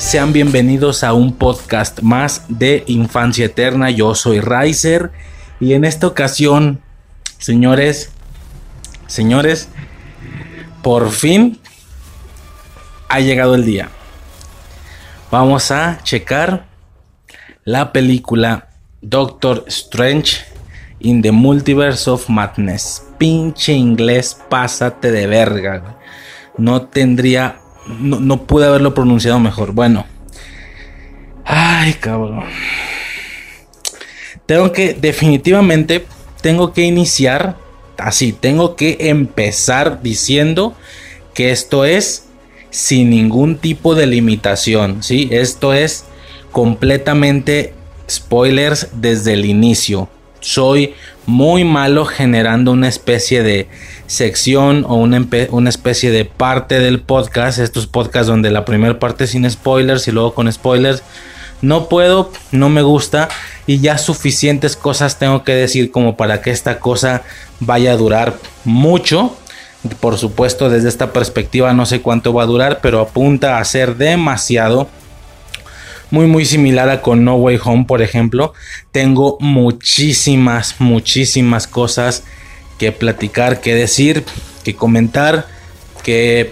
Sean bienvenidos a un podcast más de Infancia Eterna. Yo soy Riser y en esta ocasión, señores, señores, por fin ha llegado el día. Vamos a checar la película Doctor Strange in the Multiverse of Madness. Pinche inglés, pásate de verga. No tendría, no, no pude haberlo pronunciado mejor. Bueno. Ay, cabrón. Tengo que, definitivamente, tengo que iniciar así. Tengo que empezar diciendo que esto es sin ningún tipo de limitación, ¿sí? Esto es completamente spoilers desde el inicio. Soy muy malo generando una especie de sección o una, una especie de parte del podcast. Estos podcasts donde la primera parte sin spoilers y luego con spoilers. No puedo, no me gusta y ya suficientes cosas tengo que decir como para que esta cosa vaya a durar mucho. Por supuesto, desde esta perspectiva no sé cuánto va a durar, pero apunta a ser demasiado. Muy, muy similar a con No Way Home, por ejemplo. Tengo muchísimas, muchísimas cosas que platicar, que decir, que comentar, que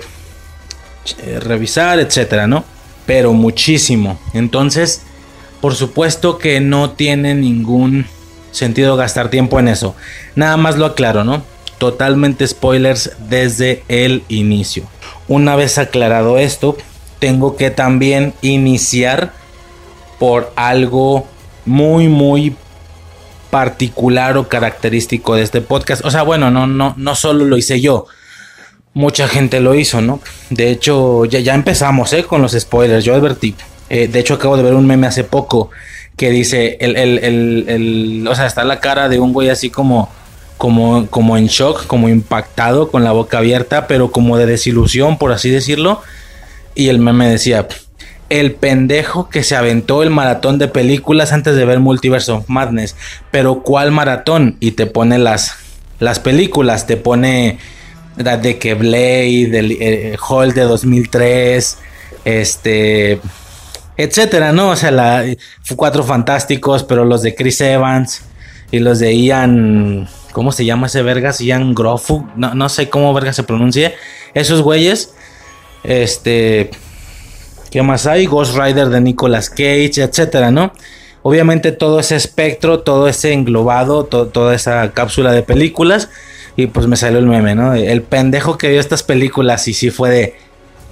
eh, revisar, etcétera, ¿no? Pero muchísimo. Entonces, por supuesto que no tiene ningún sentido gastar tiempo en eso. Nada más lo aclaro, ¿no? Totalmente spoilers desde el inicio. Una vez aclarado esto, tengo que también iniciar por algo muy, muy particular o característico de este podcast. O sea, bueno, no, no, no solo lo hice yo. Mucha gente lo hizo, ¿no? De hecho, ya, ya empezamos, ¿eh? Con los spoilers. Yo advertí. Eh, de hecho, acabo de ver un meme hace poco que dice, el, el, el, el- o sea, está la cara de un güey así como, como, como en shock, como impactado, con la boca abierta, pero como de desilusión, por así decirlo. Y el meme decía, el pendejo que se aventó el maratón de películas antes de ver Multiverse of Madness. Pero ¿cuál maratón? Y te pone las, las películas, te pone de que Blade, el eh, Hall de 2003, este, etcétera, ¿no? O sea, la, Cuatro Fantásticos, pero los de Chris Evans y los de Ian, ¿cómo se llama ese vergas? Ian Grofu, no, no sé cómo verga se pronuncie. Esos güeyes, este, ¿Qué más hay? Ghost Rider de Nicolas Cage, etcétera, ¿no? Obviamente todo ese espectro, todo ese englobado, to- toda esa cápsula de películas. Y pues me salió el meme, ¿no? El pendejo que vio estas películas y sí fue de.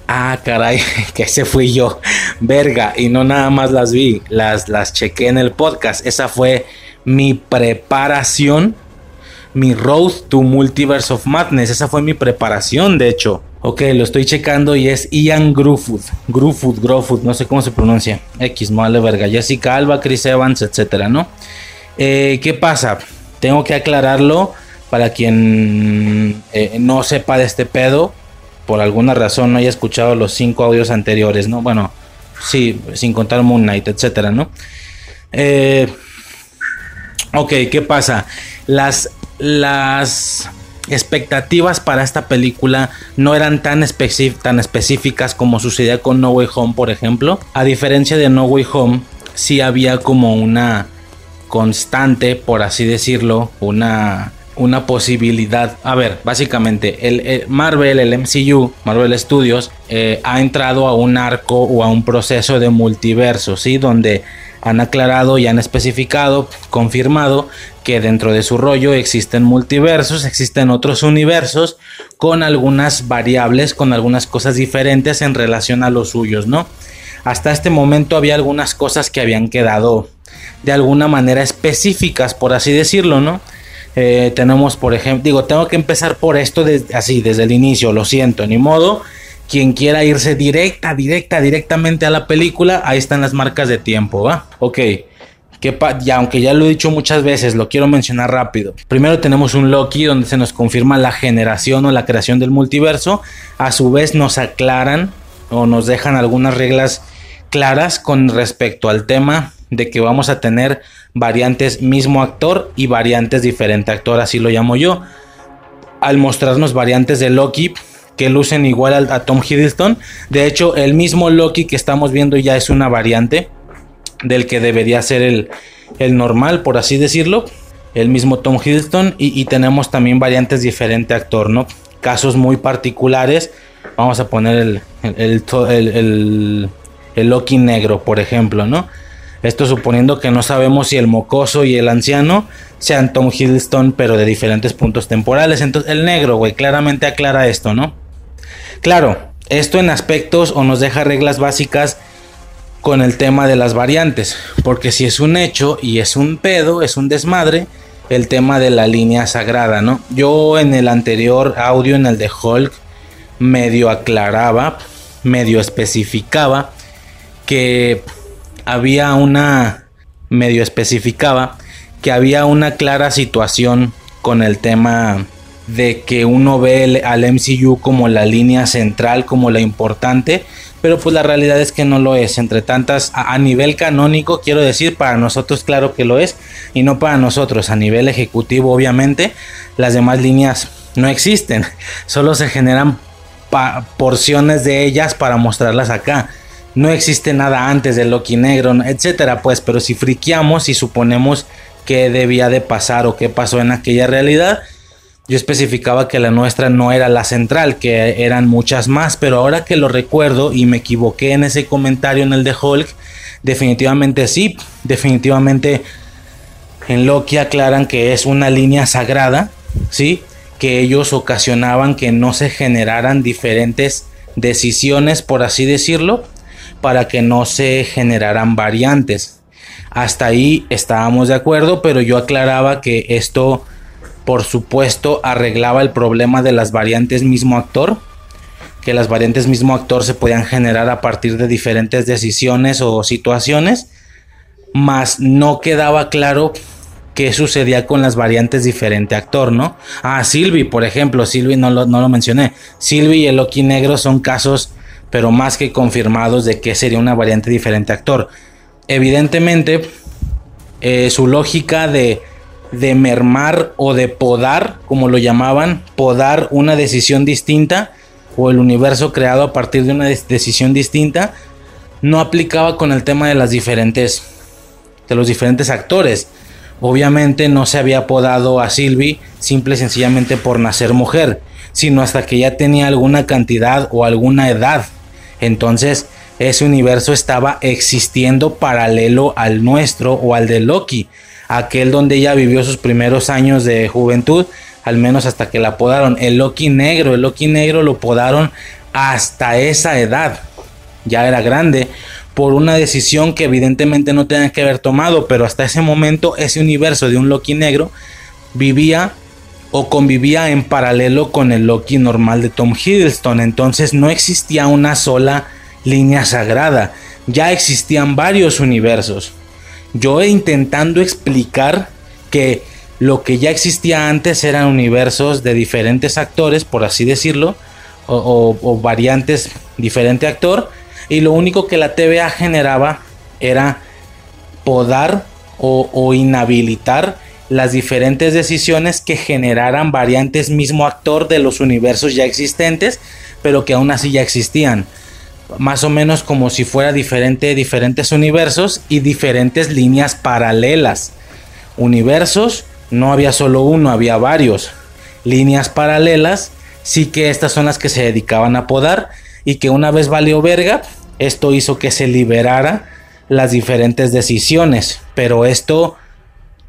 Ah, caray, que ese fui yo. Verga. Y no nada más las vi, las, las chequé en el podcast. Esa fue mi preparación. Mi Road to Multiverse of Madness. Esa fue mi preparación, de hecho. Ok, lo estoy checando y es Ian Gruffud. Gruffud, Gruffud, no sé cómo se pronuncia. X, vale verga. Jessica Alba, Chris Evans, etcétera, ¿no? Eh, ¿Qué pasa? Tengo que aclararlo para quien eh, no sepa de este pedo. Por alguna razón no haya escuchado los cinco audios anteriores, ¿no? Bueno, sí, sin contar Moon Knight, etcétera, ¿no? Eh, ok, ¿qué pasa? Las, las expectativas para esta película no eran tan, tan específicas como sucedía con No Way Home, por ejemplo. A diferencia de No Way Home, sí había como una constante, por así decirlo, una una posibilidad. A ver, básicamente, el, Marvel, el MCU, Marvel Studios, eh, ha entrado a un arco o a un proceso de multiverso, ¿sí? Donde han aclarado y han especificado, confirmado que dentro de su rollo existen multiversos, existen otros universos con algunas variables, con algunas cosas diferentes en relación a los suyos, ¿no? Hasta este momento había algunas cosas que habían quedado de alguna manera específicas, por así decirlo, ¿no? Eh, tenemos, por ejemplo, digo, tengo que empezar por esto así, desde el inicio, lo siento, ni modo. Quien quiera irse directa, directa, directamente a la película, ahí están las marcas de tiempo, ¿va? Ok. Que ya, aunque ya lo he dicho muchas veces, lo quiero mencionar rápido. Primero tenemos un Loki donde se nos confirma la generación o la creación del multiverso. A su vez nos aclaran o nos dejan algunas reglas claras con respecto al tema de que vamos a tener variantes mismo actor y variantes diferente actor, así lo llamo yo. Al mostrarnos variantes de Loki que lucen igual a, Tom Hiddleston. De hecho, el mismo Loki que estamos viendo ya es una variante del que debería ser el, normal, por así decirlo. El mismo Tom Hiddleston. Y, tenemos también variantes diferente actor, ¿no? Casos muy particulares. Vamos a poner el, el, el Loki negro, por ejemplo, ¿no? Esto suponiendo que no sabemos si el mocoso y el anciano sean Tom Hiddleston, pero de diferentes puntos temporales. Entonces, el negro, güey, claramente aclara esto, ¿no? Claro, esto en aspectos o nos deja reglas básicas con el tema de las variantes. Porque si es un hecho y es un pedo, es un desmadre, el tema de la línea sagrada, ¿no? Yo en el anterior audio, en el de Hulk, medio aclaraba, medio especificaba que había una, medio especificaba, que había una clara situación con el tema de que uno ve al MCU como la línea central, como la importante, pero pues la realidad es que no lo es. Entre tantas, a, nivel canónico, quiero decir, para nosotros claro que lo es, y no para nosotros, a nivel ejecutivo obviamente, las demás líneas no existen, solo se generan porciones de ellas para mostrarlas acá no existe nada antes del Loki negro, etcétera, pues, pero si friqueamos y suponemos que debía de pasar o qué pasó en aquella realidad, yo especificaba que la nuestra no era la central, que eran muchas más, pero ahora que lo recuerdo y me equivoqué en ese comentario en el de Hulk, definitivamente sí, definitivamente en Loki aclaran que es una línea sagrada, ¿sí? Que ellos ocasionaban que no se generaran diferentes decisiones, por así decirlo, para que no se generaran variantes. Hasta ahí estábamos de acuerdo, pero yo aclaraba que esto, por supuesto, arreglaba el problema de las variantes mismo actor, que las variantes mismo actor se podían generar a partir de diferentes decisiones o situaciones, mas no quedaba claro qué sucedía con las variantes diferente actor, ¿no? Ah, Sylvie, por ejemplo, Sylvie no lo, no lo mencioné. Sylvie y el Loki negro son casos pero más que confirmados de que sería una variante diferente actor. Evidentemente, eh, su lógica de, de mermar o de podar, como lo llamaban, podar una decisión distinta o el universo creado a partir de una decisión distinta, no aplicaba con el tema de las diferentes de los diferentes actores. Obviamente no se había podado a Sylvie simple y sencillamente por nacer mujer, sino hasta que ya tenía alguna cantidad o alguna edad entonces, ese universo estaba existiendo paralelo al nuestro o al de Loki, aquel donde ella vivió sus primeros años de juventud, al menos hasta que la podaron. El Loki negro, el Loki negro lo podaron hasta esa edad, ya era grande, por una decisión que evidentemente no tenía que haber tomado, pero hasta ese momento ese universo de un Loki negro vivía o convivía en paralelo con el Loki normal de Tom Hiddleston. Entonces no existía una sola línea sagrada, ya existían varios universos. Yo intentando explicar que lo que ya existía antes eran universos de diferentes actores, por así decirlo, o, variantes diferente actor, y lo único que la TVA generaba era podar o inhabilitar las diferentes decisiones que generaran variantes mismo actor de los universos ya existentes, pero que aún así ya existían. Más o menos como si fuera diferente diferentes universos y diferentes líneas paralelas. Universos no había solo uno, había varios. Líneas paralelas, sí que estas son las que se dedicaban a podar y que una vez valió verga, esto hizo que se liberara las diferentes decisiones, pero esto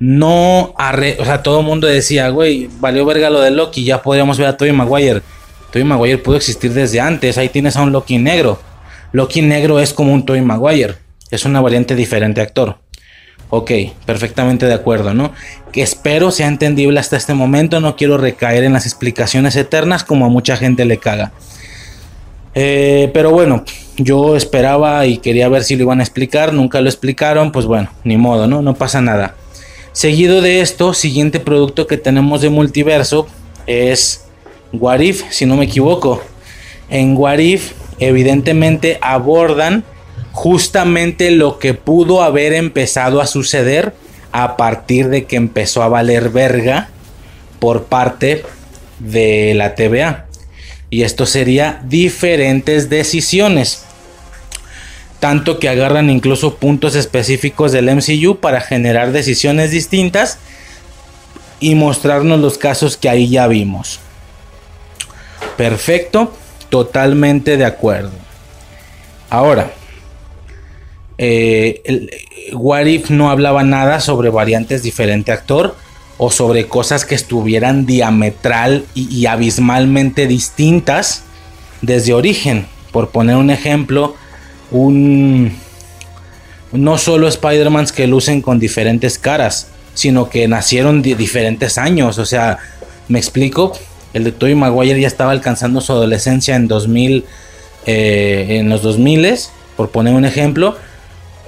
no arre o sea, todo el mundo decía, güey, valió verga lo de Loki, ya podríamos ver a Tobey Maguire. Tobey Maguire pudo existir desde antes, ahí tienes a un Loki negro. Loki negro es como un Tobey Maguire, es una variante diferente actor. Ok, perfectamente de acuerdo, ¿no? Que espero sea entendible hasta este momento. No quiero recaer en las explicaciones eternas como a mucha gente le caga. Eh, pero bueno, yo esperaba y quería ver si lo iban a explicar. Nunca lo explicaron. Pues bueno, ni modo, ¿no? No pasa nada. Seguido de esto, siguiente producto que tenemos de multiverso es Warif, si no me equivoco. En Warif, evidentemente abordan justamente lo que pudo haber empezado a suceder a partir de que empezó a valer verga por parte de la TVA. Y esto sería diferentes decisiones. Tanto que agarran incluso puntos específicos del MCU para generar decisiones distintas y mostrarnos los casos que ahí ya vimos. Perfecto, totalmente de acuerdo. Ahora, eh, el, What If no hablaba nada sobre variantes diferente actor o sobre cosas que estuvieran diametral y, y abismalmente distintas desde origen. Por poner un ejemplo, un no solo Spider-Man que lucen con diferentes caras, sino que nacieron de diferentes años. O sea, me explico. El de Tobey Maguire ya estaba alcanzando su adolescencia en 2000, eh, en los 2000 por poner un ejemplo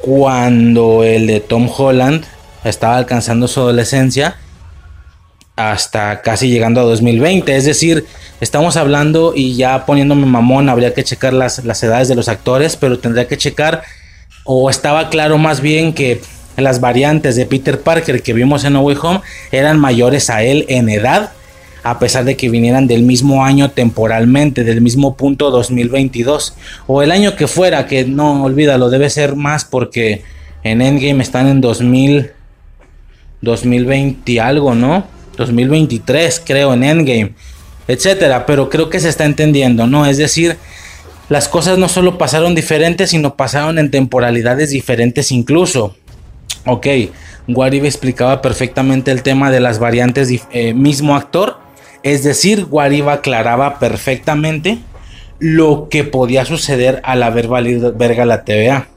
cuando el de Tom Holland estaba alcanzando su adolescencia hasta casi llegando a 2020. Es decir, estamos hablando y ya poniéndome mamón, habría que checar las, las edades de los actores, pero tendría que checar, o estaba claro más bien que las variantes de Peter Parker que vimos en No Way Home eran mayores a él en edad a pesar de que vinieran del mismo año temporalmente, del mismo punto 2022, o el año que fuera, que no olvídalo, debe ser más porque en Endgame están en 2000, 2020 algo, ¿no? 2023 creo en Endgame, etcétera, pero creo que se está entendiendo, ¿no? Es decir, las cosas no solo pasaron diferentes, sino pasaron en temporalidades diferentes incluso. Ok, Warrior explicaba perfectamente el tema de las variantes, eh, mismo actor, es decir, Guariba aclaraba perfectamente lo que podía suceder al haber valido verga la TVA.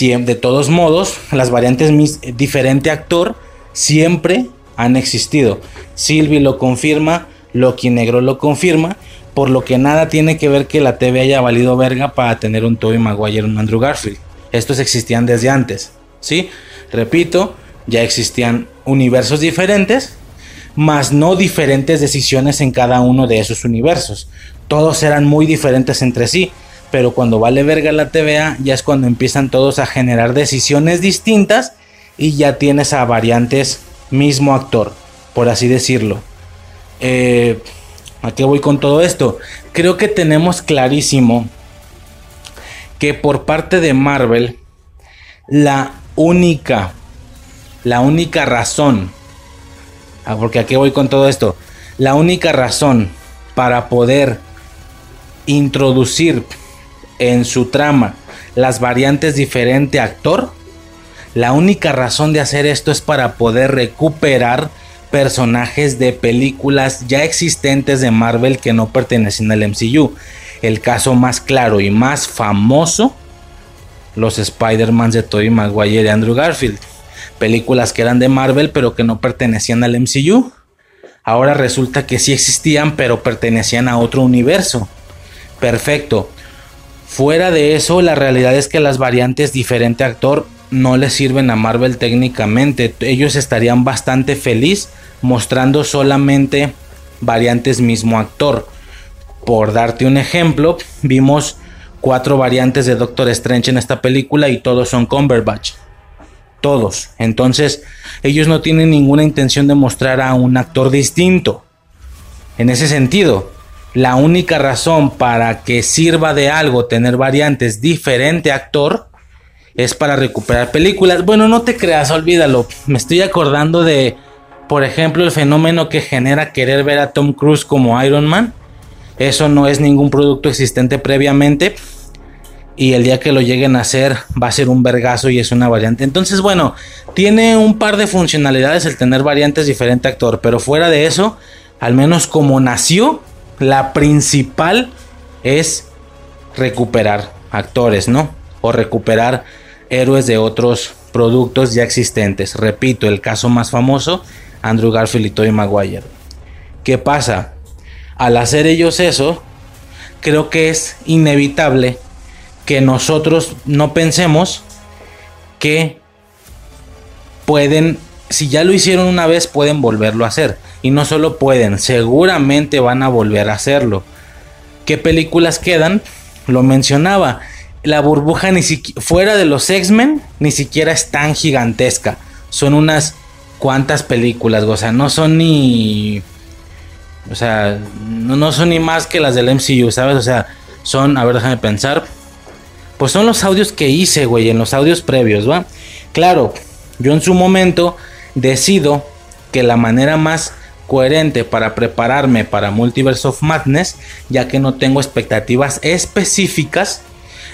de todos modos, las variantes diferente actor siempre han existido. Sylvie lo confirma, Loki Negro lo confirma, por lo que nada tiene que ver que la TVA haya valido verga para tener un Tobey Maguire un Andrew Garfield. Estos existían desde antes, ¿sí? Repito, ya existían universos diferentes más no diferentes decisiones en cada uno de esos universos. Todos eran muy diferentes entre sí, pero cuando vale verga la TVA ya es cuando empiezan todos a generar decisiones distintas y ya tienes a variantes mismo actor, por así decirlo. Eh, ¿A qué voy con todo esto? Creo que tenemos clarísimo que por parte de Marvel la única, la única razón porque aquí voy con todo esto. La única razón para poder introducir en su trama las variantes diferente actor, la única razón de hacer esto es para poder recuperar personajes de películas ya existentes de Marvel que no pertenecen al MCU. El caso más claro y más famoso, los Spider-Man de Tobey Maguire y Andrew Garfield películas que eran de Marvel pero que no pertenecían al MCU. Ahora resulta que sí existían pero pertenecían a otro universo. Perfecto. Fuera de eso, la realidad es que las variantes diferente actor no les sirven a Marvel técnicamente. Ellos estarían bastante feliz mostrando solamente variantes mismo actor. Por darte un ejemplo, vimos cuatro variantes de Doctor Strange en esta película y todos son Cumberbatch todos. Entonces, ellos no tienen ninguna intención de mostrar a un actor distinto. En ese sentido, la única razón para que sirva de algo tener variantes diferente actor es para recuperar películas. Bueno, no te creas, olvídalo. Me estoy acordando de Por ejemplo, el fenómeno que genera querer ver a Tom Cruise como Iron Man. Eso no es ningún producto existente previamente. Y el día que lo lleguen a hacer va a ser un vergazo y es una variante. Entonces, bueno, tiene un par de funcionalidades el tener variantes diferente actor. Pero fuera de eso, al menos como nació, la principal es recuperar actores, ¿no? O recuperar héroes de otros productos ya existentes. Repito, el caso más famoso, Andrew Garfield y Tobey Maguire. ¿Qué pasa? Al hacer ellos eso, creo que es inevitable que nosotros no pensemos que pueden, si ya lo hicieron una vez, pueden volverlo a hacer. Y no solo pueden, seguramente van a volver a hacerlo. ¿Qué películas quedan? Lo mencionaba. La burbuja ni siquiera fuera de los X-Men ni siquiera es tan gigantesca. Son unas cuantas películas, o sea, no son ni o sea, no, no son ni más que las del MCU, ¿sabes? O sea, son, a ver, déjame pensar. Pues son los audios que hice, güey, en los audios previos, ¿va? Claro, yo en su momento decido que la manera más coherente para prepararme para Multiverse of Madness, ya que no tengo expectativas específicas.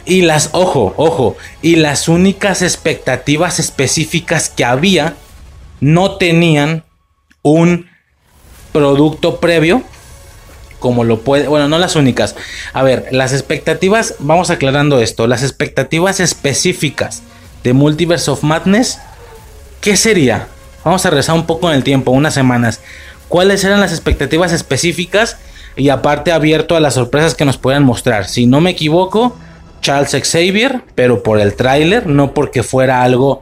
Y las, ojo, ojo, y las únicas expectativas específicas que había no tenían un producto previo. Como lo puede, bueno, no las únicas. A ver, las expectativas, vamos aclarando esto. Las expectativas específicas de Multiverse of Madness, ¿qué sería? Vamos a rezar un poco en el tiempo, unas semanas cuáles eran las expectativas específicas y aparte abierto a las sorpresas que nos puedan mostrar. Si no me equivoco, Charles Xavier, pero por el tráiler, no porque fuera algo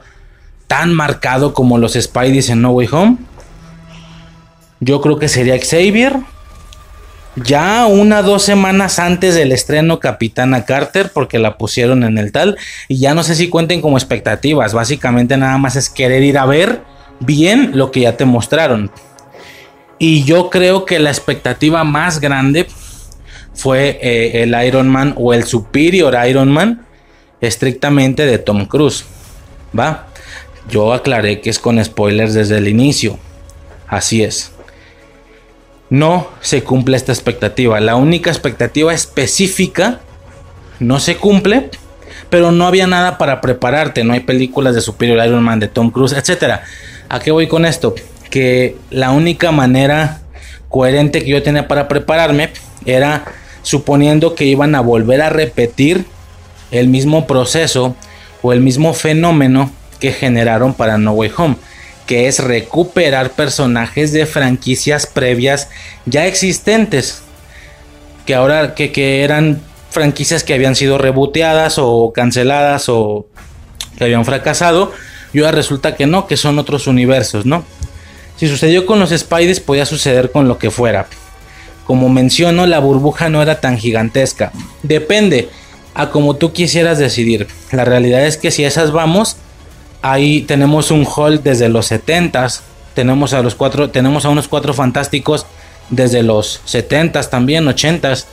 tan marcado como los Spideys en No Way Home. Yo creo que sería Xavier. Ya una dos semanas antes del estreno Capitana Carter, porque la pusieron en el tal. Y ya no sé si cuenten como expectativas. Básicamente nada más es querer ir a ver bien lo que ya te mostraron. Y yo creo que la expectativa más grande fue eh, el Iron Man o el Superior Iron Man, estrictamente de Tom Cruise. ¿Va? Yo aclaré que es con spoilers desde el inicio. Así es. No se cumple esta expectativa. La única expectativa específica no se cumple, pero no había nada para prepararte. No hay películas de Superior Iron Man de Tom Cruise, etc. ¿A qué voy con esto? que la única manera coherente que yo tenía para prepararme era suponiendo que iban a volver a repetir el mismo proceso o el mismo fenómeno que generaron para No Way Home, que es recuperar personajes de franquicias previas ya existentes, que ahora que, que eran franquicias que habían sido reboteadas o canceladas o que habían fracasado, y ahora resulta que no, que son otros universos, ¿no? Si sucedió con los Spiders, podía suceder con lo que fuera. Como menciono, la burbuja no era tan gigantesca. Depende a como tú quisieras decidir. La realidad es que si esas vamos, ahí tenemos un hall desde los 70s. Tenemos a los cuatro, tenemos a unos cuatro fantásticos desde los 70s también, 80s.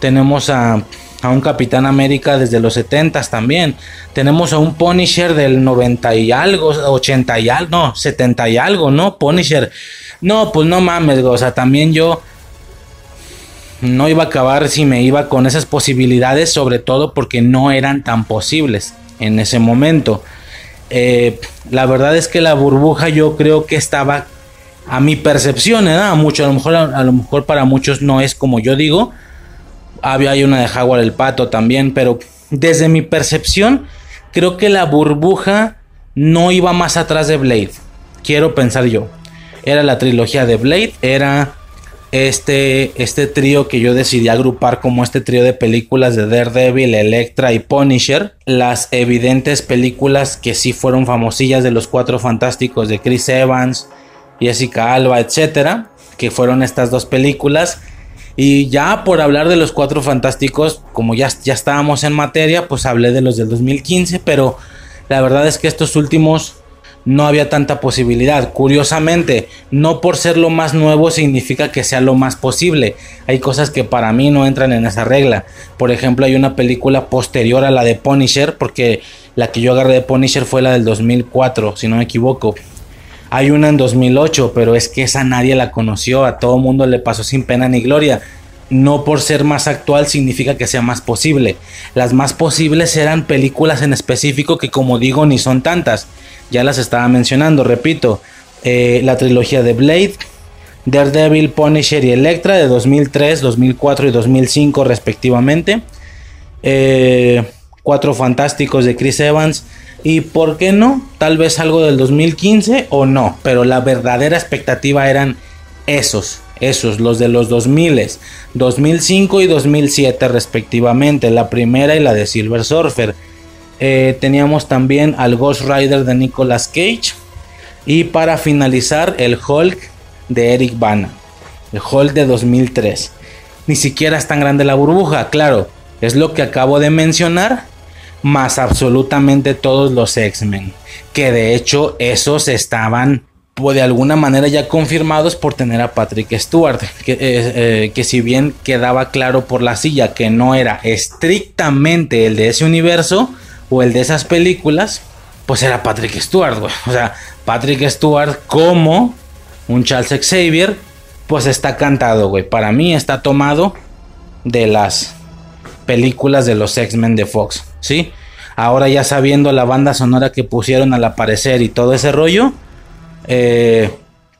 Tenemos a a un Capitán América desde los 70 también. Tenemos a un Punisher del 90 y algo, 80 y algo, no, 70 y algo, ¿no? Punisher. No, pues no mames, o sea, también yo no iba a acabar si me iba con esas posibilidades, sobre todo porque no eran tan posibles en ese momento. Eh, la verdad es que la burbuja yo creo que estaba a mi percepción, ¿eh? a mucho, a lo mejor a lo mejor para muchos no es como yo digo, había hay una de Jaguar el Pato también, pero desde mi percepción, creo que la burbuja no iba más atrás de Blade. Quiero pensar yo. Era la trilogía de Blade, era este, este trío que yo decidí agrupar como este trío de películas de Daredevil, Electra y Punisher. Las evidentes películas que sí fueron famosillas de los cuatro fantásticos de Chris Evans, Jessica Alba, etcétera, que fueron estas dos películas y ya por hablar de los cuatro fantásticos, como ya, ya estábamos en materia, pues hablé de los del 2015, pero la verdad es que estos últimos no había tanta posibilidad. Curiosamente, no por ser lo más nuevo significa que sea lo más posible. Hay cosas que para mí no entran en esa regla. Por ejemplo, hay una película posterior a la de Punisher, porque la que yo agarré de Punisher fue la del 2004, si no me equivoco. Hay una en 2008, pero es que esa nadie la conoció, a todo mundo le pasó sin pena ni gloria. No por ser más actual significa que sea más posible. Las más posibles eran películas en específico que como digo ni son tantas. Ya las estaba mencionando, repito. Eh, la trilogía de Blade, Daredevil, Punisher y Electra de 2003, 2004 y 2005 respectivamente. Eh, Cuatro Fantásticos de Chris Evans. Y por qué no, tal vez algo del 2015 o no. Pero la verdadera expectativa eran esos, esos, los de los 2000, 2005 y 2007 respectivamente. La primera y la de Silver Surfer. Eh, teníamos también al Ghost Rider de Nicolas Cage. Y para finalizar, el Hulk de Eric Bana. El Hulk de 2003. Ni siquiera es tan grande la burbuja, claro. Es lo que acabo de mencionar más absolutamente todos los X-Men. Que de hecho esos estaban pues, de alguna manera ya confirmados por tener a Patrick Stewart. Que, eh, eh, que si bien quedaba claro por la silla que no era estrictamente el de ese universo o el de esas películas, pues era Patrick Stewart, güey. O sea, Patrick Stewart como un Charles Xavier, pues está cantado, güey. Para mí está tomado de las películas de los X-Men de Fox, ¿sí? Ahora ya sabiendo la banda sonora que pusieron al aparecer y todo ese rollo, eh,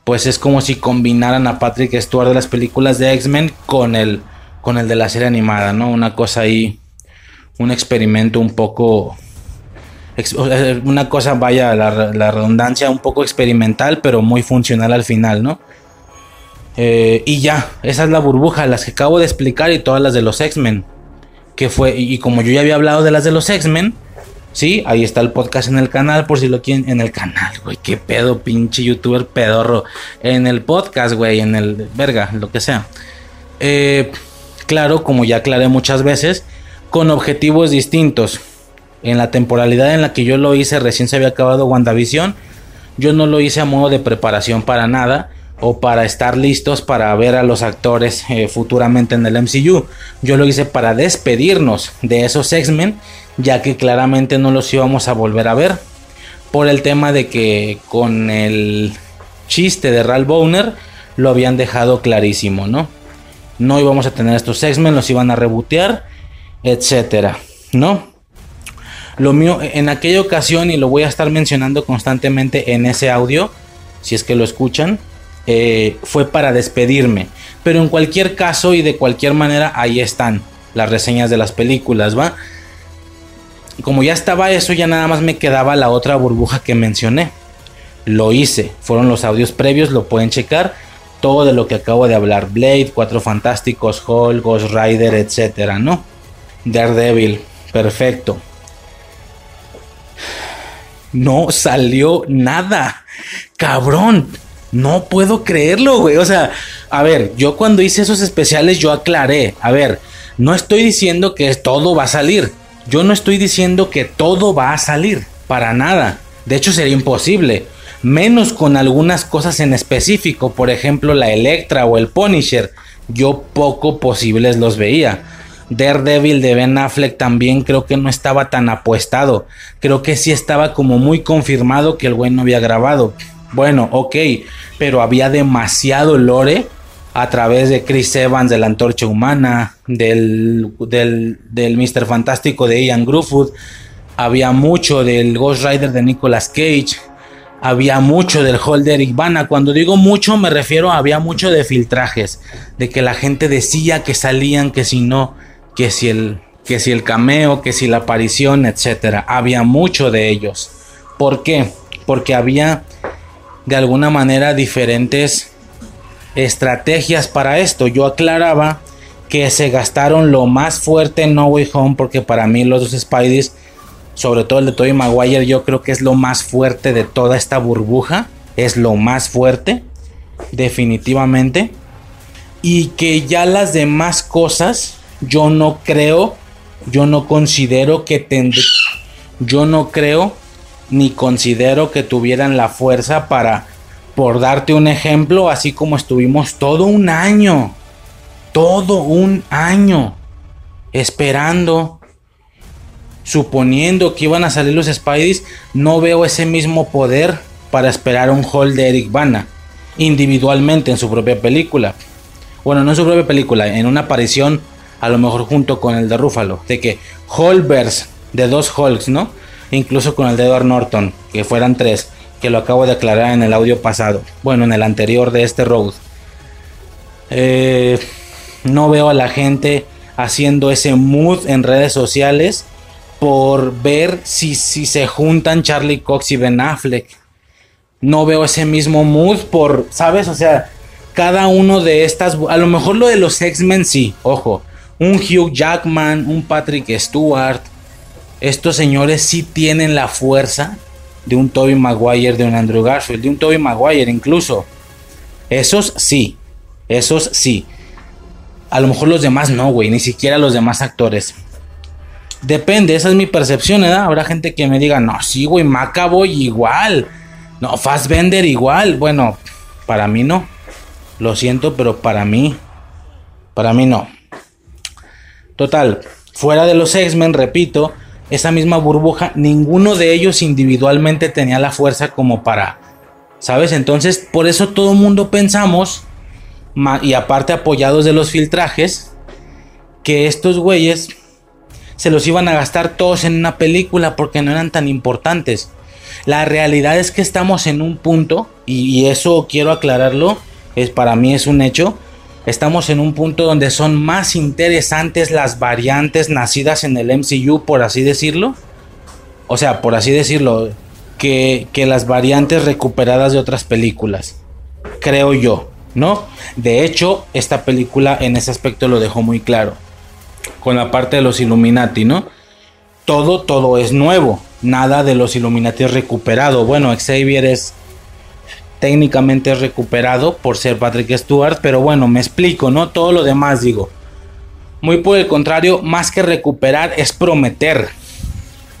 pues es como si combinaran a Patrick Stewart de las películas de X-Men con el, con el de la serie animada, ¿no? Una cosa ahí, un experimento un poco... Una cosa, vaya, la, la redundancia un poco experimental, pero muy funcional al final, ¿no? Eh, y ya, esa es la burbuja, las que acabo de explicar y todas las de los X-Men que fue, y como yo ya había hablado de las de los X-Men, sí, ahí está el podcast en el canal, por si lo quieren, en el canal, güey, qué pedo, pinche youtuber pedorro, en el podcast, güey, en el, verga, lo que sea. Eh, claro, como ya aclaré muchas veces, con objetivos distintos. En la temporalidad en la que yo lo hice, recién se había acabado WandaVision, yo no lo hice a modo de preparación para nada o para estar listos para ver a los actores eh, futuramente en el MCU. Yo lo hice para despedirnos de esos X-Men, ya que claramente no los íbamos a volver a ver. Por el tema de que con el chiste de Ralph Bowner lo habían dejado clarísimo, ¿no? No íbamos a tener estos X-Men, los iban a rebotear, etcétera, ¿no? Lo mío en aquella ocasión, y lo voy a estar mencionando constantemente en ese audio, si es que lo escuchan, eh, fue para despedirme. Pero en cualquier caso y de cualquier manera, ahí están las reseñas de las películas, ¿va? Como ya estaba eso, ya nada más me quedaba la otra burbuja que mencioné. Lo hice, fueron los audios previos, lo pueden checar. Todo de lo que acabo de hablar: Blade, Cuatro Fantásticos, Hulk, Rider, etcétera, ¿no? Daredevil, perfecto. No salió nada. Cabrón, no puedo creerlo, güey. O sea, a ver, yo cuando hice esos especiales yo aclaré, a ver, no estoy diciendo que todo va a salir. Yo no estoy diciendo que todo va a salir, para nada. De hecho sería imposible. Menos con algunas cosas en específico, por ejemplo la Electra o el Punisher. Yo poco posibles los veía. Daredevil de Ben Affleck también creo que no estaba tan apuestado. Creo que sí estaba como muy confirmado que el güey no había grabado. Bueno, ok, pero había demasiado lore a través de Chris Evans, de la Antorcha Humana, del, del, del Mr. Fantástico de Ian Grufford, había mucho del Ghost Rider de Nicolas Cage, había mucho del Holder Ivana. Cuando digo mucho, me refiero a había mucho de filtrajes, de que la gente decía que salían, que si no, que si el, que si el cameo, que si la aparición, etcétera. Había mucho de ellos. ¿Por qué? Porque había de alguna manera diferentes estrategias para esto. Yo aclaraba que se gastaron lo más fuerte en No Way Home porque para mí los dos Spideys, sobre todo el de Tobey Maguire, yo creo que es lo más fuerte de toda esta burbuja, es lo más fuerte definitivamente y que ya las demás cosas yo no creo, yo no considero que tendré yo no creo ni considero que tuvieran la fuerza para, por darte un ejemplo, así como estuvimos todo un año, todo un año, esperando, suponiendo que iban a salir los Spideys, no veo ese mismo poder para esperar un Hall de Eric Bana individualmente en su propia película. Bueno, no en su propia película, en una aparición a lo mejor junto con el de Ruffalo. De que Hulkverse de dos Hulks, ¿no? Incluso con el de Edward Norton, que fueran tres, que lo acabo de aclarar en el audio pasado. Bueno, en el anterior de este road. Eh, no veo a la gente haciendo ese mood en redes sociales por ver si, si se juntan Charlie Cox y Ben Affleck. No veo ese mismo mood por, ¿sabes? O sea, cada uno de estas, a lo mejor lo de los X-Men sí, ojo, un Hugh Jackman, un Patrick Stewart, estos señores sí tienen la fuerza de un Toby Maguire, de un Andrew Garfield, de un Toby Maguire incluso. Esos sí, esos sí. A lo mejor los demás no, güey, ni siquiera los demás actores. Depende, esa es mi percepción, ¿eh? Habrá gente que me diga, no, sí, güey, Macaboy igual. No, Fassbender igual. Bueno, para mí no. Lo siento, pero para mí, para mí no. Total, fuera de los X-Men, repito, esa misma burbuja, ninguno de ellos individualmente tenía la fuerza como para, ¿sabes? Entonces, por eso todo el mundo pensamos, y aparte apoyados de los filtrajes, que estos güeyes se los iban a gastar todos en una película porque no eran tan importantes. La realidad es que estamos en un punto, y, eso quiero aclararlo, es para mí es un hecho. Estamos en un punto donde son más interesantes las variantes nacidas en el MCU, por así decirlo. O sea, por así decirlo, que, que las variantes recuperadas de otras películas. Creo yo, ¿no? De hecho, esta película en ese aspecto lo dejó muy claro. Con la parte de los Illuminati, ¿no? Todo, todo es nuevo. Nada de los Illuminati es recuperado. Bueno, Xavier es técnicamente recuperado por ser Patrick Stewart, pero bueno, me explico, ¿no? Todo lo demás digo. Muy por el contrario, más que recuperar es prometer.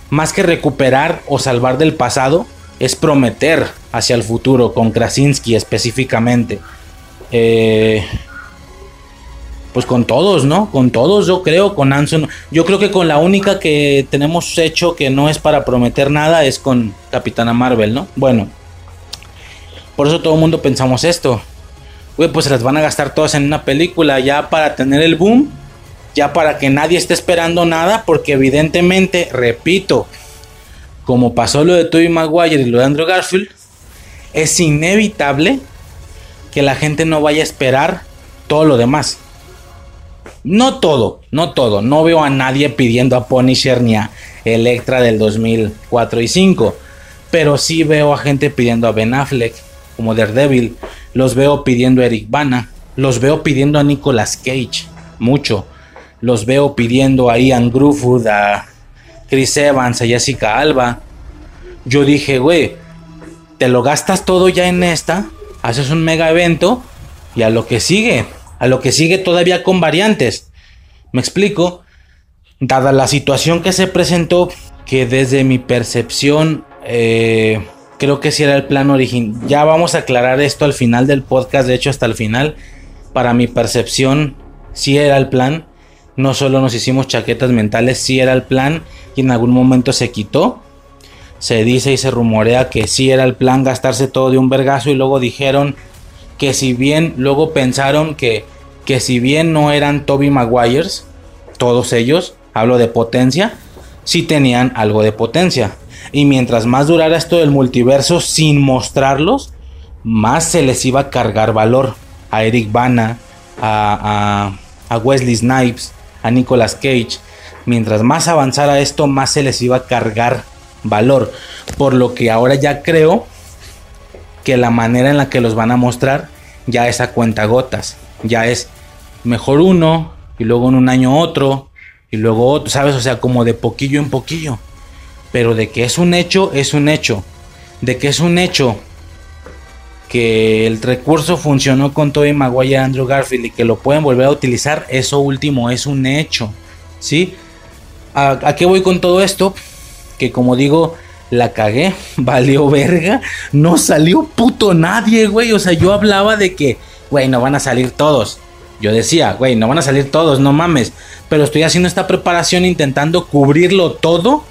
Más que recuperar o salvar del pasado, es prometer hacia el futuro, con Krasinski específicamente. Eh, pues con todos, ¿no? Con todos, yo creo, con Anson. Yo creo que con la única que tenemos hecho que no es para prometer nada es con Capitana Marvel, ¿no? Bueno, por eso todo el mundo pensamos esto. Güey, pues se las van a gastar todas en una película ya para tener el boom. Ya para que nadie esté esperando nada. Porque evidentemente, repito, como pasó lo de Tobey Maguire y lo de Andrew Garfield, es inevitable que la gente no vaya a esperar todo lo demás. No todo, no todo. No veo a nadie pidiendo a Punisher ni a Electra del 2004 y 5. Pero sí veo a gente pidiendo a Ben Affleck, como Daredevil. Los veo pidiendo a Eric Bana. Los veo pidiendo a Nicolas Cage. Mucho. Los veo pidiendo a Ian Gruffudd, a Chris Evans, a Jessica Alba. Yo dije, güey, te lo gastas todo ya en esta. Haces un mega evento. Y a lo que sigue. A lo que sigue todavía con variantes. Me explico. Dada la situación que se presentó, que desde mi percepción eh, creo que sí era el plan original. Ya vamos a aclarar esto al final del podcast, de hecho hasta el final. Para mi percepción, sí era el plan. No solo nos hicimos chaquetas mentales, sí era el plan y en algún momento se quitó. Se dice y se rumorea que sí era el plan gastarse todo de un vergazo y luego dijeron que si bien, luego pensaron que, que si bien no eran Toby Maguires, todos ellos, hablo de potencia, sí tenían algo de potencia. Y mientras más durara esto del multiverso sin mostrarlos, más se les iba a cargar valor a Eric Bana, a, a, Wesley Snipes, a Nicolas Cage. Mientras más avanzara esto, más se les iba a cargar valor. Por lo que ahora ya creo que la manera en la que los van a mostrar ya es a cuenta gotas. Ya es mejor uno y luego en un año otro y luego ¿sabes? O sea, como de poquillo en poquillo. Pero de que es un hecho, es un hecho. De que es un hecho que el recurso funcionó con Tobey Maguire y Andrew Garfield y que lo pueden volver a utilizar, eso último es un hecho. ¿Sí? ¿A, qué voy con todo esto? Que como digo, la cagué, valió verga, no salió puto nadie, güey. O sea, yo hablaba de que, güey, no van a salir todos. Yo decía, güey, no van a salir todos, no mames. Pero estoy haciendo esta preparación intentando cubrirlo todo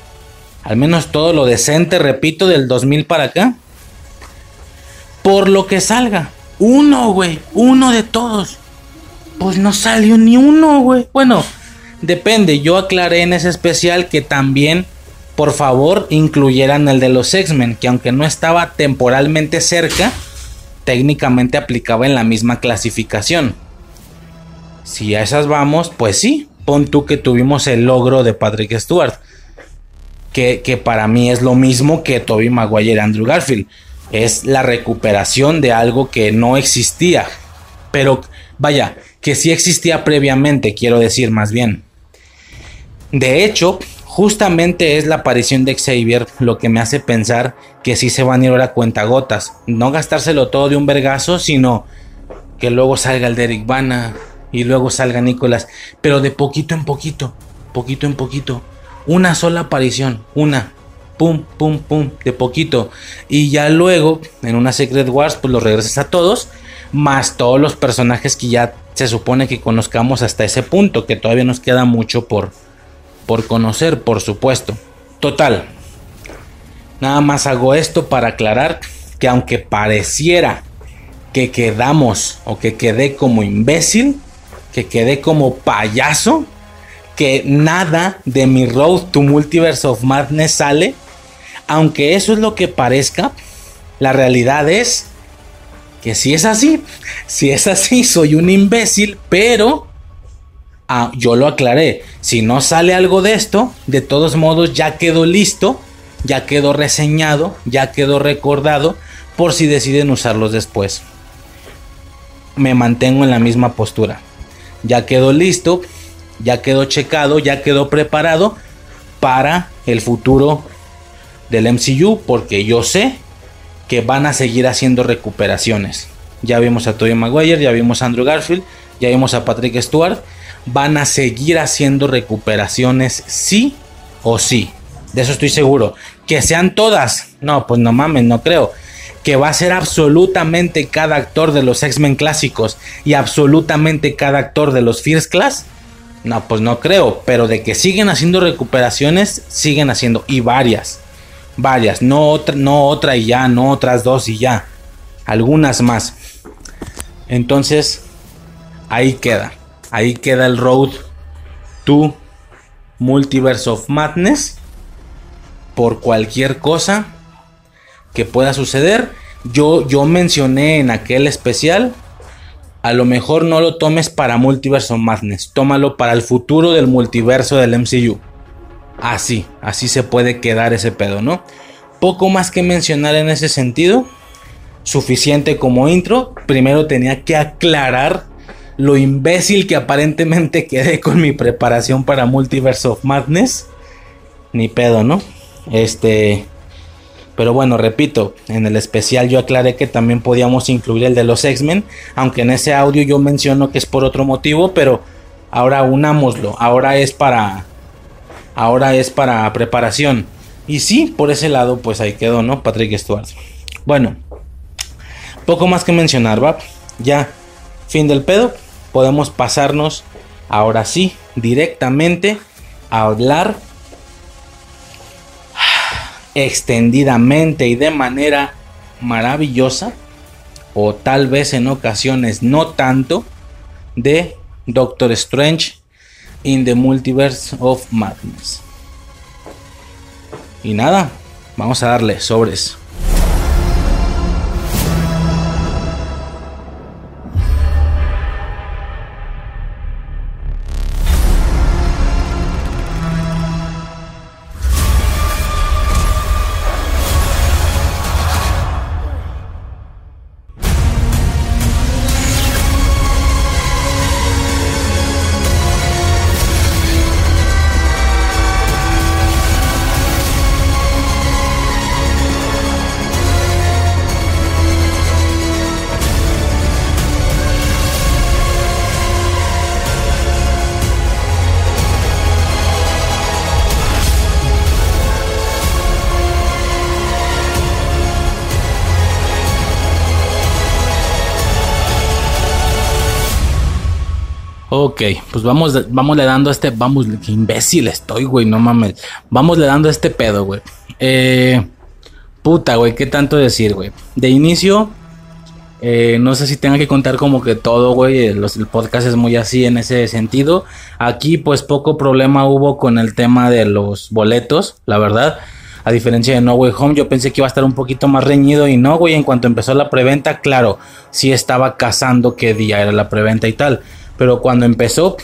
al menos todo lo decente, repito, del 2000 para acá. por lo que salga. Uno, güey, uno de todos. Pues no salió ni uno, güey. Bueno, depende. Yo aclaré en ese especial que también, por favor, incluyeran el de los X-Men, que aunque no estaba temporalmente cerca, técnicamente aplicaba en la misma clasificación. Si a esas vamos, pues sí, pon tú que tuvimos el logro de Patrick Stewart. Que, que para mí es lo mismo que Toby Maguire y Andrew Garfield. Es la recuperación de algo que no existía. Pero vaya, que sí existía previamente, quiero decir más bien. De hecho, justamente es la aparición de Xavier lo que me hace pensar que sí se van a ir ahora cuentagotas. No gastárselo todo de un vergazo, sino que luego salga el Derek Bana y luego salga Nicolás. Pero de poquito en poquito, poquito en poquito. Una sola aparición, una. Pum, pum, pum, de poquito. Y ya luego, en una Secret Wars, pues los regresas a todos. Más todos los personajes que ya se supone que conozcamos hasta ese punto. Que todavía nos queda mucho por, por conocer, por supuesto. Total. Nada más hago esto para aclarar que aunque pareciera que quedamos o que quedé como imbécil, que quedé como payaso, que nada de mi Road to Multiverse of Madness sale, aunque eso es lo que parezca, la realidad es que si es así, si es así, soy un imbécil, pero ah, yo lo aclaré. Si no sale algo de esto, de todos modos ya quedó listo, ya quedó reseñado, ya quedó recordado, por si deciden usarlos después. Me mantengo en la misma postura. Ya quedó listo, ya quedó checado, ya quedó preparado para el futuro del MCU, porque yo sé que van a seguir haciendo recuperaciones. Ya vimos a Tobey Maguire, ya vimos a Andrew Garfield, ya vimos a Patrick Stewart. Van a seguir haciendo recuperaciones sí o sí. De eso estoy seguro. Que sean todas. No, pues no mames, no creo. Que va a ser absolutamente cada actor de los X-Men clásicos y absolutamente cada actor de los First Class. No, pues no creo. Pero de que siguen haciendo recuperaciones, siguen haciendo. Y varias. Varias. No otra, no otra y ya. No otras dos y ya. Algunas más. Entonces, ahí queda. Ahí queda el road to Multiverse of Madness. Por cualquier cosa que pueda suceder. Yo, yo mencioné en aquel especial. A lo mejor no lo tomes para Multiverse of Madness. Tómalo para el futuro del multiverso del MCU. Así, así se puede quedar ese pedo, ¿no? Poco más que mencionar en ese sentido suficiente como intro. Primero tenía que aclarar lo imbécil que aparentemente quedé con mi preparación para Multiverse of Madness. Ni pedo, ¿no? Este. Pero bueno, repito, en el especial yo aclaré que también podíamos incluir el de los X-Men, aunque en ese audio yo menciono que es por otro motivo, pero ahora unámoslo, ahora es para ahora es para preparación. Y sí, por ese lado pues ahí quedó, ¿no? Patrick Stewart. Bueno, poco más que mencionar, ¿va? Ya, fin del pedo. Podemos pasarnos ahora sí directamente a hablar extendidamente y de manera maravillosa, o tal vez en ocasiones no tanto, de Doctor Strange in the Multiverse of Madness. Y nada, vamos a darle sobres. Ok, pues vamos, vamos le dando este, vamos, imbécil estoy, güey, no mames. Vamos le dando este pedo, güey. Eh, puta, güey, ¿qué tanto decir, güey? De inicio, Eh, no sé si tenga que contar como que todo, güey. El, el podcast es muy así en ese sentido. Aquí, pues poco problema hubo con el tema de los boletos, la verdad. A diferencia de No Way Home, yo pensé que iba a estar un poquito más reñido y no, güey. En cuanto empezó la preventa, claro, sí estaba cazando qué día era la preventa y tal. Pero cuando empezó,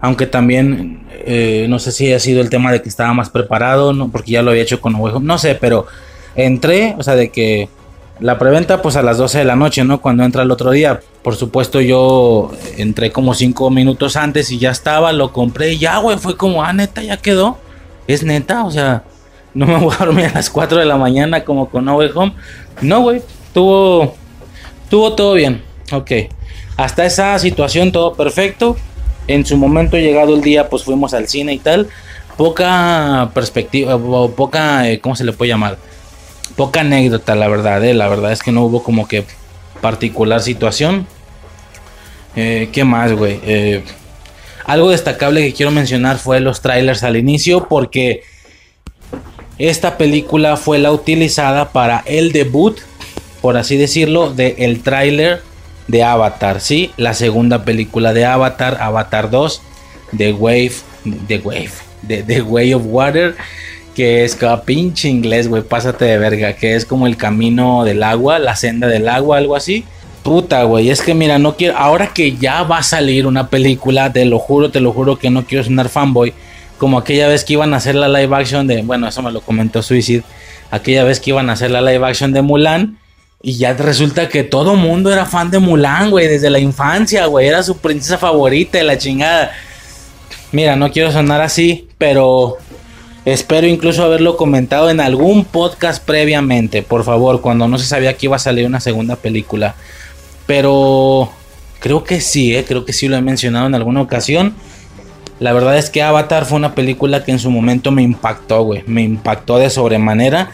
aunque también eh, no sé si ha sido el tema de que estaba más preparado, ¿no? porque ya lo había hecho con Home, no sé, pero entré, o sea, de que la preventa pues a las 12 de la noche, ¿no? Cuando entra el otro día. Por supuesto yo entré como 5 minutos antes y ya estaba, lo compré y ya, güey, fue como, ah, neta, ya quedó. Es neta, o sea, no me voy a dormir a las 4 de la mañana como con No Way Home. No, güey, tuvo, tuvo todo bien. Ok. Hasta esa situación todo perfecto. En su momento llegado el día, pues fuimos al cine y tal. Poca perspectiva, o poca, eh, ¿cómo se le puede llamar? Poca anécdota, la verdad, eh. La verdad es que no hubo como que particular situación. Eh, ¿Qué más, güey? Algo destacable que quiero mencionar fue los trailers al inicio porque esta película fue la utilizada para el debut, por así decirlo, del el tráiler de Avatar, ¿sí? La segunda película de Avatar, Avatar 2, The Wave, The Wave, The, The Way of Water, que es cada pinche inglés, güey, pásate de verga, que es como el camino del agua, la senda del agua, algo así. Puta, güey, es que mira, no quiero, ahora que ya va a salir una película, te lo juro, te lo juro que no quiero sonar fanboy, como aquella vez que iban a hacer la live action de, bueno, eso me lo comentó Suicide, aquella vez que iban a hacer la live action de Mulan, y ya resulta que todo mundo era fan de Mulan, güey, desde la infancia, güey. Era su princesa favorita la chingada. Mira, no quiero sonar así, pero espero incluso haberlo comentado en algún podcast previamente, por favor, cuando no se sabía que iba a salir una segunda película. Pero creo que sí, ¿eh? creo que sí lo he mencionado en alguna ocasión. La verdad es que Avatar fue una película que en su momento me impactó, güey. Me impactó de sobremanera.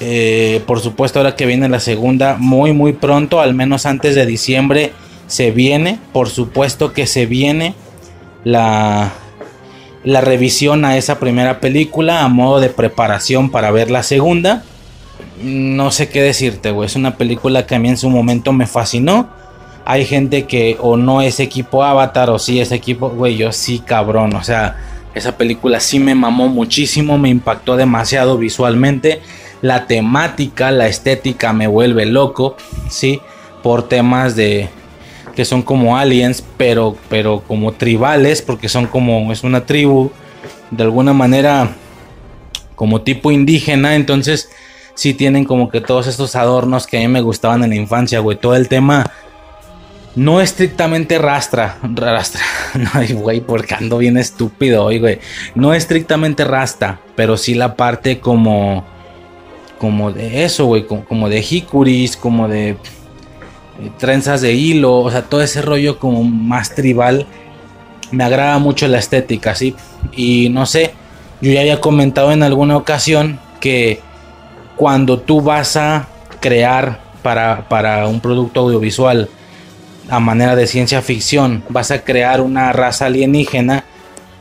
Eh, por supuesto, ahora que viene la segunda, muy, muy pronto, al menos antes de diciembre, se viene. Por supuesto que se viene la, la revisión a esa primera película a modo de preparación para ver la segunda. No sé qué decirte, güey. Es una película que a mí en su momento me fascinó. Hay gente que o no es equipo Avatar o sí es equipo, güey, yo sí cabrón. O sea, esa película sí me mamó muchísimo, me impactó demasiado visualmente la temática, la estética me vuelve loco, ¿sí? Por temas de que son como aliens, pero, pero como tribales, porque son como, es una tribu, de alguna manera, como tipo indígena, entonces sí tienen como que todos estos adornos que a mí me gustaban en la infancia, güey, todo el tema no estrictamente rastra, rastra, no, güey, porque ando bien estúpido hoy, güey, no estrictamente rasta, pero sí la parte como como de eso, güey, como, de hikuris, como de eh, trenzas de hilo, o sea, todo ese rollo como más tribal. Me agrada mucho la estética, ¿sí? Y no sé, yo ya había comentado en alguna ocasión que cuando tú vas a crear para, para un producto audiovisual a manera de ciencia ficción, vas a crear una raza alienígena,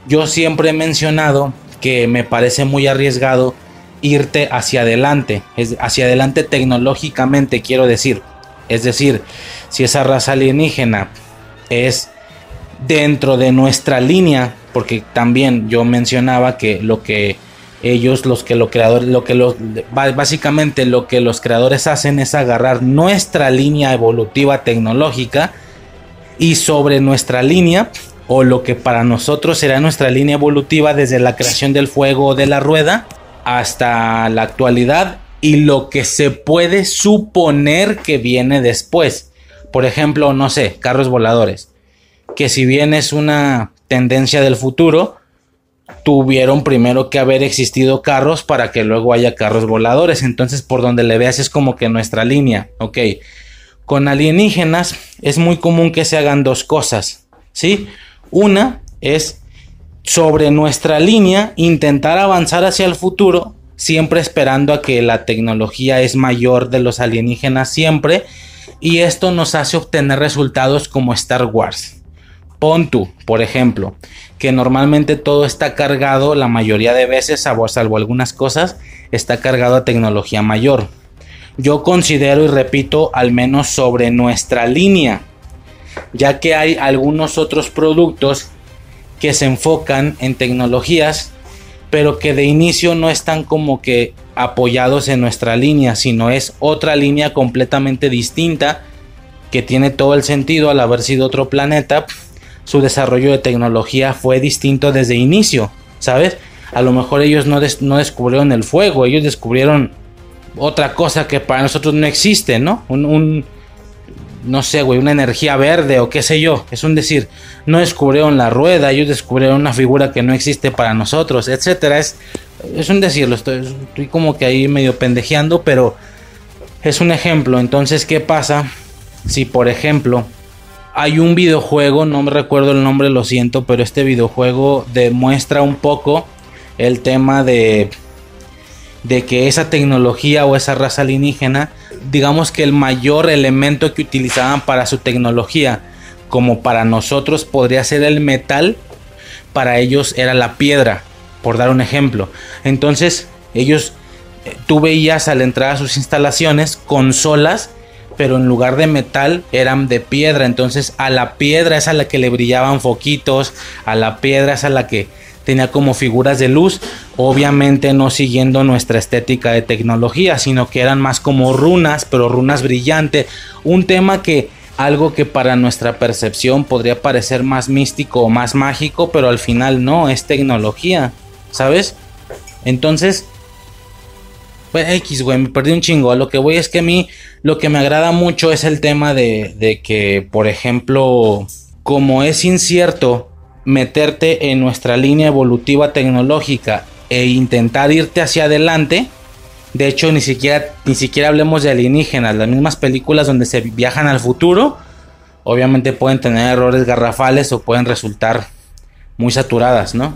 yo siempre he mencionado que me parece muy arriesgado irte hacia adelante, es hacia adelante tecnológicamente quiero decir. Es decir, si esa raza alienígena es dentro de nuestra línea, porque también yo mencionaba que lo que ellos, los que los creadores, lo que los, básicamente lo que los creadores hacen es agarrar nuestra línea evolutiva tecnológica y sobre nuestra línea o lo que para nosotros será nuestra línea evolutiva desde la creación del fuego o de la rueda hasta la actualidad y lo que se puede suponer que viene después. Por ejemplo, no sé, carros voladores. Que si bien es una tendencia del futuro, tuvieron primero que haber existido carros para que luego haya carros voladores. Entonces, por donde le veas es como que nuestra línea. Ok. Con alienígenas es muy común que se hagan dos cosas. ¿Sí? Una es sobre nuestra línea, intentar avanzar hacia el futuro, siempre esperando a que la tecnología es mayor de los alienígenas siempre, y esto nos hace obtener resultados como Star Wars. Pon tú, por ejemplo, que normalmente todo está cargado, la mayoría de veces, salvo algunas cosas, está cargado a tecnología mayor. yo considero y repito, al menos sobre nuestra línea, ya que hay algunos otros productos que se enfocan en tecnologías, pero que de inicio no están como que apoyados en nuestra línea, sino es otra línea completamente distinta que tiene todo el sentido al haber sido otro planeta. Su desarrollo de tecnología fue distinto desde inicio, ¿sabes? A lo mejor ellos no, no descubrieron el fuego, ellos descubrieron otra cosa que para nosotros no existe, ¿no? Un, no sé, güey, una energía verde o qué sé yo. Es un decir, no descubrieron la rueda, ellos descubrieron una figura que no existe para nosotros, etcétera. Es, es un decirlo, estoy, estoy como que ahí medio pendejeando, pero es un ejemplo. Entonces, ¿qué pasa si, por ejemplo, hay un videojuego, no me recuerdo el nombre, lo siento, pero este videojuego demuestra un poco el tema de de que esa tecnología o esa raza alienígena, digamos que el mayor elemento que utilizaban para su tecnología, como para nosotros podría ser el metal, para ellos era la piedra, por dar un ejemplo. Entonces, ellos, eh, tú veías al entrar a sus instalaciones consolas, pero en lugar de metal eran de piedra. Entonces, a la piedra es a la que le brillaban foquitos, a la piedra es a la que tenía como figuras de luz, obviamente no siguiendo nuestra estética de tecnología, sino que eran más como runas, pero runas brillantes, un tema que algo que para nuestra percepción podría parecer más místico o más mágico, pero al final no, es tecnología, ¿sabes? Entonces, pues X, güey, me perdí un chingo. Lo que voy es que a mí lo que me agrada mucho es el tema de, de que, por ejemplo, como es incierto meterte en nuestra línea evolutiva tecnológica e intentar irte hacia adelante. De hecho, ni siquiera, ni siquiera hablemos de alienígenas. Las mismas películas donde se viajan al futuro, obviamente pueden tener errores garrafales o pueden resultar muy saturadas, ¿no?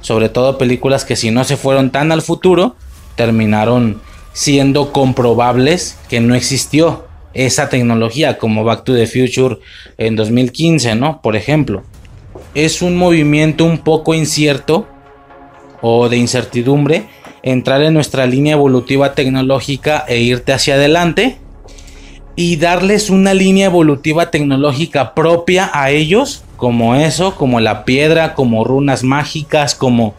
Sobre todo películas que si no se fueron tan al futuro, terminaron siendo comprobables que no existió esa tecnología, como Back to the Future en 2015, ¿no? Por ejemplo es un movimiento un poco incierto o de incertidumbre entrar en nuestra línea evolutiva tecnológica e irte hacia adelante y darles una línea evolutiva tecnológica propia a ellos, como eso, como la piedra, como runas mágicas, como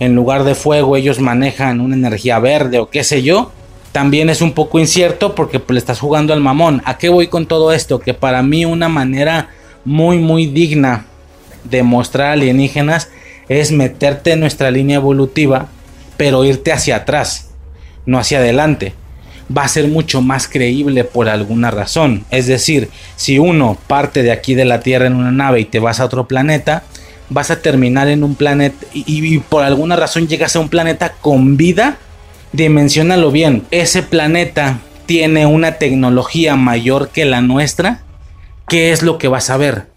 en lugar de fuego ellos manejan una energía verde o qué sé yo. También es un poco incierto porque pues, le estás jugando al mamón. ¿A qué voy con todo esto? Que para mí una manera muy muy digna demostrar alienígenas es meterte en nuestra línea evolutiva, pero irte hacia atrás, no hacia adelante. Va a ser mucho más creíble por alguna razón. Es decir, si uno parte de aquí de la Tierra en una nave y te vas a otro planeta, vas a terminar en un planeta y, por alguna razón llegas a un planeta con vida, dimensionalo bien. Ese planeta tiene una tecnología mayor que la nuestra. ¿Qué es lo que vas a ver?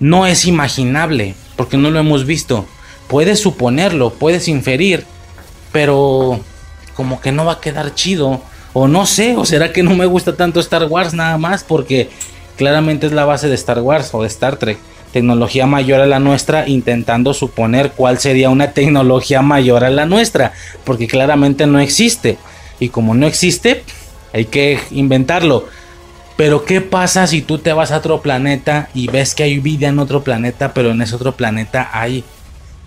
No es imaginable, porque no lo hemos visto. Puedes suponerlo, puedes inferir, pero como que no va a quedar chido. O no sé, o será que no me gusta tanto Star Wars nada más porque claramente es la base de Star Wars o de Star Trek. Tecnología mayor a la nuestra, intentando suponer cuál sería una tecnología mayor a la nuestra, porque claramente no existe. Y como no existe, hay que inventarlo. Pero ¿qué pasa si tú te vas a otro planeta y ves que hay vida en otro planeta, pero en ese otro planeta hay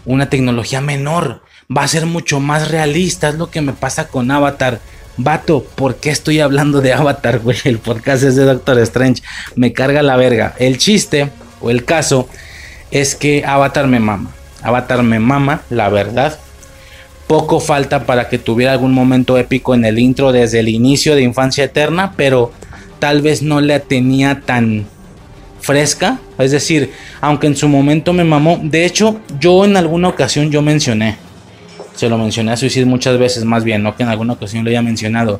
una tecnología menor? Va a ser mucho más realista, es lo que me pasa con Avatar. Vato, ¿por qué estoy hablando de Avatar, güey? El podcast es de Doctor Strange. Me carga la verga. El chiste o el caso es que Avatar me mama. Avatar me mama, la verdad. Poco falta para que tuviera algún momento épico en el intro desde el inicio de Infancia Eterna, pero tal vez no la tenía tan fresca. Es decir, aunque en su momento me mamó. De hecho, yo en alguna ocasión yo mencioné. Se lo mencioné a Suicide muchas veces, más bien, no que en alguna ocasión lo haya mencionado.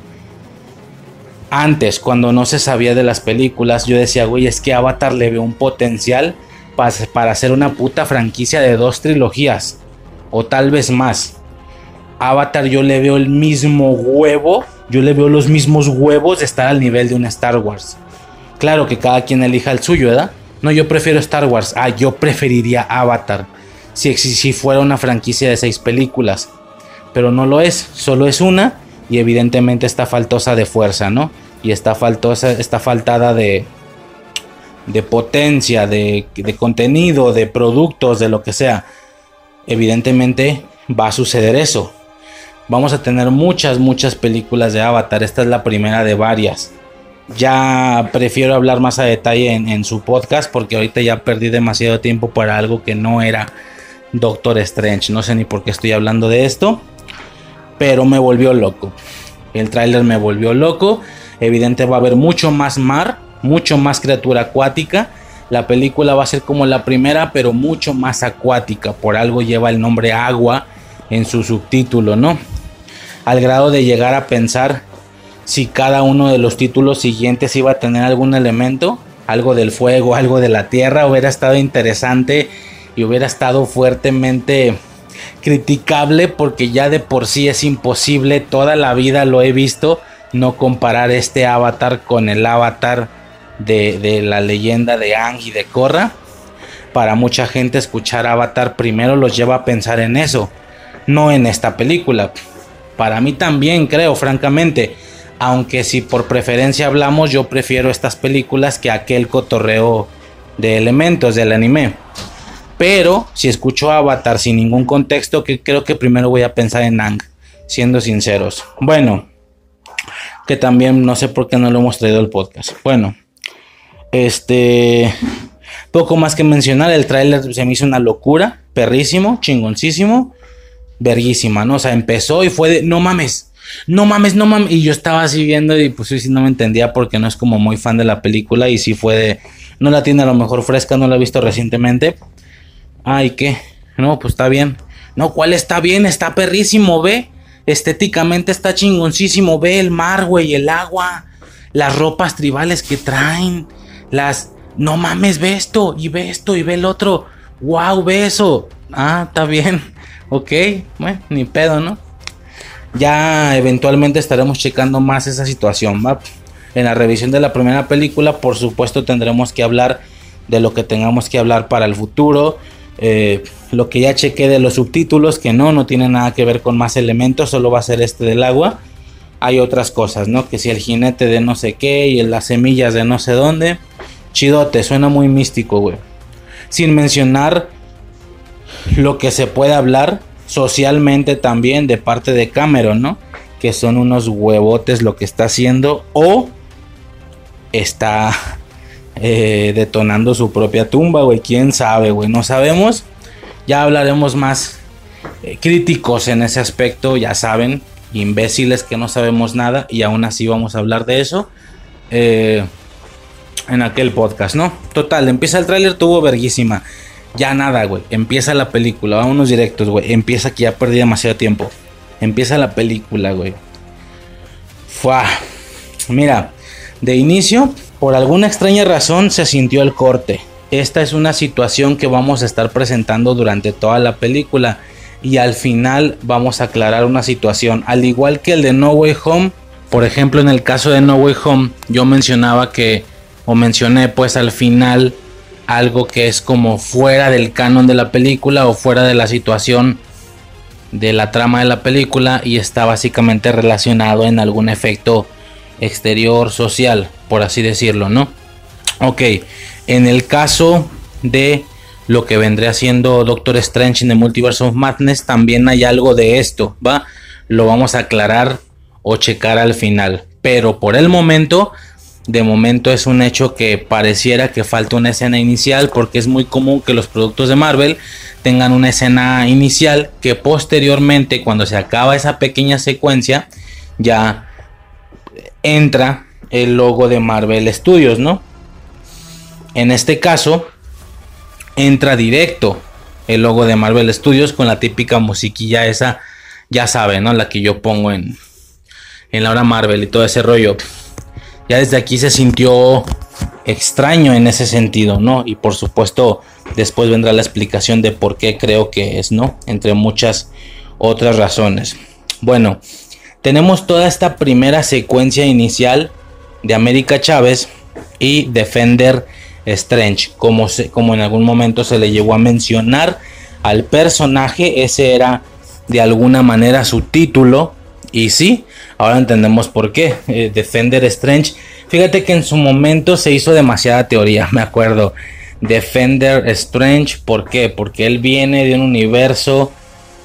Antes, cuando no se sabía de las películas, yo decía, güey, es que Avatar le veo un potencial para, para hacer una puta franquicia de dos trilogías. O tal vez más. Avatar yo le veo el mismo huevo yo le veo los mismos huevos de estar al nivel de un Star Wars. Claro que cada quien elija el suyo, ¿verdad? No, yo prefiero Star Wars. Ah, yo preferiría Avatar. Si, si fuera una franquicia de seis películas. Pero no lo es, solo es una. y evidentemente está faltosa de fuerza, ¿no? Y está faltosa, está faltada de, de potencia, de, de contenido, de productos, de lo que sea. Evidentemente va a suceder eso. Vamos a tener muchas, muchas películas de Avatar. Esta es la primera de varias. Ya prefiero hablar más a detalle en, su podcast porque ahorita ya perdí demasiado tiempo para algo que no era Doctor Strange. No sé ni por qué estoy hablando de esto, pero me volvió loco. El tráiler me volvió loco. Evidente va a haber mucho más mar, mucho más criatura acuática. La película va a ser como la primera, pero mucho más acuática. Por algo lleva el nombre agua en su subtítulo, ¿no? Al grado de llegar a pensar si cada uno de los títulos siguientes iba a tener algún elemento, algo del fuego, algo de la tierra, hubiera estado interesante y hubiera estado fuertemente criticable porque ya de por sí es imposible, toda la vida lo he visto, no comparar este avatar con el avatar de, la leyenda de Ang y de Korra. Para mucha gente escuchar Avatar primero los lleva a pensar en eso, no en esta película. Para mí también creo, francamente, aunque si por preferencia hablamos, yo prefiero estas películas que aquel cotorreo de elementos del anime. Pero si escucho Avatar sin ningún contexto, que creo que primero voy a pensar en Ang, siendo sinceros. Bueno, que también no sé por qué no lo hemos traído al podcast. Bueno, este poco más que mencionar, el tráiler se me hizo una locura, perrísimo, chingoncísimo, verguísima, ¿no? O sea, empezó y fue de no mames no mames, no mames. Y yo estaba así viendo y pues sí, no me entendía porque no es como muy fan de la película y si fue de, no la tiene a lo mejor fresca, no la he visto recientemente. Ay, ¿qué? No, pues está bien. No, ¿cuál está bien? Está perrísimo, ve. Estéticamente está chingoncísimo, ve el mar, güey, el agua, las ropas tribales que traen, las... No mames, ve esto y ve esto y ve el otro. Wow, ve eso. Ah, está bien. Ok, bueno, ni pedo, ¿no? Ya eventualmente estaremos checando más esa situación. En la revisión de la primera película, por supuesto, tendremos que hablar de lo que tengamos que hablar para el futuro. Eh, lo que ya chequé de los subtítulos, que no, no tiene nada que ver con más elementos, solo va a ser este del agua. Hay otras cosas, ¿no? Que si el jinete de no sé qué y las semillas de no sé dónde. Chidote, suena muy místico, güey. Sin mencionar lo que se puede hablar socialmente también de parte de Cameron, ¿no? Que son unos huevotes lo que está haciendo o está eh, detonando su propia tumba, güey. ¿Quién sabe, güey? No sabemos. Ya hablaremos más eh, críticos en ese aspecto, ya saben. Imbéciles que no sabemos nada y aún así vamos a hablar de eso. Eh, en aquel podcast, ¿no? Total, empieza el tráiler, tuvo verguísima. Ya nada, güey. Empieza la película. Vámonos directos, güey. Empieza que ya perdí demasiado tiempo. Empieza la película, güey. Fua. Mira, de inicio, por alguna extraña razón se sintió el corte. Esta es una situación que vamos a estar presentando durante toda la película. Y al final vamos a aclarar una situación. Al igual que el de No Way Home. Por ejemplo, en el caso de No Way Home, yo mencionaba que, o mencioné pues al final algo que es como fuera del canon de la película o fuera de la situación de la trama de la película y está básicamente relacionado en algún efecto exterior social, por así decirlo, ¿no? Ok, en el caso de lo que vendría siendo Doctor Strange en the Multiverse of Madness, también hay algo de esto, ¿va? Lo vamos a aclarar o checar al final. Pero por el momento de momento es un hecho que pareciera que falta una escena inicial porque es muy común que los productos de Marvel tengan una escena inicial que posteriormente cuando se acaba esa pequeña secuencia ya entra el logo de Marvel Studios, ¿no? En este caso entra directo el logo de Marvel Studios con la típica musiquilla esa, ya saben, ¿no? La que yo pongo en en la hora Marvel y todo ese rollo ya desde aquí se sintió extraño en ese sentido, ¿no? Y por supuesto, después vendrá la explicación de por qué creo que es, ¿no? Entre muchas otras razones. Bueno, tenemos toda esta primera secuencia inicial de América Chávez y Defender Strange, como, como en algún momento se le llegó a mencionar al personaje, ese era de alguna manera su título Y sí, ahora entendemos por qué. Eh, Defender Strange. Fíjate que en su momento se hizo demasiada teoría, me acuerdo. Defender Strange, ¿por qué? Porque él viene de un universo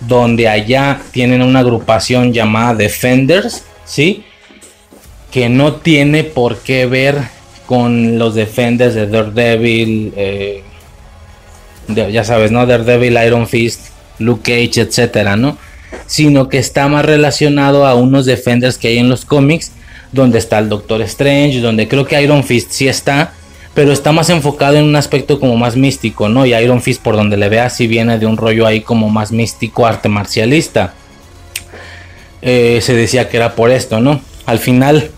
donde allá tienen una agrupación llamada Defenders, ¿sí? Que no tiene por qué ver con los Defenders de Daredevil, eh, ya sabes, ¿no? Daredevil, Iron Fist, Luke Cage, etcétera, ¿no? Sino que está más relacionado a unos Defenders que hay en los cómics, donde está el Doctor Strange, donde creo que Iron Fist sí está, pero está más enfocado en un aspecto como más místico, ¿no? Y Iron Fist, por donde le veas, sí viene de un rollo ahí como más místico, arte marcialista. Eh, se decía que era por esto, ¿no? Al final,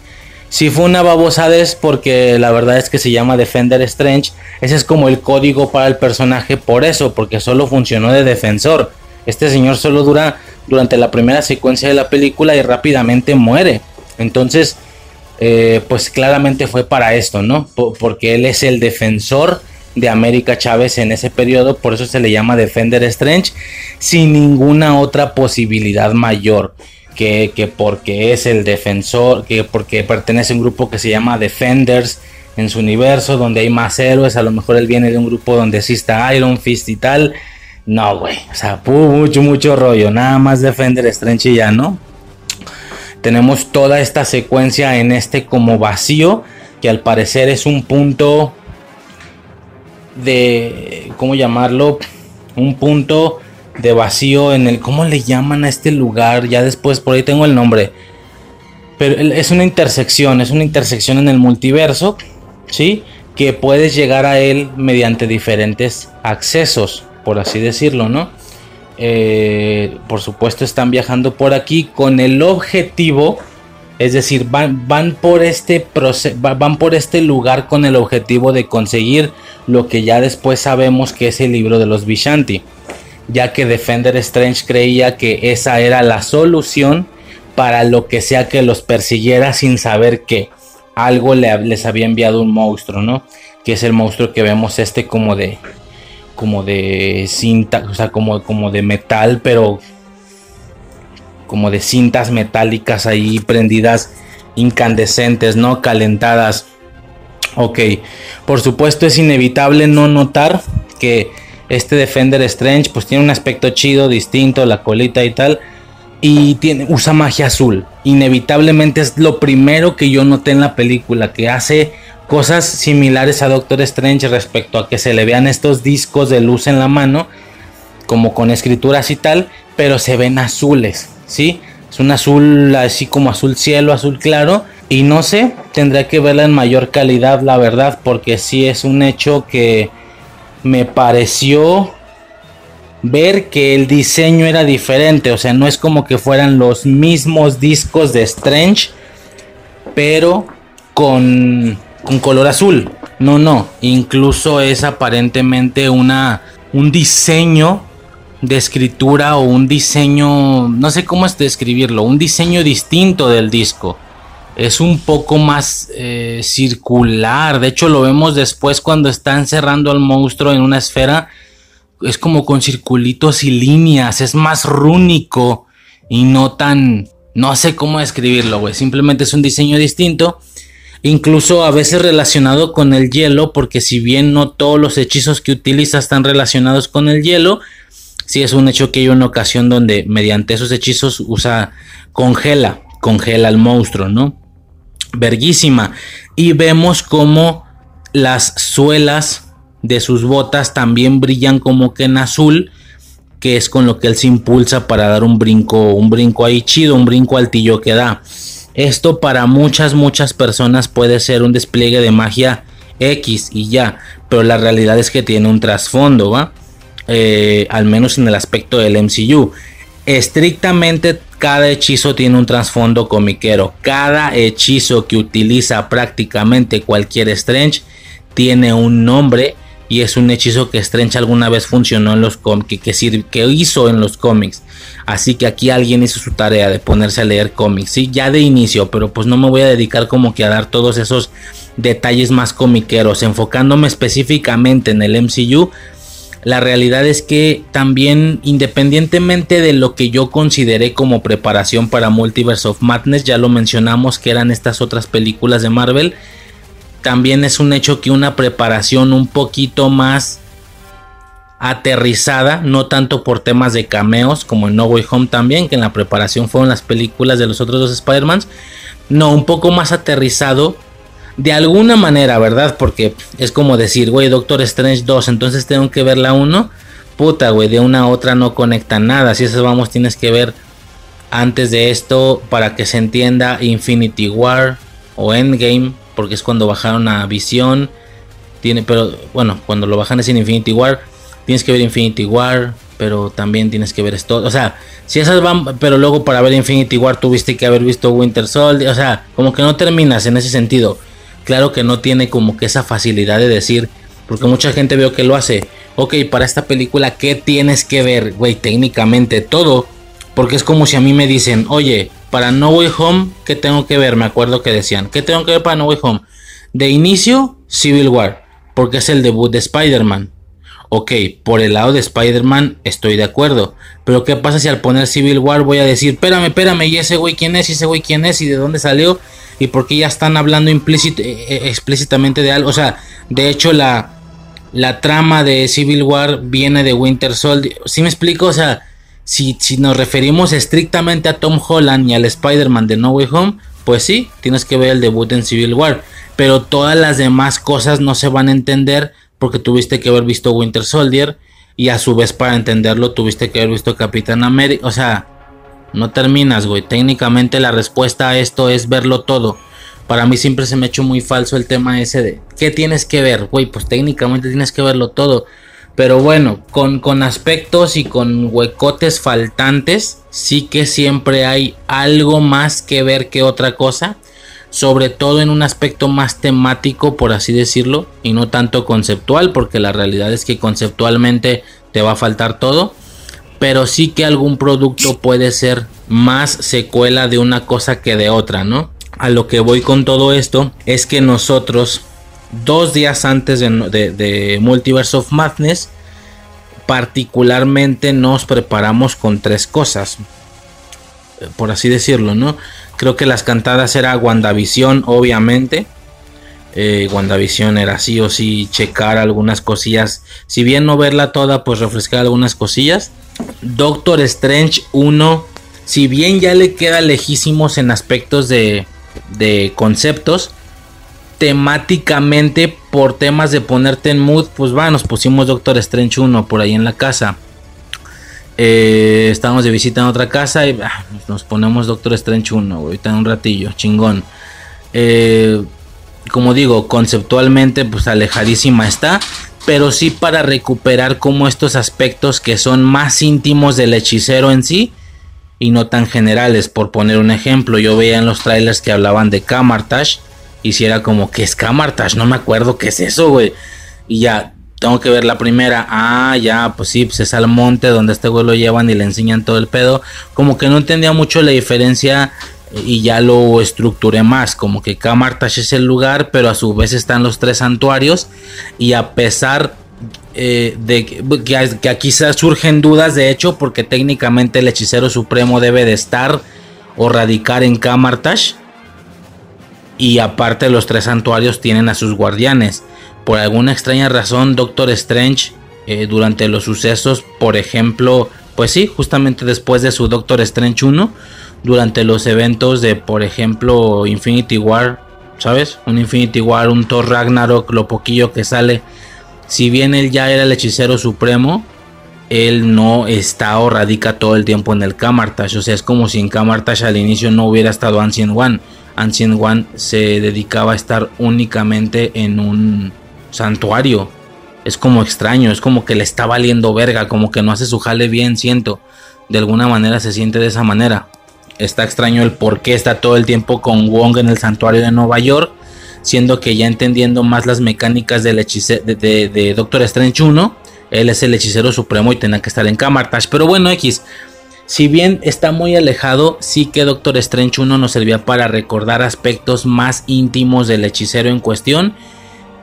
si fue una babosadez porque la verdad es que se llama Defender Strange. Ese es como el código para el personaje por eso, porque solo funcionó de defensor. Este señor solo dura durante la primera secuencia de la película y rápidamente muere. Entonces, eh, pues claramente fue para esto, ¿no? porque él es el defensor de América Chávez en ese periodo, por eso se le llama Defender Strange, sin ninguna otra posibilidad mayor. Que, que, porque es el defensor, que porque pertenece a un grupo que se llama Defenders en su universo, donde hay más héroes, a lo mejor él viene de un grupo donde exista Iron Fist y tal. No, güey, o sea, mucho, mucho rollo, nada más Defender Strange y ya, ¿no? tenemos toda esta secuencia en este como vacío que al parecer es un punto de cómo llamarlo un punto de vacío en el cómo le llaman a este lugar ya después por ahí tengo el nombre. Pero es una intersección es una intersección en el multiverso sí que puedes llegar a él mediante diferentes accesos por así decirlo no eh, por supuesto están viajando por aquí con el objetivo, es decir, van, van, por este van por este lugar con el objetivo de conseguir lo que ya después sabemos que es el libro de los Vishanti, ya que Defender Strange creía que esa era la solución para lo que sea que los persiguiera sin saber que algo les había enviado un monstruo, ¿no? Que es el monstruo que vemos este como de como de cinta, o sea, como, como de metal, pero como de cintas metálicas ahí prendidas, incandescentes, ¿no? Calentadas. Ok, por supuesto es inevitable no notar que este Defender Strange pues tiene un aspecto chido, distinto, la colita y tal. Y tiene, usa magia azul. Inevitablemente es lo primero que yo noté en la película, que hace cosas similares a Doctor Strange respecto a que se le vean estos discos de luz en la mano, como con escrituras y tal, pero se ven azules, ¿sí? Es un azul así como azul cielo, azul claro. Y no sé, tendré que verla en mayor calidad, la verdad, porque sí es un hecho que me pareció ver que el diseño era diferente. O sea, no es como que fueran los mismos discos de Strange, pero con con color azul. No, no. Incluso es aparentemente una, un diseño de escritura o un diseño, no sé cómo es describirlo, un diseño distinto del disco. Es un poco más eh, circular. De hecho, lo vemos después cuando está encerrando al monstruo en una esfera. Es como con circulitos y líneas. Es más rúnico y no tan. No sé cómo describirlo, güey. Simplemente es un diseño distinto incluso a veces relacionado con el hielo, porque si bien no todos los hechizos que utiliza están relacionados con el hielo, sí es un hecho que hay una ocasión donde mediante esos hechizos usa congela, congela al monstruo, ¿no? Verguísima. Y vemos como las suelas de sus botas también brillan como que en azul, que es con lo que él se impulsa para dar un brinco, un brinco ahí chido, un brinco altillo que da. Esto para muchas, muchas personas puede ser un despliegue de magia X y ya, pero la realidad es que tiene un trasfondo, ¿va? Eh, al menos en el aspecto del MCU. Estrictamente cada hechizo tiene un trasfondo comiquero. Cada hechizo que utiliza prácticamente cualquier Strange tiene un nombre y es un hechizo que Strange alguna vez funcionó en los cómics, que, que, hizo en los cómics. Así que aquí alguien hizo su tarea de ponerse a leer cómics, sí, ya de inicio, pero pues no me voy a dedicar como que a dar todos esos detalles más comiqueros, enfocándome específicamente en el MCU. la realidad es que también independientemente de lo que yo consideré como preparación para Multiverse of Madness, ya lo mencionamos que eran estas otras películas de Marvel, también es un hecho que una preparación un poquito más aterrizada, no tanto por temas de cameos como en No Way Home también, que en la preparación fueron las películas de los otros dos Spider-Mans, no, un poco más aterrizado de alguna manera, ¿verdad? Porque es como decir, güey, Doctor Strange 2, entonces tengo que ver la 1. Puta, güey, de una a otra no conecta nada. Si eso vamos, tienes que ver antes de esto para que se entienda Infinity War o Endgame, porque es cuando bajaron a Visión. Tiene, pero bueno, cuando lo bajan es en Infinity War. Tienes que ver Infinity War, pero también tienes que ver esto. O sea, si esas van, pero luego para ver Infinity War tuviste que haber visto Winter Soldier. O sea, como que no terminas en ese sentido claro que no tiene como que esa facilidad de decir, porque mucha gente veo que lo hace, ok, para esta película, ¿qué tienes que ver, güey? Técnicamente todo, porque es como si a mí me dicen, oye, para No Way Home, ¿qué tengo que ver? Me acuerdo que decían, ¿qué tengo que ver para No Way Home? De inicio, Civil War, porque es el debut de Spider-Man. Ok, por el lado de Spider-Man estoy de acuerdo. Pero ¿qué pasa si al poner Civil War voy a decir, espérame, espérame, ¿y ese güey quién es? ¿Y ese güey quién es? ¿Y de dónde salió? y porque ya están hablando eh, eh, explícitamente de algo. O sea, de hecho la, la trama de Civil War viene de Winter Soldier. ¿Sí me explico? O sea, si, si nos referimos estrictamente a Tom Holland y al Spider-Man de No Way Home, pues sí, tienes que ver el debut en Civil War. Pero todas las demás cosas no se van a entender porque tuviste que haber visto Winter Soldier y a su vez para entenderlo tuviste que haber visto Capitán América. O sea, no terminas, güey. Técnicamente la respuesta a esto es verlo todo. Para mí siempre se me ha hecho muy falso el tema ese de ¿qué tienes que ver? Güey, pues técnicamente tienes que verlo todo. Pero bueno, con, con aspectos y con huecotes faltantes, sí que siempre hay algo más que ver que otra cosa. Sobre todo en un aspecto más temático, por así decirlo, y no tanto conceptual, porque la realidad es que conceptualmente te va a faltar todo pero sí que algún producto puede ser más secuela de una cosa que de otra, ¿no? A lo que voy con todo esto es que nosotros, dos días antes de, Multiverse of Madness, particularmente nos preparamos con tres cosas, por así decirlo, ¿no? Creo que las cantadas era WandaVision, obviamente. Eh, WandaVision era sí o sí checar algunas cosillas. Si bien no verla toda, pues refrescar algunas cosillas. Doctor Strange 1, si bien ya le queda lejísimos en aspectos de, de conceptos, temáticamente por temas de ponerte en mood, pues va, nos pusimos Doctor Strange 1 por ahí en la casa. Eh, estábamos de visita en otra casa y ah, nos ponemos Doctor Strange 1, ahorita en un ratillo, chingón. Eh, como digo, conceptualmente, pues alejadísima está pero sí para recuperar como estos aspectos que son más íntimos del hechicero en sí y no tan generales. Por poner un ejemplo, yo veía en los trailers que hablaban de Kamartash y si era como, ¿qué es Kamartash? No me acuerdo qué es eso, güey. Y ya, tengo que ver la primera. Ah, ya, pues sí, pues es al monte donde este güey lo llevan y le enseñan todo el pedo. Como que no entendía mucho la diferencia y ya lo estructuré más, como que Kamartash es el lugar, pero a su vez están los tres santuarios y a pesar eh, de que, aquí surgen dudas, de hecho, porque técnicamente el hechicero supremo debe de estar o radicar en Kamartash y aparte los tres santuarios tienen a sus guardianes. Por alguna extraña razón, Doctor Strange eh, durante los sucesos, por ejemplo, pues sí, justamente después de su Doctor Strange 1, durante los eventos de, por ejemplo, Infinity War, ¿sabes? Un Infinity War, un Thor Ragnarok, lo poquillo que sale. Si bien él ya era el hechicero supremo, él no está o radica todo el tiempo en el Kamartash. O sea, es como si en Kamartash al inicio no hubiera estado Ancient One. Ancient One se dedicaba a estar únicamente en un santuario. Es como extraño, es como que le está valiendo verga, como que no hace su jale bien, siento. De alguna manera se siente de esa manera está extraño el por qué está todo el tiempo con Wong en el santuario de Nueva York, siendo que ya entendiendo más las mecánicas del de, Doctor Strange 1, él es el hechicero supremo y tenía que estar en Camartash. Pero bueno, X, si bien está muy alejado, sí que Doctor Strange 1 nos servía para recordar aspectos más íntimos del hechicero en cuestión.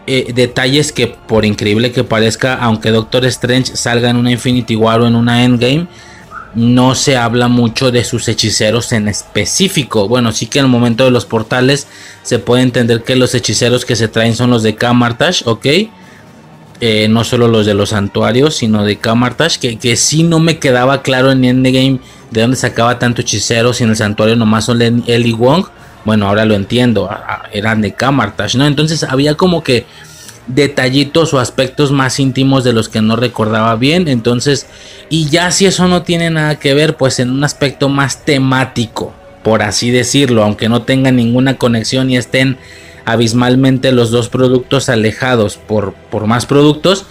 eh, detalles que por increíble que parezca, aunque Doctor Strange salga en una Infinity War o en una Endgame, no se habla mucho de sus hechiceros en específico. Bueno, sí que en el momento de los portales se puede entender que los hechiceros que se traen son los de Kamartash, ¿ok? Eh, no solo los de los santuarios, sino de Kamartash, que, que sí no me quedaba claro en Endgame de dónde sacaba tanto hechicero si en el santuario nomás son Eli Wong. Bueno, ahora lo entiendo, eran de Kamartash, ¿no? Entonces había como que detallitos o aspectos más íntimos de los que no recordaba bien. Entonces, y ya si eso no tiene nada que ver, pues en un aspecto más temático, por así decirlo, aunque no tengan ninguna conexión y estén abismalmente los dos productos alejados por, por más productos,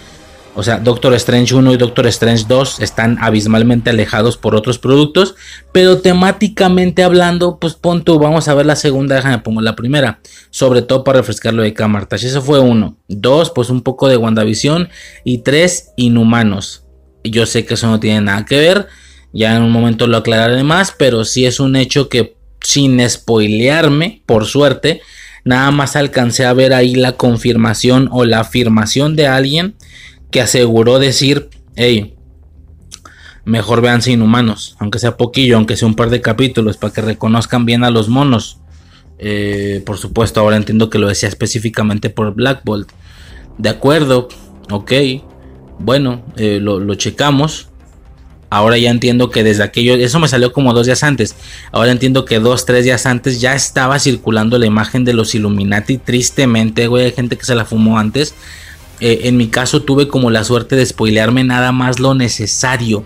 o sea, Doctor Strange 1 y Doctor Strange 2 están abismalmente alejados por otros productos. Pero temáticamente hablando, pues punto, vamos a ver la segunda, déjame pongo la primera. Sobre todo para refrescar lo de Camartash. Eso fue uno. Dos, pues un poco de WandaVision. Y tres, Inhumanos. Yo sé que eso no tiene nada que ver. Ya en un momento lo aclararé más. Pero sí es un hecho que sin spoilearme, por suerte, nada más alcancé a ver ahí la confirmación o la afirmación de alguien que aseguró decir, hey, mejor veanse inhumanos, aunque sea poquillo, aunque sea un par de capítulos, para que reconozcan bien a los monos. Eh, por supuesto, ahora entiendo que lo decía específicamente por Black Bolt. De acuerdo, ok, bueno, eh, lo, lo, checamos. Ahora ya entiendo que desde aquello, eso me salió como dos días antes. Ahora entiendo que dos, tres días antes ya estaba circulando la imagen de los Illuminati. Tristemente, güey, hay gente que se la fumó antes. Eh, en mi caso tuve como la suerte de spoilearme nada más lo necesario.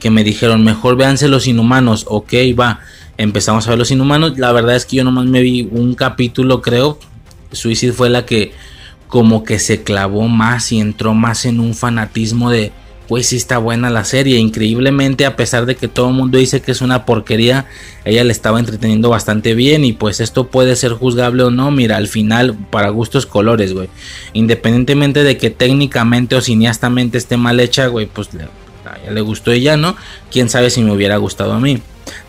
Que me dijeron, mejor véanse los inhumanos. Ok, va. Empezamos a ver los inhumanos. La verdad es que yo nomás me vi un capítulo, creo. Suicide fue la que como que se clavó más y entró más en un fanatismo de pues sí está buena la serie. Increíblemente, a pesar de que todo el mundo dice que es una porquería, ella le estaba entreteniendo bastante bien. Y pues esto puede ser juzgable o no. Mira, al final, para gustos colores, güey. Independientemente de que técnicamente o cineastamente esté mal hecha, güey, pues le, a le gustó ella, ¿no? Quién sabe si me hubiera gustado a mí.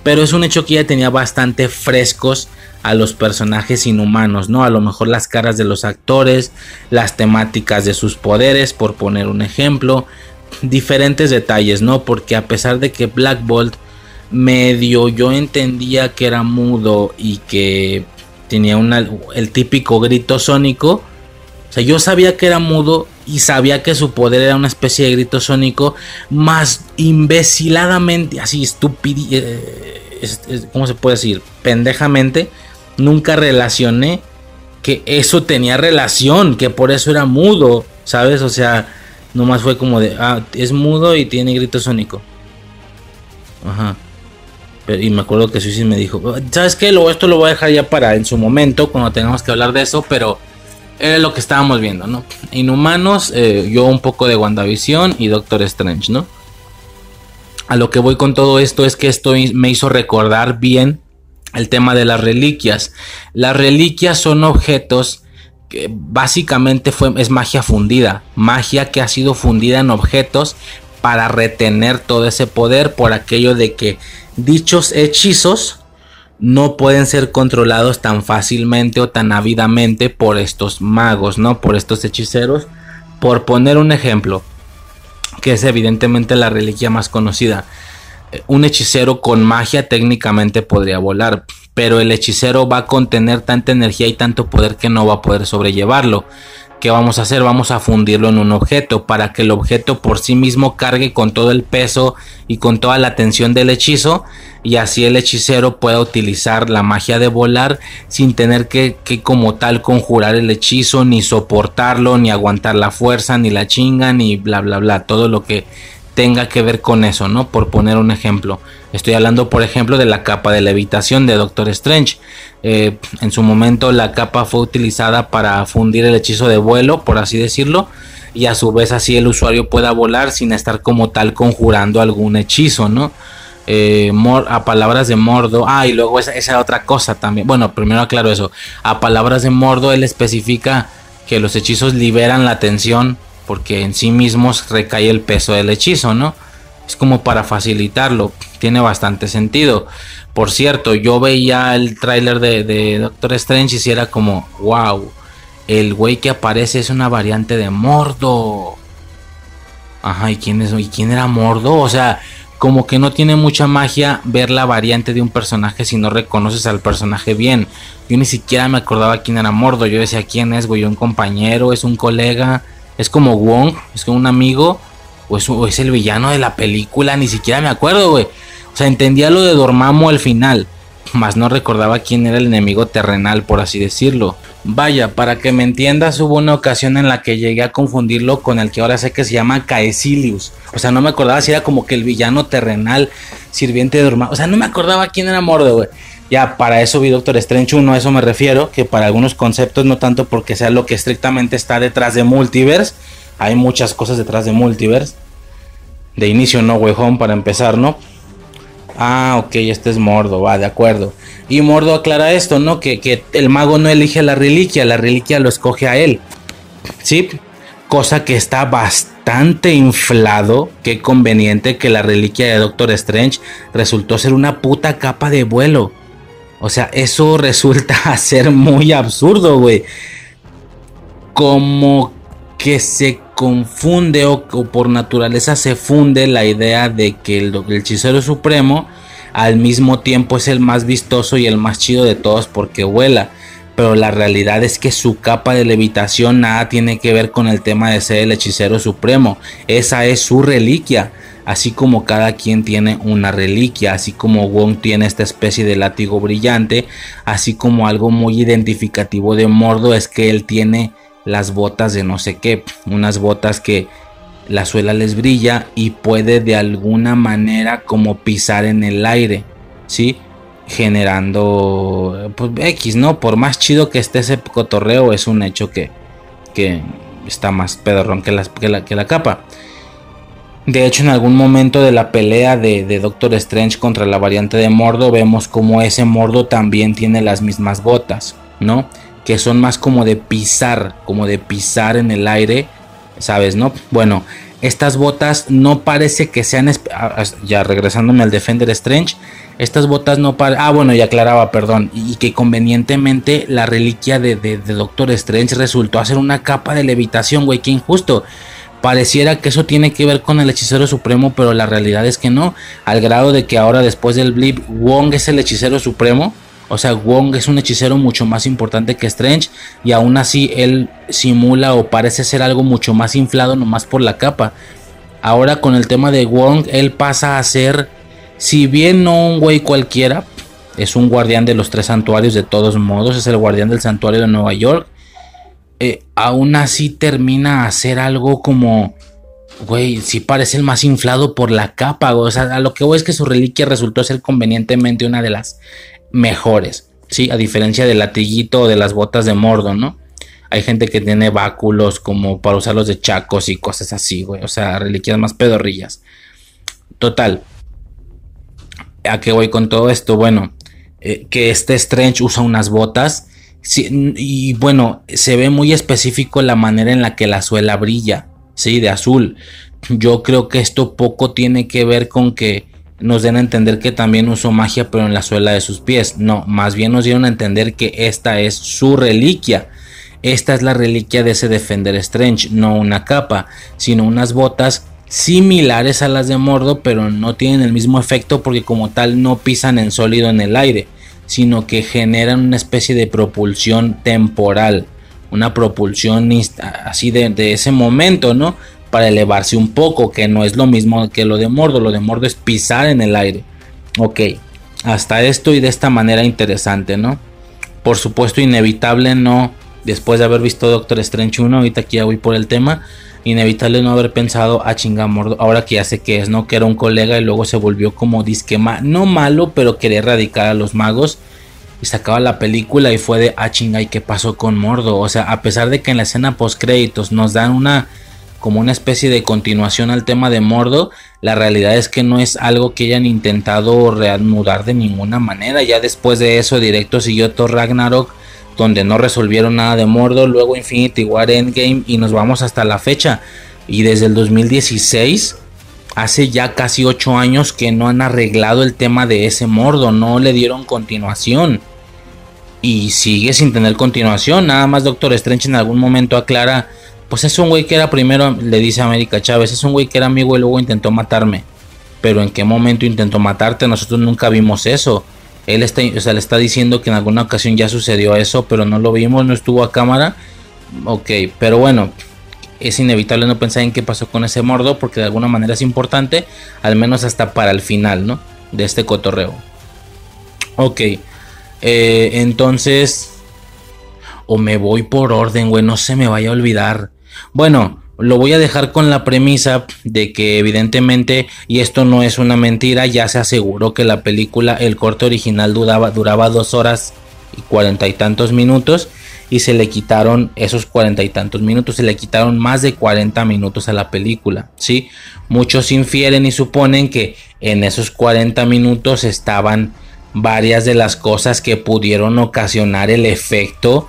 Pero es un hecho que ella tenía bastante frescos a los personajes inhumanos, ¿no? A lo mejor las caras de los actores, las temáticas de sus poderes, por poner un ejemplo, diferentes detalles, ¿no? Porque a pesar de que Black Bolt medio yo entendía que era mudo y que tenía una, el típico grito sónico, o sea, yo sabía que era mudo y sabía que su poder era una especie de grito sónico, más imbeciladamente, así estúpido, eh, ¿cómo se puede decir? Pendejamente, nunca relacioné que eso tenía relación, que por eso era mudo, ¿sabes? O sea, Nomás fue como de, ah, es mudo y tiene grito sónico. Ajá. y me acuerdo que Susi me dijo, ¿sabes qué? esto lo voy a dejar ya para en su momento, cuando tengamos que hablar de eso, pero era lo que estábamos viendo, ¿no? Inhumanos, eh, yo un poco de WandaVision y Doctor Strange, ¿no? A lo que voy con todo esto es que esto me hizo recordar bien el tema de las reliquias. Las reliquias son objetos básicamente fue, es magia fundida, magia que ha sido fundida en objetos para retener todo ese poder por aquello de que dichos hechizos no pueden ser controlados tan fácilmente o tan ávidamente por estos magos, ¿no? Por estos hechiceros. Por poner un ejemplo, que es evidentemente la reliquia más conocida. Eh, un hechicero con magia técnicamente podría volar, pero el hechicero va a contener tanta energía y tanto poder que no va a poder sobrellevarlo. ¿Qué vamos a hacer? Vamos a fundirlo en un objeto para que el objeto por sí mismo cargue con todo el peso y con toda la tensión del hechizo y así el hechicero pueda utilizar la magia de volar sin tener que, que como tal conjurar el hechizo ni soportarlo ni aguantar la fuerza ni la chinga ni bla bla bla todo lo que tenga que ver con eso, ¿no? Por poner un ejemplo. Estoy hablando, por ejemplo, de la capa de levitación de Doctor Strange. Eh, en su momento la capa fue utilizada para fundir el hechizo de vuelo, por así decirlo, y a su vez así el usuario pueda volar sin estar como tal conjurando algún hechizo, ¿no? Eh, a palabras de Mordo. Ah, y luego esa, esa otra cosa también. Bueno, primero aclaro eso. A palabras de Mordo, él especifica que los hechizos liberan la tensión porque en sí mismos recae el peso del hechizo, ¿no? Es como para facilitarlo, tiene bastante sentido. Por cierto, yo veía el tráiler de, Doctor Strange y si era como, wow, el güey que aparece es una variante de Mordo. Ajá, ¿y quién es? ¿Y quién era Mordo? O sea, como que no tiene mucha magia ver la variante de un personaje si no reconoces al personaje bien. Yo ni siquiera me acordaba quién era Mordo. Yo decía, ¿quién es, güey? ¿Un compañero? ¿Es un colega? ¿Es como Wong? ¿Es como un amigo? ¿O es, el villano de la película? Ni siquiera me acuerdo, güey. O sea, entendía lo de Dormammu al final. Mas no recordaba quién era el enemigo terrenal, por así decirlo. Vaya, para que me entiendas, hubo una ocasión en la que llegué a confundirlo con el que ahora sé que se llama Caecilius. O sea, no me acordaba si era como que el villano terrenal, sirviente de Dormammu. O sea, no me acordaba quién era Mordo, güey. Ya, para eso vi Doctor Strange 1, a eso me refiero, que para algunos conceptos, no tanto porque sea lo que estrictamente está detrás de Multiverse, hay muchas cosas detrás de Multiverse. De inicio, no Way Home para empezar, ¿no? Ah, ok, este es Mordo, va, de acuerdo. Y Mordo aclara esto, ¿no? Que, que el mago no elige la reliquia, la reliquia lo escoge a él. ¿Sí? Cosa que está bastante inflado. Qué conveniente que la reliquia de Doctor Strange resultó ser una puta capa de vuelo. O sea, eso resulta ser muy absurdo, güey. Como que se confunde o, por naturaleza se funde la idea de que el, el, hechicero supremo al mismo tiempo es el más vistoso y el más chido de todos porque vuela. Pero la realidad es que su capa de levitación nada tiene que ver con el tema de ser el hechicero supremo. Esa es su reliquia. Así como cada quien tiene una reliquia, así como Wong tiene esta especie de látigo brillante, así como algo muy identificativo de Mordo es que él tiene las botas de no sé qué, unas botas que la suela les brilla y puede de alguna manera como pisar en el aire, ¿sí? Generando pues X, ¿no? Por más chido que esté ese cotorreo, es un hecho que, que está más pedorrón que la, que, la, que la capa. De hecho, en algún momento de la pelea de, Doctor Strange contra la variante de Mordo, vemos como ese Mordo también tiene las mismas botas, ¿no? Que son más como de pisar, como de pisar en el aire, ¿sabes? ¿No? Bueno, estas botas no parece que sean, ya regresándome al Defender Strange, estas botas no parecen, ah bueno, ya aclaraba, perdón, y que convenientemente la reliquia de, de, de Doctor Strange resultó hacer una capa de levitación, güey, que injusto. Pareciera que eso tiene que ver con el hechicero supremo, pero la realidad es que no. Al grado de que ahora después del blip, Wong es el hechicero supremo. O sea, Wong es un hechicero mucho más importante que Strange. Y aún así él simula o parece ser algo mucho más inflado nomás por la capa. Ahora con el tema de Wong, él pasa a ser, si bien no un güey cualquiera, es un guardián de los tres santuarios de todos modos. Es el guardián del santuario de Nueva York eh, aún así termina a ser algo como, güey, sí parece el más inflado por la capa, o sea, a lo que voy es que su reliquia resultó ser convenientemente una de las mejores, sí, a diferencia del latiguito o de las botas de mordo, ¿no? Hay gente que tiene báculos como para usarlos de chacos y cosas así, güey, o sea, reliquias más pedorrillas. Total. ¿A qué voy con todo esto? Bueno, eh, que este Strange usa unas botas Y bueno, se ve muy específico la manera en la que la suela brilla, sí, de azul. Yo creo que esto poco tiene que ver con que nos den a entender que también usó magia, pero en la suela de sus pies. No, más bien nos dieron a entender que esta es su reliquia. Esta es la reliquia de ese Defender Strange, no una capa, sino unas botas similares a las de Mordo, pero no tienen el mismo efecto porque como tal no pisan en sólido en el aire sino que generan una especie de propulsión temporal, una propulsión así de, ese momento, ¿no? Para elevarse un poco, que no es lo mismo que lo de Mordo, lo de Mordo es pisar en el aire. Ok, hasta esto y de esta manera interesante, ¿no? Por supuesto, inevitable no, después de haber visto Doctor Strange 1, ahorita aquí ya voy por el tema, inevitable no haber pensado a ah, Mordo, ahora que ya sé que es, ¿no? Que era un colega y luego se volvió como disquema, no malo, pero quería erradicar a los magos. Y se acaba la película y fue de, ah, chinga, ¿y qué pasó con Mordo? O sea, a pesar de que en la escena post créditos nos dan una, como una especie de continuación al tema de Mordo, la realidad es que no es algo que hayan intentado reanudar de ninguna manera. Ya después de eso, directo siguió Thor Ragnarok donde no resolvieron nada de Mordo, luego Infinity War Endgame y nos vamos hasta la fecha. Y desde el 2016, hace ya casi 8 años que no han arreglado el tema de ese Mordo, no le dieron continuación. y sigue sin tener continuación. Nada más Doctor Strange en algún momento aclara, pues es un güey que era primero, le dice América Chávez, es un güey que era amigo y luego intentó matarme. Pero en qué momento intentó matarte, nosotros nunca vimos eso. Él está, o sea, le está diciendo que en alguna ocasión ya sucedió eso, pero no lo vimos, no estuvo a cámara. Ok, pero bueno, es inevitable no pensar en qué pasó con ese mordo, porque de alguna manera es importante, al menos hasta para el final, ¿no? De este cotorreo. Ok, eh, entonces, o me voy por orden, güey, no se me vaya a olvidar. Bueno, lo voy a dejar con la premisa de que evidentemente, y esto no es una mentira, ya se aseguró que la película, el corte original duraba, duraba dos horas y cuarenta y tantos minutos y se le quitaron esos cuarenta y tantos minutos, se le quitaron más de 40 minutos a la película, ¿sí? Muchos infieren y suponen que en esos 40 minutos estaban varias de las cosas que pudieron ocasionar el efecto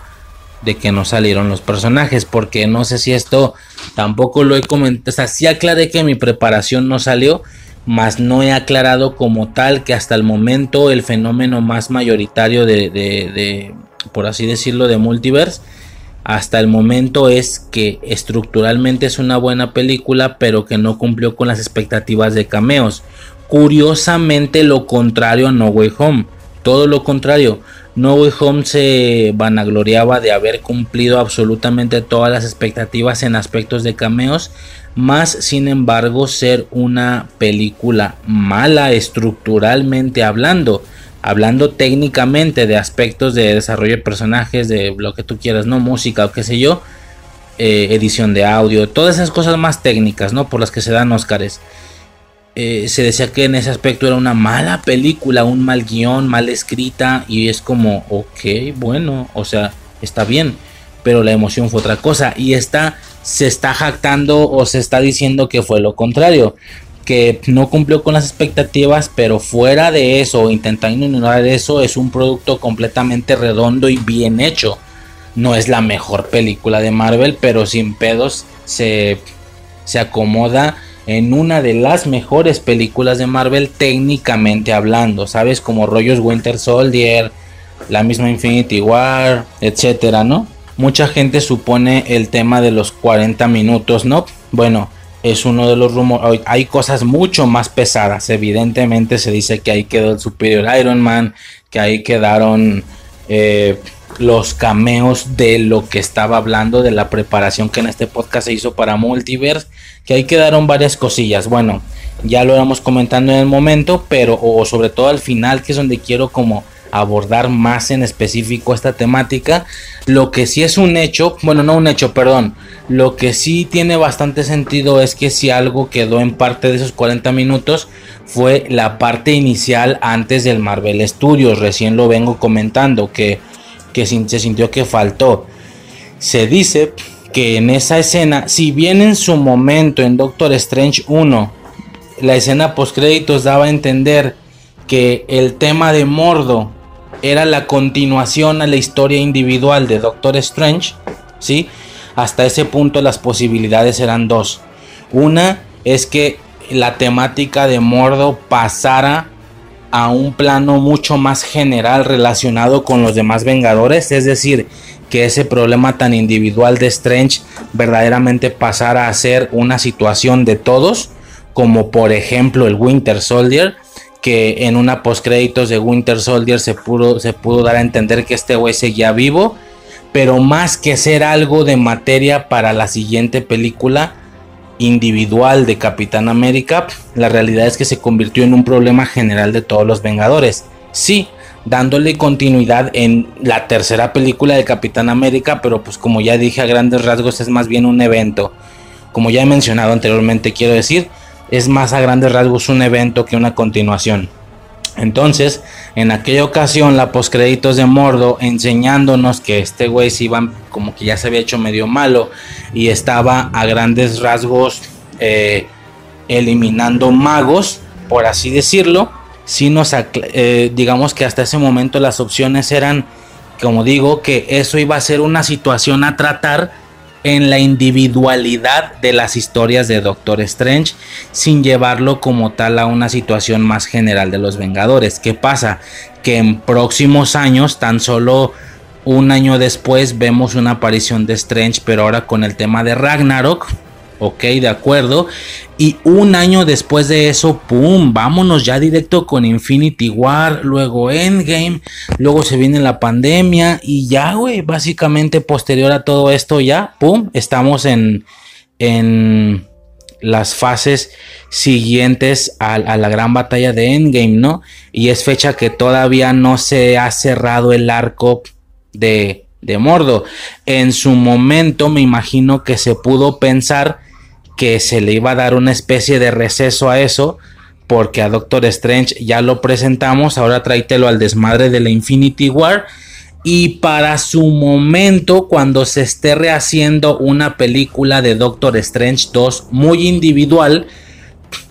de que no salieron los personajes, porque no sé si esto tampoco lo he comentado, o sea, sí aclaré que mi preparación no salió, mas no he aclarado como tal que hasta el momento el fenómeno más mayoritario de, de, de por así decirlo, de multiverse, hasta el momento es que estructuralmente es una buena película, pero que no cumplió con las expectativas de cameos. Curiosamente lo contrario a No Way Home. Todo lo contrario. No Way Home se vanagloriaba de haber cumplido absolutamente todas las expectativas en aspectos de cameos, más sin embargo ser una película mala estructuralmente hablando, hablando técnicamente de aspectos de desarrollo de personajes, de lo que tú quieras, no música o qué sé yo, eh, edición de audio, todas esas cosas más técnicas, ¿no? Por las que se dan Óscares. Eh, se decía que en ese aspecto era una mala película, un mal guion, mal escrita y es como, ok, bueno, o sea, está bien, pero la emoción fue otra cosa y esta se está jactando o se está diciendo que fue lo contrario, que no cumplió con las expectativas, pero fuera de eso, intentando ignorar eso, es un producto completamente redondo y bien hecho. No es la mejor película de Marvel, pero sin pedos se, se acomoda en una de las mejores películas de Marvel técnicamente hablando, ¿sabes? Como rollos Winter Soldier, la misma Infinity War, etcétera, ¿no? Mucha gente supone el tema de los 40 minutos, ¿no? Bueno, es uno de los rumores. Hay cosas mucho más pesadas. Evidentemente se dice que ahí quedó el Superior Iron Man, que ahí quedaron eh, los cameos de lo que estaba hablando, de la preparación que en este podcast se hizo para Multiverse, que ahí quedaron varias cosillas. Bueno, ya lo íbamos comentando en el momento, pero o sobre todo al final, que es donde quiero como abordar más en específico esta temática. Lo que sí es un hecho, bueno, no un hecho, perdón. Lo que sí tiene bastante sentido es que si algo quedó en parte de esos 40 minutos fue la parte inicial antes del Marvel Studios. Recién lo vengo comentando que, que se sintió que faltó. Se dice que en esa escena, si bien en su momento en Doctor Strange 1, la escena post créditos daba a entender que el tema de Mordo era la continuación a la historia individual de Doctor Strange, ¿sí? Hasta ese punto las posibilidades eran dos. Una es que la temática de Mordo pasara a un plano mucho más general relacionado con los demás Vengadores, es decir, que ese problema tan individual de Strange verdaderamente pasara a ser una situación de todos, como por ejemplo el Winter Soldier, que en una post créditos de Winter Soldier se pudo, se pudo dar a entender que este güey seguía vivo, pero más que ser algo de materia para la siguiente película individual de Capitán América, la realidad es que se convirtió en un problema general de todos los Vengadores. Sí, dándole continuidad en la tercera película de Capitán América, pero pues como ya dije a grandes rasgos es más bien un evento. Como ya he mencionado anteriormente, quiero decir, es más a grandes rasgos un evento que una continuación. Entonces, en aquella ocasión, la postcréditos de Mordo enseñándonos que este güey se iba como que ya se había hecho medio malo y estaba a grandes rasgos eh, eliminando magos, por así decirlo. Si nos eh, digamos que hasta ese momento las opciones eran, como digo, que eso iba a ser una situación a tratar en la individualidad de las historias de Doctor Strange sin llevarlo como tal a una situación más general de los Vengadores. ¿Qué pasa? Que en próximos años, tan solo un año después, vemos una aparición de Strange, pero ahora con el tema de Ragnarok Ok, de acuerdo. Y un año después de eso, ¡pum! Vámonos ya directo con Infinity War, luego Endgame, luego se viene la pandemia y ya, güey, básicamente posterior a todo esto ya, ¡pum! Estamos en, en las fases siguientes a, a, la gran batalla de Endgame, ¿no? Y es fecha que todavía no se ha cerrado el arco de, de Mordo. En su momento me imagino que se pudo pensar que se le iba a dar una especie de receso a eso, porque a Doctor Strange ya lo presentamos, ahora tráetelo al desmadre de la Infinity War. Y para su momento, cuando se esté rehaciendo una película de Doctor Strange 2 muy individual,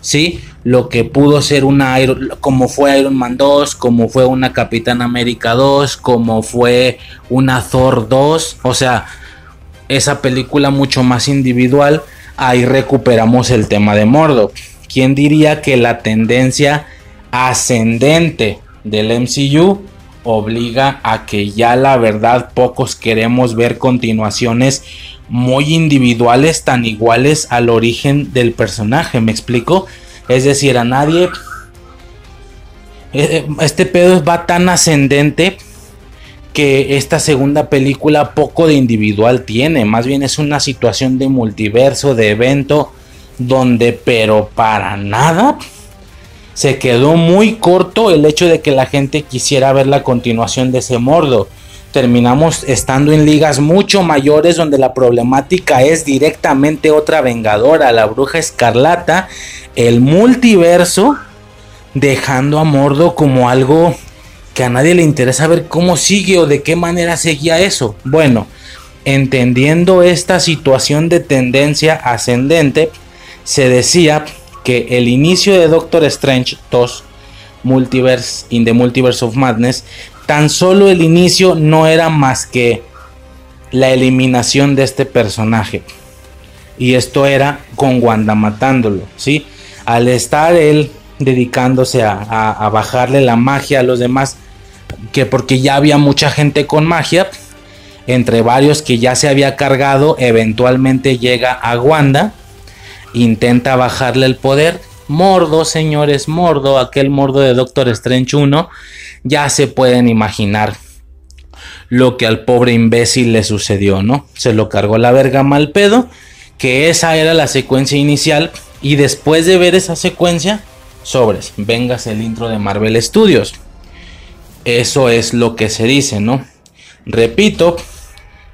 ¿sí? Lo que pudo ser una como fue Iron Man 2, como fue una Capitán América 2, como fue una Thor 2, o sea, esa película mucho más individual ahí recuperamos el tema de Mordo. ¿Quién diría que la tendencia ascendente del MCU obliga a que ya la verdad pocos queremos ver continuaciones muy individuales tan iguales al origen del personaje? ¿Me explico? Es decir, a nadie... Eh, este pedo va tan ascendente que esta segunda película poco de individual tiene, más bien es una situación de multiverso, de evento, donde pero para nada se quedó muy corto el hecho de que la gente quisiera ver la continuación de ese mordo. Terminamos estando en ligas mucho mayores donde la problemática es directamente otra vengadora, la bruja escarlata, el multiverso, dejando a Mordo como algo que a nadie le interesa ver cómo sigue o de qué manera seguía eso. Bueno, entendiendo esta situación de tendencia ascendente, se decía que el inicio de Doctor Strange 2, Multiverse in the Multiverse of Madness, tan solo el inicio no era más que la eliminación de este personaje. Y esto era con Wanda matándolo, ¿sí? Al estar él dedicándose a, bajarle la magia a los demás, que porque ya había mucha gente con magia, entre varios que ya se había cargado, eventualmente llega a Wanda, intenta bajarle el poder, Mordo, señores, Mordo, aquel Mordo de Doctor Strange 1, ya se pueden imaginar lo que al pobre imbécil le sucedió, ¿no? Se lo cargó la verga mal pedo, que esa era la secuencia inicial, y después de ver esa secuencia, sobres, vengas el intro de Marvel Studios. Eso es lo que se dice, ¿no? Repito,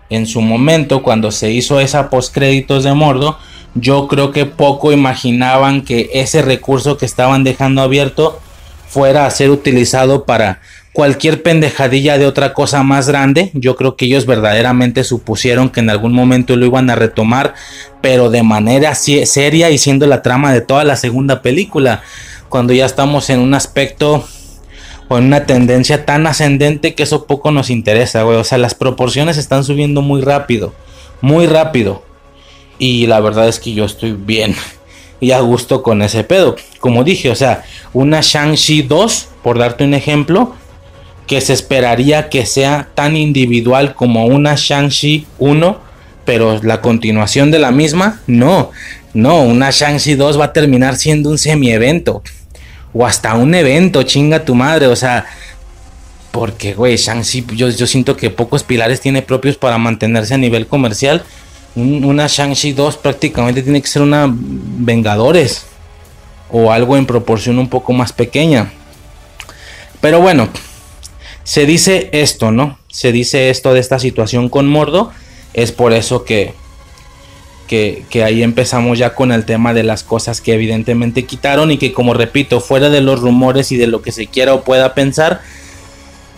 en su momento cuando se hizo esa postcréditos de Mordo, yo creo que poco imaginaban que ese recurso que estaban dejando abierto fuera a ser utilizado para cualquier pendejadilla de otra cosa más grande. Yo creo que ellos verdaderamente supusieron que en algún momento lo iban a retomar, pero de manera seria y siendo la trama de toda la segunda película cuando ya estamos en un aspecto o en una tendencia tan ascendente que eso poco nos interesa, güey. O sea, las proporciones están subiendo muy rápido, muy rápido. Y la verdad es que yo estoy bien y a gusto con ese pedo. Como dije, o sea, una Shang-Chi 2, por darte un ejemplo, que se esperaría que sea tan individual como una Shang-Chi 1, pero la continuación de la misma, no. No, una Shang-Chi 2 va a terminar siendo un semi-evento. O hasta un evento, chinga tu madre. O sea, porque, güey, Shang-Chi, yo, yo siento que pocos pilares tiene propios para mantenerse a nivel comercial. una Shang-Chi 2 prácticamente tiene que ser una Vengadores. O algo en proporción un poco más pequeña. Pero bueno, se dice esto, ¿no? Se dice esto de esta situación con Mordo. Es por eso que que, ahí empezamos ya con el tema de las cosas que evidentemente quitaron y que como repito, fuera de los rumores y de lo que se quiera o pueda pensar,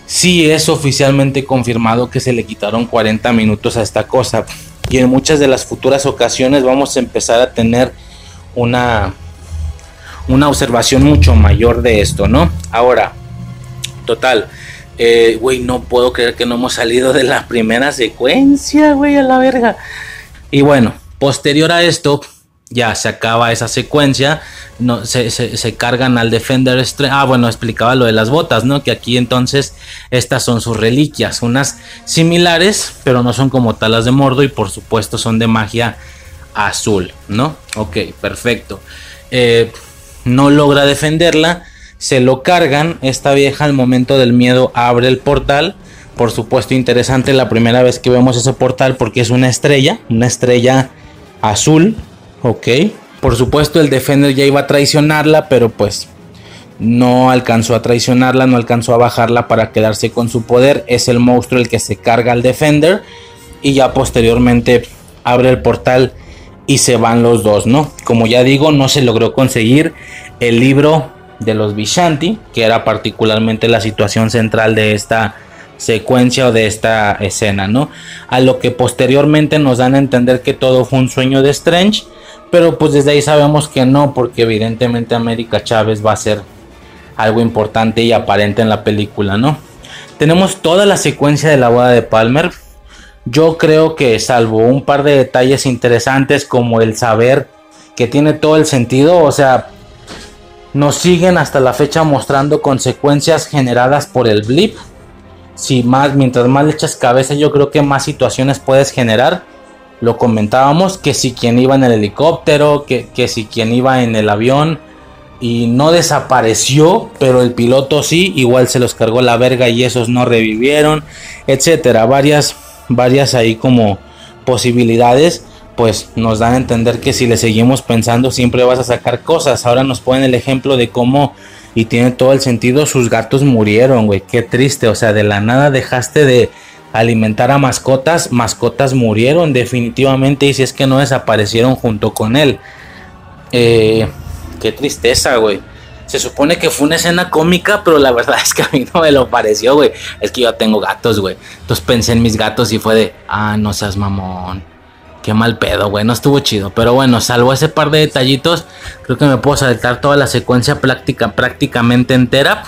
sí es oficialmente confirmado que se le quitaron 40 minutos a esta cosa. Y en muchas de las futuras ocasiones vamos a empezar a tener una, una observación mucho mayor de esto, ¿no? Ahora, total, eh, güey, no puedo creer que no hemos salido de la primera secuencia, güey, a la verga. Y bueno, posterior a esto, ya se acaba esa secuencia. No, se, se, cargan al Defender Ah, bueno, explicaba lo de las botas, ¿no? Que aquí entonces estas son sus reliquias. Unas similares, pero no son como talas de mordo. Y por supuesto son de magia azul, ¿no? Ok, perfecto. Eh, no logra defenderla. Se lo cargan. Esta vieja al momento del miedo abre el portal. Por supuesto, interesante la primera vez que vemos ese portal porque es una estrella. Una estrella azul Ok. Por supuesto, el Defender ya iba a traicionarla, pero pues no alcanzó a traicionarla, no alcanzó a bajarla para quedarse con su poder. Es el monstruo el que se carga al Defender. Y ya posteriormente abre el portal y se van los dos, ¿no? Como ya digo, no se logró conseguir el libro de los Vishanti, que era particularmente la situación central de esta secuencia o de esta escena, ¿no? A lo que posteriormente nos dan a entender que todo fue un sueño de Strange pero pues desde ahí sabemos que no, porque evidentemente América Chávez va a ser algo importante y aparente en la película, ¿no? Tenemos toda la secuencia de la boda de Palmer. Yo creo que salvo un par de detalles interesantes como el saber que tiene todo el sentido, o sea, nos siguen hasta la fecha mostrando consecuencias generadas por el blip. Si más, mientras más le echas cabeza, yo creo que más situaciones puedes generar lo comentábamos, que si quien iba en el helicóptero, que, si quien iba en el avión y no desapareció, pero el piloto sí, igual se los cargó la verga y esos no revivieron, etcétera, varias, varias ahí como posibilidades, pues nos dan a entender que si le seguimos pensando siempre vas a sacar cosas. Ahora nos ponen el ejemplo de cómo y tiene todo el sentido, sus gatos murieron, güey, qué triste, o sea, de la nada dejaste de alimentar a mascotas, mascotas murieron definitivamente y si es que no desaparecieron junto con él. Eh, qué tristeza, güey. Se supone que fue una escena cómica, pero la verdad es que a mí no me lo pareció, güey. Es que yo tengo gatos, güey. Entonces pensé en mis gatos y fue de, ah, no seas mamón. Qué mal pedo, güey. No estuvo chido. Pero bueno, salvo ese par de detallitos, creo que me puedo saltar toda la secuencia práctica, prácticamente entera.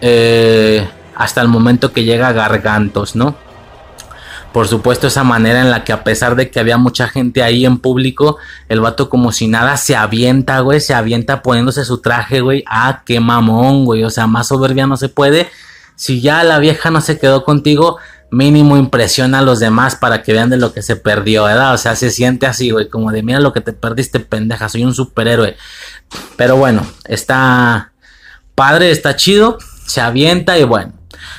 Eh, hasta el momento que llega Gargantos, ¿no? Por supuesto, esa manera en la que a pesar de que había mucha gente ahí en público, el vato como si nada se avienta, güey, se avienta poniéndose su traje, güey. Ah, qué mamón, güey. O sea, más soberbia no se puede. Si ya la vieja no se quedó contigo, mínimo impresiona a los demás para que vean de lo que se perdió, ¿verdad? O sea, se siente así, güey, como de mira lo que te perdiste, pendeja, soy un superhéroe. Pero bueno, está padre, está chido, se avienta y bueno.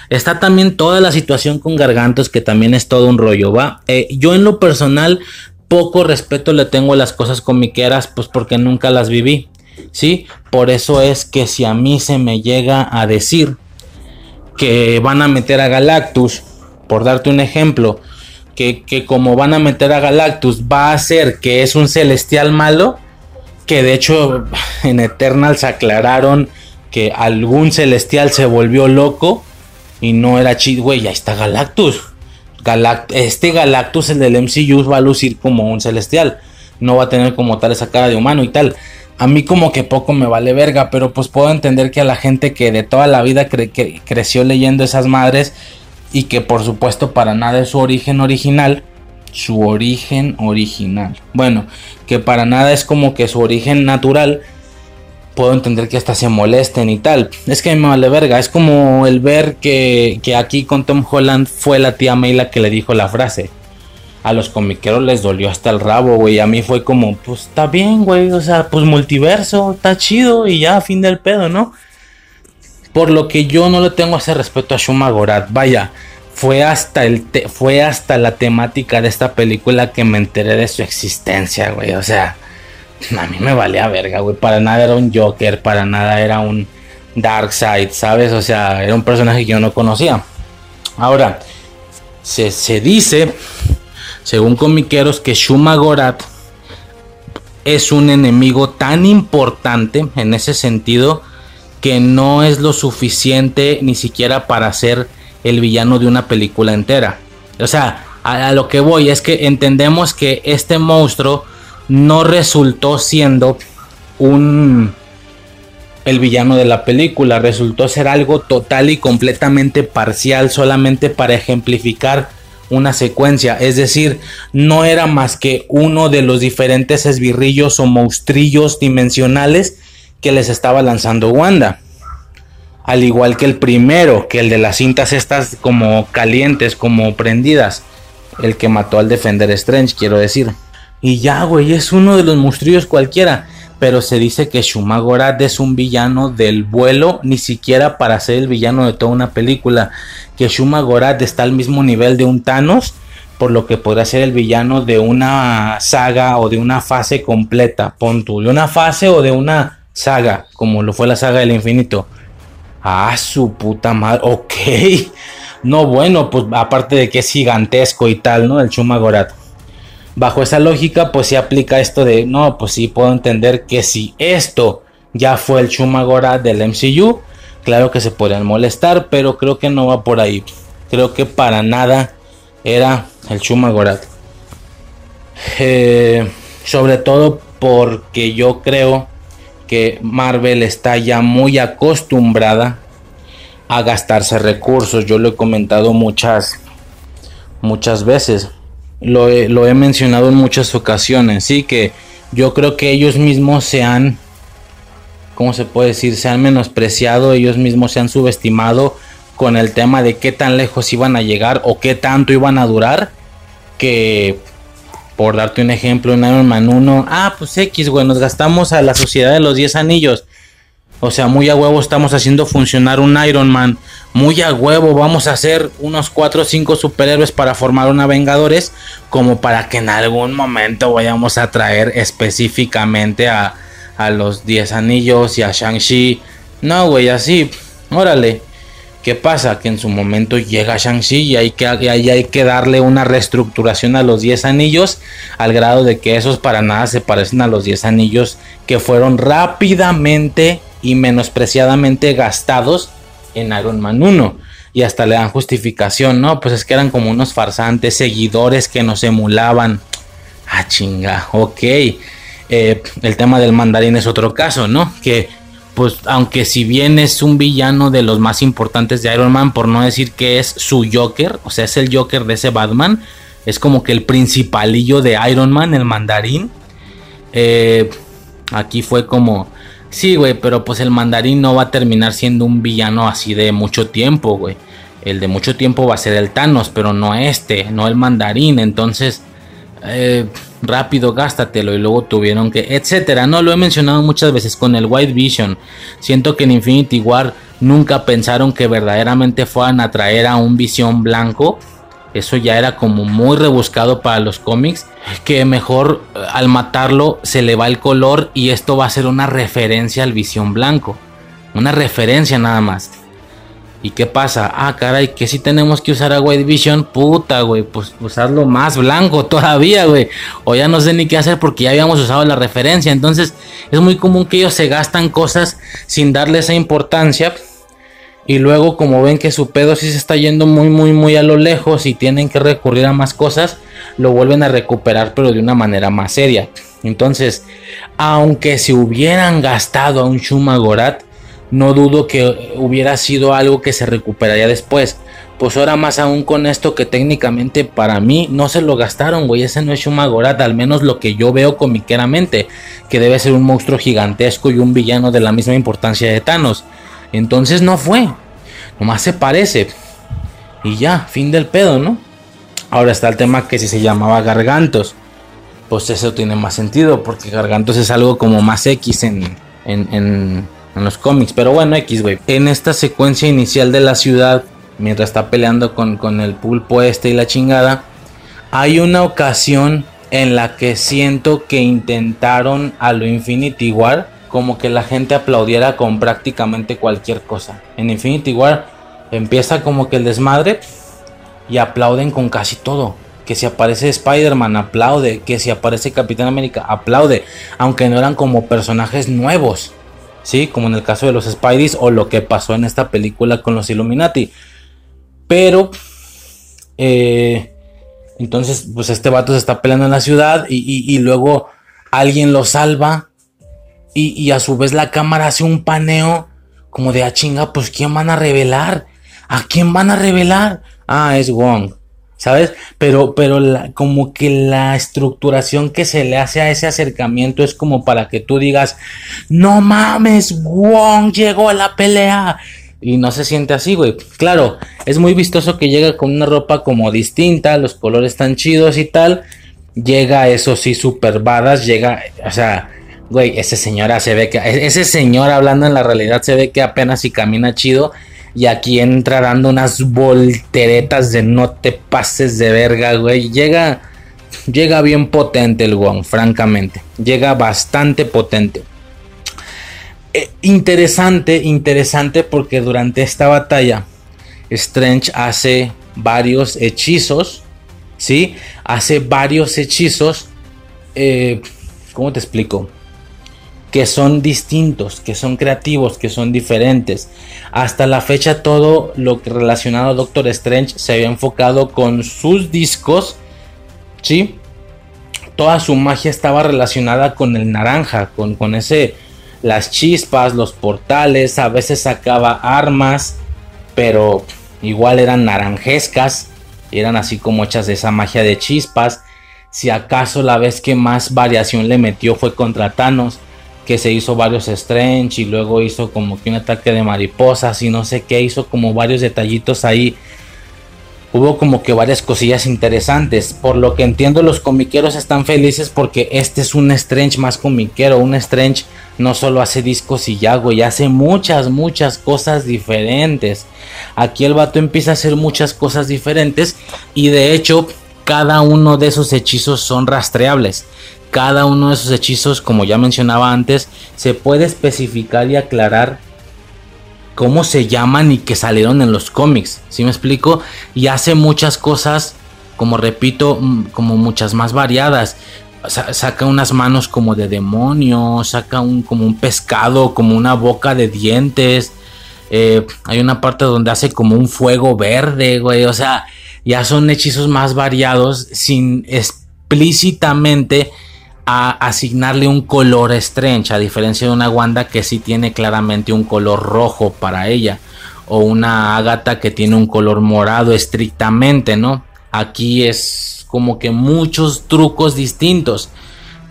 Está también toda la situación con Gargantos, que también es todo un rollo, ¿va? Eh, yo en lo personal, poco respeto le tengo a las cosas comiqueras, pues porque nunca las viví, ¿sí? Por eso es que si a mí se me llega a decir que van a meter a Galactus, por darte un ejemplo, que, que como van a meter a Galactus va a ser que es un celestial malo, que de hecho en Eternals aclararon que algún celestial se volvió loco y no era chido, güey, ya está Galactus. este Galactus, el del MCU, va a lucir como un celestial. No va a tener como tal esa cara de humano y tal. A mí como que poco me vale verga, pero pues puedo entender que a la gente que de toda la vida que creció leyendo esas madres y que por supuesto para nada es su origen original, su origen original. Bueno, que para nada es como que su origen natural puedo entender que hasta se molesten y tal. Es que me vale verga. Es como el ver que, aquí con Tom Holland fue la tía May la que le dijo la frase. A los comiqueros les dolió hasta el rabo, güey. A mí fue como, pues está bien, güey. O sea, pues multiverso, está chido y ya, fin del pedo, ¿no? Por lo que yo no le tengo ese respeto a Shuma Gorat. Vaya, fue hasta, el fue hasta la temática de esta película que me enteré de su existencia, güey. O sea, a mí me valía verga, güey. Para nada era un Joker, para nada era un Darkseid, ¿sabes? O sea, era un personaje que yo no conocía. Ahora, se, se dice, según comiqueros, que Shuma Gorat es un enemigo tan importante en ese sentido que no es lo suficiente ni siquiera para ser el villano de una película entera. O sea, a lo que voy es que entendemos que este monstruo no resultó siendo un el villano de la película, resultó ser algo total y completamente parcial, solamente para ejemplificar una secuencia, es decir, no era más que uno de los diferentes esbirrillos o monstrillos dimensionales que les estaba lanzando Wanda. Al igual que el primero, que el de las cintas estas como calientes, como prendidas. El que mató al defender Strange, quiero decir. Y ya, güey, es uno de los monstruos cualquiera. Pero se dice que Shumagorat es un villano del vuelo, ni siquiera para ser el villano de toda una película. Que Shumagorat está al mismo nivel de un Thanos, por lo que podrá ser el villano de una saga o de una fase completa. Pon de una fase o de una saga, como lo fue la saga del infinito. Ah, su puta madre. Ok. No, bueno, pues aparte de que es gigantesco y tal, ¿no? El Shumagorat. Bajo esa lógica, pues se aplica esto de, no, pues sí puedo entender que si esto ya fue el Shumagorat del MCU, claro que se podrían molestar, pero creo que no va por ahí. Creo que para nada era el Shumagorat. Eh, sobre todo porque yo creo que Marvel está ya muy acostumbrada a gastarse recursos. Yo lo he comentado muchas, muchas veces. Lo he, lo he mencionado en muchas ocasiones. Sí, que yo creo que ellos mismos se han, ¿cómo se puede decir? Se han menospreciado, ellos mismos se han subestimado con el tema de qué tan lejos iban a llegar o qué tanto iban a durar. Que por darte un ejemplo, en Iron Man 1, ah, pues X, güey, nos gastamos a la sociedad de los 10 anillos. O sea, muy a huevo estamos haciendo funcionar un Iron Man. Muy a huevo vamos a hacer unos 4 o 5 superhéroes para formar una Vengadores. Como para que en algún momento vayamos a traer específicamente a, a los 10 anillos y a Shang-Chi. No, güey, así. Órale. ¿Qué pasa? Que en su momento llega Shang-Chi y hay que, hay que darle una reestructuración a los 10 anillos al grado de que esos para nada se parecen a los 10 anillos que fueron rápidamente y menospreciadamente gastados en Iron Man 1. Y hasta le dan justificación, ¿no? Pues es que eran como unos farsantes, seguidores que nos emulaban. Ah, chinga, ok. Eh, el tema del mandarín es otro caso, ¿no? Que pues aunque si bien es un villano de los más importantes de Iron Man, por no decir que es su Joker, o sea, es el Joker de ese Batman, es como que el principalillo de Iron Man, el mandarín. Eh, aquí fue como, sí, güey, pero pues el mandarín no va a terminar siendo un villano así de mucho tiempo, güey. El de mucho tiempo va a ser el Thanos, pero no este, no el mandarín. Entonces, eh, rápido, gástatelo y luego tuvieron que, etcétera. No lo he mencionado muchas veces con el White Vision. Siento que en Infinity War nunca pensaron que verdaderamente fueran a traer a un Visión blanco. Eso ya era como muy rebuscado para los cómics. Que mejor eh, al matarlo se le va el color y esto va a ser una referencia al Visión blanco. Una referencia nada más. ¿Y qué pasa? Ah, caray, que si tenemos que usar a White Vision, puta, güey, pues usarlo más blanco todavía, güey. O ya no sé ni qué hacer porque ya habíamos usado la referencia. Entonces, es muy común que ellos se gastan cosas sin darle esa importancia. Y luego, como ven que su pedo sí se está yendo muy, muy, muy a lo lejos y tienen que recurrir a más cosas, lo vuelven a recuperar, pero de una manera más seria. Entonces, aunque se hubieran gastado a un Shumagorat, no dudo que hubiera sido algo que se recuperaría después. Pues ahora más aún con esto que técnicamente para mí no se lo gastaron, güey. Ese no es Shumagorat, al menos lo que yo veo comiqueramente. Que debe ser un monstruo gigantesco y un villano de la misma importancia de Thanos. Entonces no fue. Nomás se parece. Y ya, fin del pedo, ¿no? Ahora está el tema que si se llamaba Gargantos. Pues eso tiene más sentido. Porque Gargantos es algo como más X en, en en los cómics. Pero bueno, X, güey. En esta secuencia inicial de la ciudad, mientras está peleando con, con el pulpo este y la chingada, hay una ocasión en la que siento que intentaron a lo Infinity War como que la gente aplaudiera con prácticamente cualquier cosa. En Infinity War empieza como que el desmadre y aplauden con casi todo. Que si aparece Spider-Man aplaude, que si aparece Capitán América aplaude, aunque no eran como personajes nuevos. ¿Sí? Como en el caso de los Spideys o lo que pasó en esta película con los Illuminati. Pero, eh, entonces, pues este vato se está peleando en la ciudad y, luego alguien lo salva y, a su vez la cámara hace un paneo como de, ah, chinga, pues ¿quién van a revelar? ¿A quién van a revelar? Ah, es Wong. ¿Sabes? Pero, pero como que la estructuración que se le hace a ese acercamiento es como para que tú digas, no mames, Wong llegó a la pelea. Y no se siente así, güey. Claro, es muy vistoso que llega con una ropa como distinta, los colores tan chidos y tal. Llega, eso sí, super badass, llega, o sea, güey, ese señora se ve que, ese señor hablando en la realidad se ve que apenas si camina chido y aquí entra unas volteretas de no te pases de verga, güey. Llega, llega bien potente el Wong, francamente. Llega bastante potente. Eh, interesante, interesante porque durante esta batalla Strange hace varios hechizos, ¿sí? Hace varios hechizos. Eh, ¿Cómo te explico? Que son distintos, que son creativos, que son diferentes. Hasta la fecha todo lo que relacionado a Doctor Strange se había enfocado con sus discos, ¿sí? Toda su magia estaba relacionada con el naranja, con, con ese, las chispas, los portales, a veces sacaba armas, pero igual eran naranjescas, eran así como hechas de esa magia de chispas. Si acaso la vez que más variación le metió fue contra Thanos, que se hizo varios Strange y luego hizo como que un ataque de mariposas y no sé qué, hizo como varios detallitos ahí. Hubo como que varias cosillas interesantes. Por lo que entiendo, los comiqueros están felices porque este es un Strange más comiquero. Un Strange no solo hace discos y ya, güey, hace muchas, muchas cosas diferentes. Aquí el vato empieza a hacer muchas cosas diferentes y de hecho, cada uno de esos hechizos son rastreables cada uno de esos hechizos, como ya mencionaba antes, se puede especificar y aclarar cómo se llaman y que salieron en los cómics. ¿Sí me explico? Y hace muchas cosas, como repito, como muchas más variadas. saca unas manos como de demonio, saca un como un pescado, como una boca de dientes. Eh, hay una parte donde hace como un fuego verde, güey. O sea, ya son hechizos más variados sin explícitamente asignarle un color Strange, a diferencia de una Wanda que sí tiene claramente un color rojo para ella, o una Agatha que tiene un color morado estrictamente, ¿no? Aquí es como que muchos trucos distintos.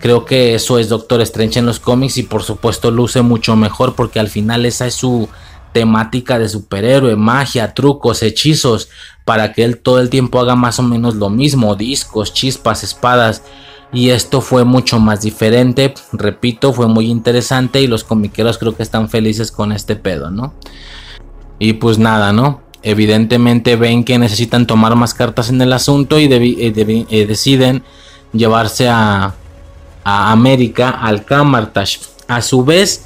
Creo que eso es Doctor Strange en los cómics y por supuesto luce mucho mejor porque al final esa es su temática de superhéroe, magia, trucos, hechizos, para que él todo el tiempo haga más o menos lo mismo, discos, chispas, espadas y esto fue mucho más diferente, repito, fue muy interesante y los comiqueros creo que están felices con este pedo, ¿no? Y pues nada, ¿no? Evidentemente ven que necesitan tomar más cartas en el asunto y eh, eh, deciden llevarse a, a América al Camartage. A su vez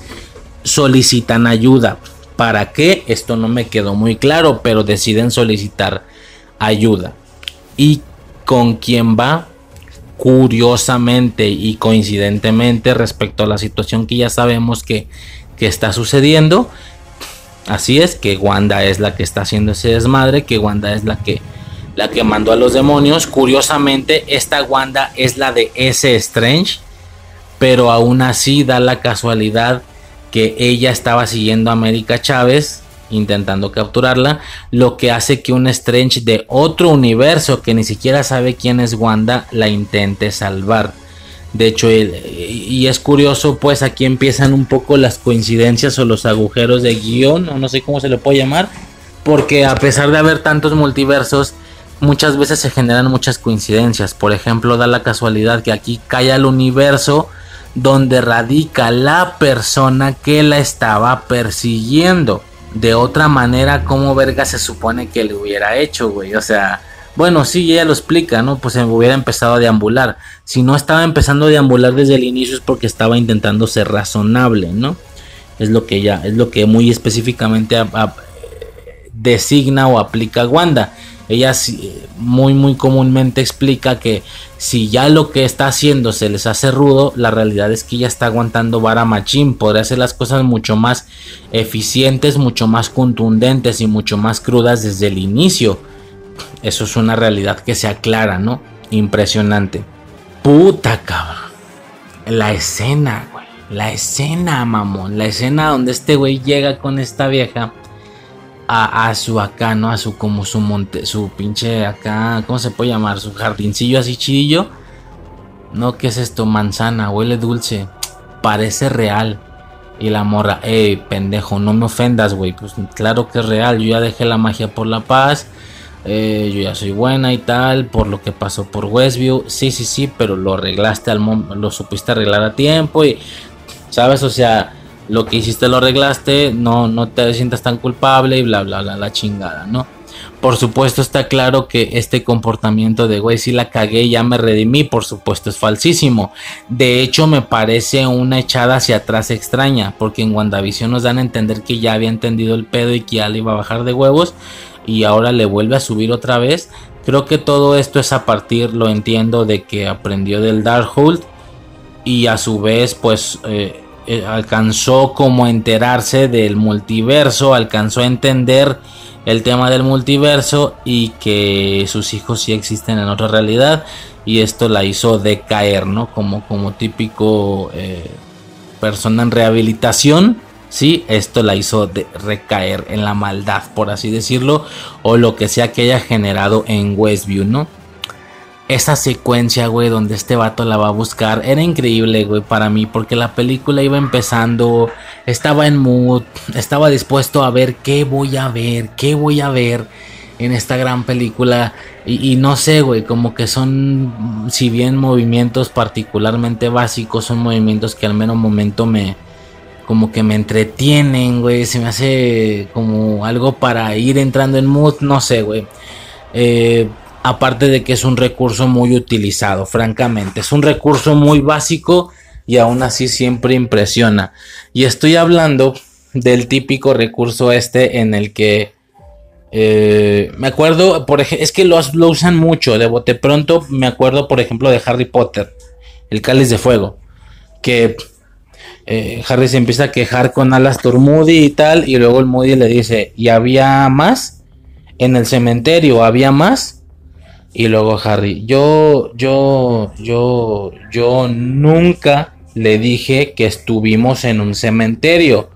solicitan ayuda. ¿Para qué? Esto no me quedó muy claro, pero deciden solicitar ayuda. ¿Y con quién va? Curiosamente y coincidentemente respecto a la situación que ya sabemos que, está sucediendo. Así es, que Wanda es la que está haciendo ese desmadre, que Wanda es la que, la que mandó a los demonios. Curiosamente, esta Wanda es la de ese Strange, pero aún así da la casualidad que ella estaba siguiendo a América Chávez intentando capturarla, lo que hace que un Strange de otro universo que ni siquiera sabe quién es Wanda la intente salvar. De hecho, y es curioso, pues aquí empiezan un poco las coincidencias o los agujeros de guion, o no sé cómo se le puede llamar, porque a pesar de haber tantos multiversos, muchas veces se generan muchas coincidencias. Por ejemplo, da la casualidad que aquí cae al universo donde radica la persona que la estaba persiguiendo de otra manera, ¿cómo verga se supone que le hubiera hecho, güey? O sea, bueno, sí, ella lo explica, ¿no? Pues se hubiera empezado a deambular. Si no estaba empezando a deambular desde el inicio es porque estaba intentando ser razonable, ¿no? Es lo que ella, es lo que muy específicamente designa o aplica Wanda. Ella muy muy comúnmente explica que si ya lo que está haciendo se les hace rudo, la realidad es que ella está aguantando vara machín, podría hacer las cosas mucho más eficientes, mucho más contundentes y mucho más crudas desde el inicio. Eso es una realidad que se aclara, ¿no? Impresionante. Puta cabrón. La escena, güey. La escena, mamón. La escena donde este güey llega con esta vieja a, su acá, ¿no? A su como su monte, su pinche acá, ¿cómo se puede llamar? Su jardincillo así chidillo. No, ¿qué es esto? Manzana, huele dulce. Parece real. Y la morra, ey, pendejo, no me ofendas, güey. Pues claro que es real. Yo ya dejé la magia por la paz. Eh, yo ya soy buena y tal. Por lo que pasó por Westview. Sí, sí, sí, pero lo arreglaste al lo supiste arreglar a tiempo. Y, ¿sabes? O sea, lo que hiciste lo arreglaste. No, no te sientas tan culpable y bla, bla, bla, la chingada, ¿no? Por supuesto está claro que este comportamiento de güey si la cagué ya me redimí, por supuesto es falsísimo. De hecho me parece una echada hacia atrás extraña, porque en WandaVision nos dan a entender que ya había entendido el pedo y que ya le iba a bajar de huevos y ahora le vuelve a subir otra vez. Creo que todo esto es a partir, lo entiendo, de que aprendió del Darkhold y a su vez pues eh, eh, alcanzó como a enterarse del multiverso, alcanzó a entender el tema del multiverso y que sus hijos sí existen en otra realidad y esto la hizo decaer, ¿no? Como, como típico eh, persona en rehabilitación, sí, esto la hizo recaer en la maldad, por así decirlo, o lo que sea que haya generado en Westview, ¿no? Esa secuencia, güey, donde este vato la va a buscar, era increíble, güey, para mí, porque la película iba empezando, estaba en mood, estaba dispuesto a ver qué voy a ver, qué voy a ver en esta gran película. Y, no sé, güey, como que son, si bien movimientos particularmente básicos, son movimientos que al menos momento me, como que me entretienen, güey, se me hace como algo para ir entrando en mood, no sé, güey. Eh, aparte de que es un recurso muy utilizado, francamente. Es un recurso muy básico y aún así siempre impresiona. Y estoy hablando del típico recurso este en el que... Eh, me acuerdo, por es que lo, usan mucho, de bote pronto me acuerdo, por ejemplo, de Harry Potter, el cáliz de fuego, que eh, Harry se empieza a quejar con Alastor Moody y tal, y luego el Moody le dice, ¿y había más? En el cementerio, ¿había más? Y luego Harry, yo, yo, yo, yo nunca le dije que estuvimos en un cementerio.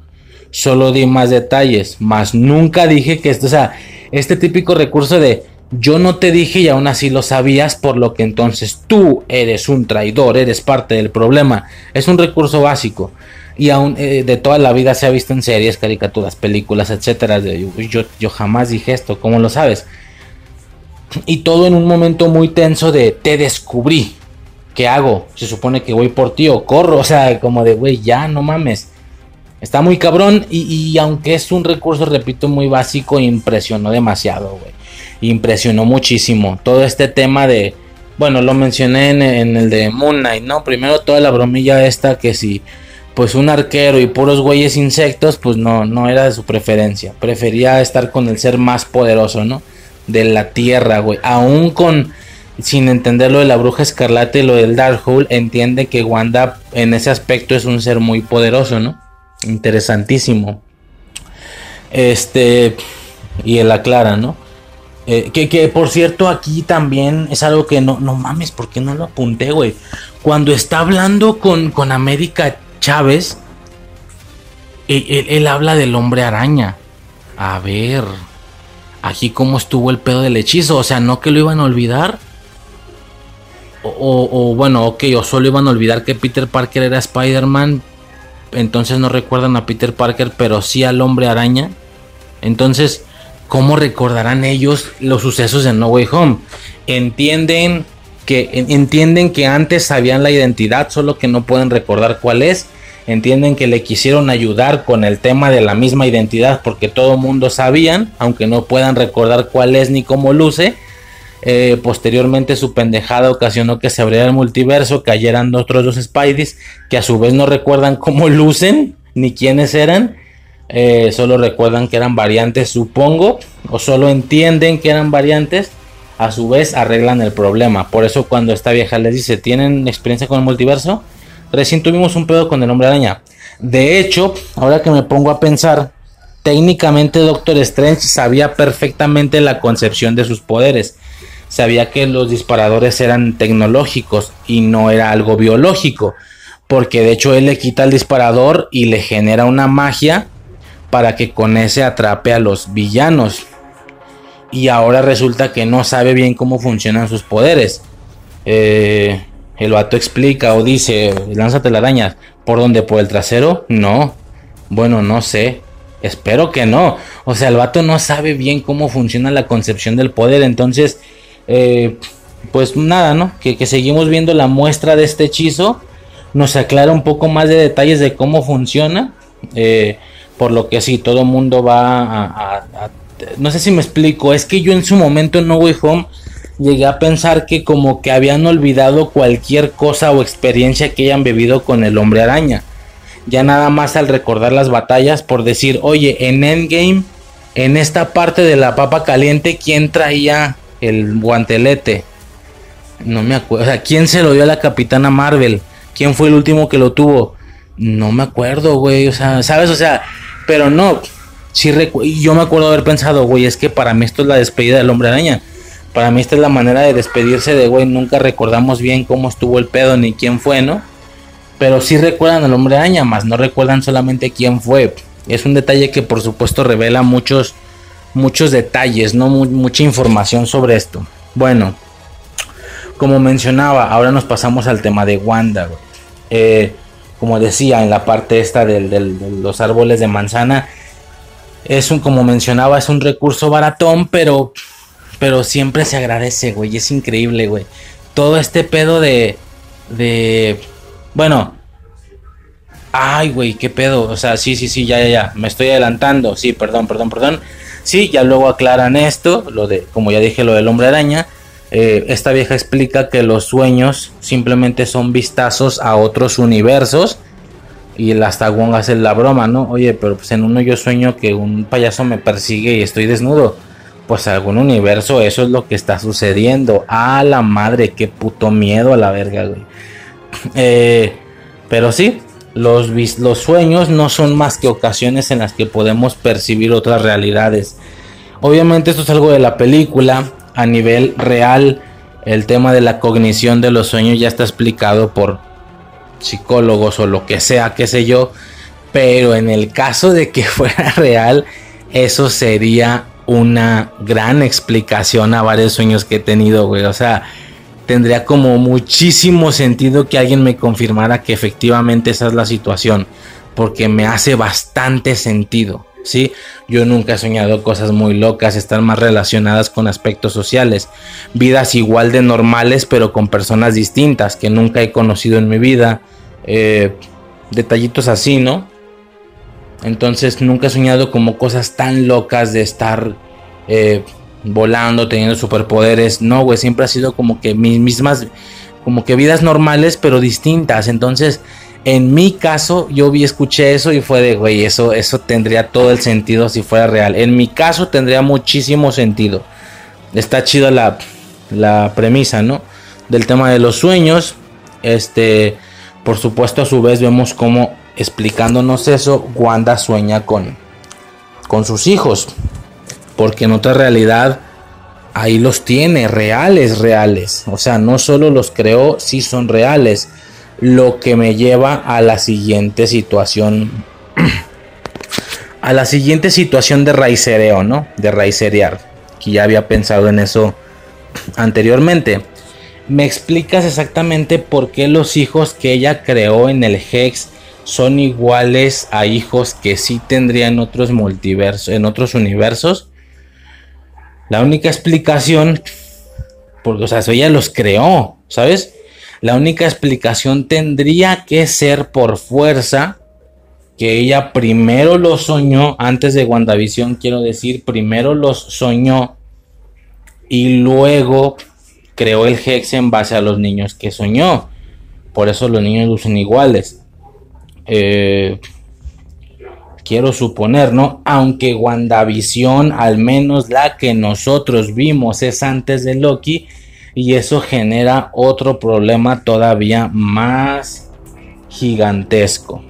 Solo di más detalles, más nunca dije que esto, o sea, este típico recurso de yo no te dije y aún así lo sabías, por lo que entonces tú eres un traidor, eres parte del problema. Es un recurso básico y aún eh, de toda la vida se ha visto en series, caricaturas, películas, etcétera. Yo, yo jamás dije esto, ¿cómo lo sabes? Y todo en un momento muy tenso de te descubrí. ¿Qué hago? Se supone que voy por ti o corro. O sea, como de, güey, ya no mames. Está muy cabrón y, aunque es un recurso, repito, muy básico, impresionó demasiado, güey. Impresionó muchísimo. Todo este tema de, bueno, lo mencioné en, en, el de Moon Knight, ¿no? Primero toda la bromilla esta que si, pues un arquero y puros güeyes insectos, pues no, no era de su preferencia. Prefería estar con el ser más poderoso, ¿no? De la tierra, güey. Aún con sin entender lo de la bruja escarlata y lo del Darkhold, entiende que Wanda en ese aspecto es un ser muy poderoso, ¿no? Interesantísimo. Este, y él aclara, ¿no? Eh, que, que, por cierto aquí también es algo que no, no mames, ¿por qué no lo apunté, güey? Cuando está hablando con, con América Chávez, él, él habla del hombre araña. A ver, aquí cómo estuvo el pedo del hechizo. O sea, no que lo iban a olvidar. O, bueno, ok, o solo iban a olvidar que Peter Parker era Spider-Man. Entonces no recuerdan a Peter Parker, pero sí al hombre araña. Entonces, ¿cómo recordarán ellos los sucesos de No Way Home? Entienden que, entienden que antes sabían la identidad, solo que no pueden recordar cuál es entienden que le quisieron ayudar con el tema de la misma identidad porque todo mundo sabían, aunque no puedan recordar cuál es ni cómo luce. Eh, posteriormente su pendejada ocasionó que se abriera el multiverso, cayeran otros dos Spideys que a su vez no recuerdan cómo lucen ni quiénes eran. Eh, solo recuerdan que eran variantes, supongo, o solo entienden que eran variantes. A su vez arreglan el problema. Por eso cuando esta vieja les dice, ¿tienen experiencia con el multiverso? Recién tuvimos un pedo con el hombre araña. De hecho, ahora que me pongo a pensar, técnicamente Doctor Strange sabía perfectamente la concepción de sus poderes. Sabía que los disparadores eran tecnológicos y no era algo biológico. Porque de hecho él le quita el disparador y le genera una magia para que con ese atrape a los villanos. Y ahora resulta que no sabe bien cómo funcionan sus poderes. Eh, el vato explica o dice, lánzate la araña. ¿Por dónde? ¿Por el trasero? No. Bueno, no sé. Espero que no. O sea, el vato no sabe bien cómo funciona la concepción del poder. Entonces, eh, pues nada, ¿no? Que, seguimos viendo la muestra de este hechizo. Nos aclara un poco más de detalles de cómo funciona. Eh, por lo que sí, todo mundo va a, No sé si me explico. Es que yo en su momento en No Way Home llegué a pensar que como que habían olvidado cualquier cosa o experiencia que hayan bebido con el hombre araña. Ya nada más al recordar las batallas por decir, oye, en Endgame, en esta parte de la papa caliente, ¿quién traía el guantelete? No me acuerdo. O sea, ¿quién se lo dio a la capitana Marvel? ¿Quién fue el último que lo tuvo? No me acuerdo, güey. O sea, ¿sabes? O sea, pero no. Sí yo me acuerdo haber pensado, güey, es que para mí esto es la despedida del hombre araña. Para mí esta es la manera de despedirse de, güey, nunca recordamos bien cómo estuvo el pedo ni quién fue, ¿no? Pero sí recuerdan al hombre araña, más no recuerdan solamente quién fue. Es un detalle que por supuesto revela muchos, muchos detalles, ¿no? mucha información sobre esto. Bueno, como mencionaba, ahora nos pasamos al tema de Wanda, eh, como decía en la parte esta de los árboles de manzana, es un, como mencionaba, es un recurso baratón, pero pero siempre se agradece, güey. Es increíble, güey. Todo este pedo de. De. Bueno. Ay, güey, qué pedo. O sea, sí, sí, sí, ya, ya, ya. Me estoy adelantando. Sí, perdón, perdón, perdón. Sí, ya luego aclaran esto. Lo de, como ya dije, lo del hombre araña. Eh, esta vieja explica que los sueños simplemente son vistazos a otros universos. Y hasta Wong hace la broma, ¿no? Oye, pero pues en uno yo sueño que un payaso me persigue y estoy desnudo pues algún universo eso es lo que está sucediendo. A la madre, qué puto miedo a la verga, güey. Eh, pero sí, los, los sueños no son más que ocasiones en las que podemos percibir otras realidades. Obviamente esto es algo de la película. A nivel real, el tema de la cognición de los sueños ya está explicado por psicólogos o lo que sea, qué sé yo. Pero en el caso de que fuera real, eso sería una gran explicación a varios sueños que he tenido, güey. O sea, tendría como muchísimo sentido que alguien me confirmara que efectivamente esa es la situación. Porque me hace bastante sentido. ¿sí? Yo nunca he soñado cosas muy locas, están más relacionadas con aspectos sociales, vidas igual de normales pero con personas distintas que nunca he conocido en mi vida, eh, detallitos así, ¿no? Entonces nunca he soñado como cosas tan locas de estar eh, volando, teniendo superpoderes. No, güey, siempre ha sido como que mis mismas, como que vidas normales, pero distintas. Entonces, en mi caso, yo vi, escuché eso y fue de, güey, eso, eso tendría todo el sentido si fuera real. En mi caso, tendría muchísimo sentido. Está chido la, la premisa, ¿no? Del tema de los sueños. Este, por supuesto, a su vez vemos como explicándonos eso, Wanda sueña con, con sus hijos. Porque en otra realidad ahí los tiene, reales, reales. O sea, no solo los creó, sí son reales. Lo que me lleva a la siguiente situación. a la siguiente situación de raicereo, ¿no? De raicerear. Que ya había pensado en eso anteriormente. ¿Me explicas exactamente por qué los hijos que ella creó en el Hex son iguales a hijos que sí tendrían otros multiversos, en otros universos. La única explicación, porque, o sea, ella los creó, ¿sabes? La única explicación tendría que ser por fuerza que ella primero los soñó, antes de WandaVision, quiero decir, primero los soñó y luego creó el Hex en base a los niños que soñó. Por eso los niños lucen iguales. Eh, quiero suponer, ¿no? Aunque WandaVision, al menos la que nosotros vimos, es antes de Loki. Y eso genera otro problema todavía más gigantesco.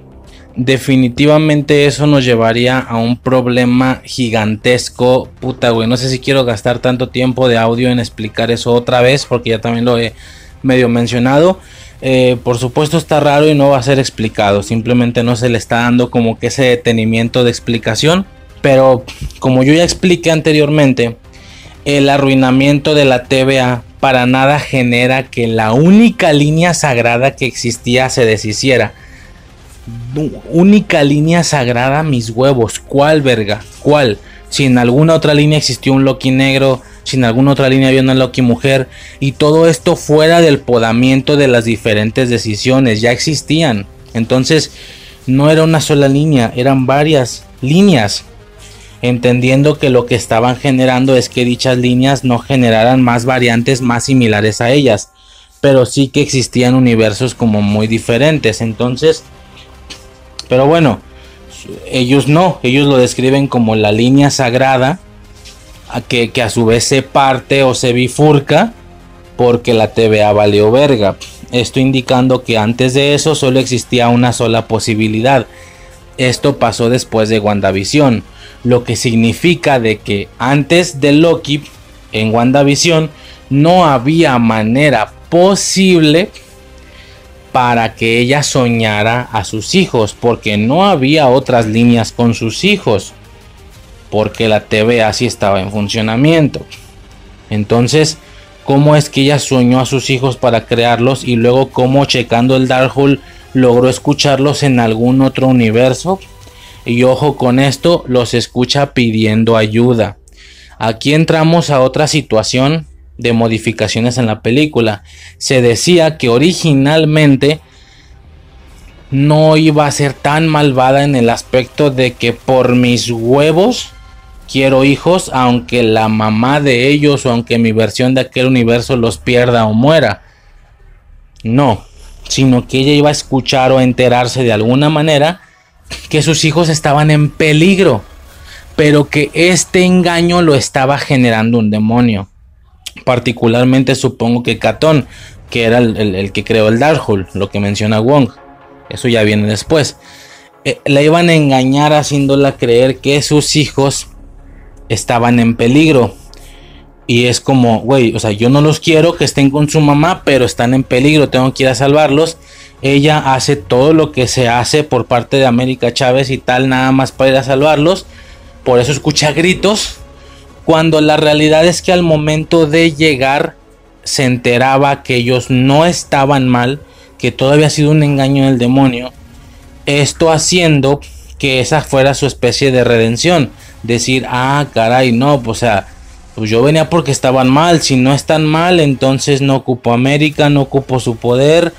Definitivamente eso nos llevaría a un problema gigantesco. Puta, güey. No sé si quiero gastar tanto tiempo de audio en explicar eso otra vez. Porque ya también lo he medio mencionado. Eh, por supuesto está raro y no va a ser explicado, simplemente no se le está dando como que ese detenimiento de explicación, pero como yo ya expliqué anteriormente, el arruinamiento de la TVA para nada genera que la única línea sagrada que existía se deshiciera. Única línea sagrada, mis huevos. ¿Cuál verga? ¿Cuál? Si en alguna otra línea existió un Loki negro, si en alguna otra línea había una Loki mujer, y todo esto fuera del podamiento de las diferentes decisiones, ya existían. Entonces, no era una sola línea, eran varias líneas entendiendo que lo que estaban generando es que dichas líneas no generaran más variantes más similares a ellas, pero sí que existían universos como muy diferentes. Entonces, pero bueno, ellos no, ellos lo describen como la línea sagrada, que, que a su vez se parte o se bifurca porque la TVA valió verga. Esto indicando que antes de eso solo existía una sola posibilidad. Esto pasó después de WandaVision lo que significa de que antes de Loki en WandaVision no había manera posible para que ella soñara a sus hijos, porque no había otras líneas con sus hijos, porque la TV así estaba en funcionamiento. Entonces, ¿cómo es que ella soñó a sus hijos para crearlos y luego cómo checando el Darkhold logró escucharlos en algún otro universo? Y ojo con esto, los escucha pidiendo ayuda. Aquí entramos a otra situación de modificaciones en la película. Se decía que originalmente no iba a ser tan malvada en el aspecto de que por mis huevos quiero hijos, aunque la mamá de ellos o aunque mi versión de aquel universo los pierda o muera. No, sino que ella iba a escuchar o enterarse de alguna manera que sus hijos estaban en peligro, pero que este engaño lo estaba generando un demonio. Particularmente supongo que Catón, que era el, que creó el Darkhold, lo que menciona Wong. Eso ya viene después. Eh, la iban a engañar haciéndola creer que sus hijos estaban en peligro. Y es como, güey, o sea, yo no los quiero que estén con su mamá, pero están en peligro, tengo que ir a salvarlos ella hace todo lo que se hace por parte de América Chávez y tal, nada más para ir a salvarlos. Por eso escucha gritos. Cuando la realidad es que al momento de llegar se enteraba que ellos no estaban mal, que todo había sido un engaño del demonio. Esto haciendo que esa fuera su especie de redención. Decir, ah, caray, no, pues, o sea, pues yo venía porque estaban mal. Si no están mal, entonces no ocupo América, no ocupo su poder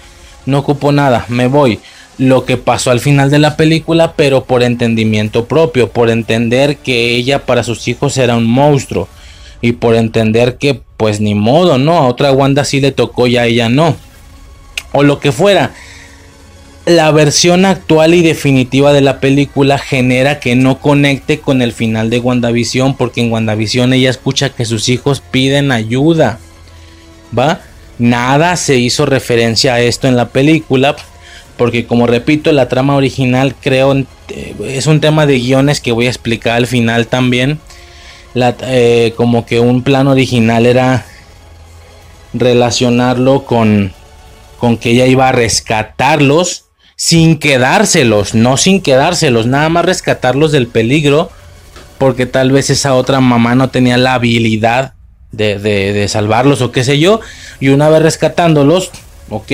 no ocupo nada, me voy. Lo que pasó al final de la película, pero por entendimiento propio, por entender que ella para sus hijos era un monstruo y por entender que pues ni modo, ¿no? A otra Wanda sí le tocó y a ella no. O lo que fuera. La versión actual y definitiva de la película genera que no conecte con el final de WandaVision porque en WandaVision ella escucha que sus hijos piden ayuda. ¿Va? Nada se hizo referencia a esto en la película, porque como repito, la trama original creo eh, es un tema de guiones que voy a explicar al final también. Eh, como que un plan original era relacionarlo con, con que ella iba a rescatarlos sin quedárselos, no sin quedárselos, nada más rescatarlos del peligro, porque tal vez esa otra mamá no tenía la habilidad de, salvarlos o qué sé yo. Y una vez rescatándolos, ok,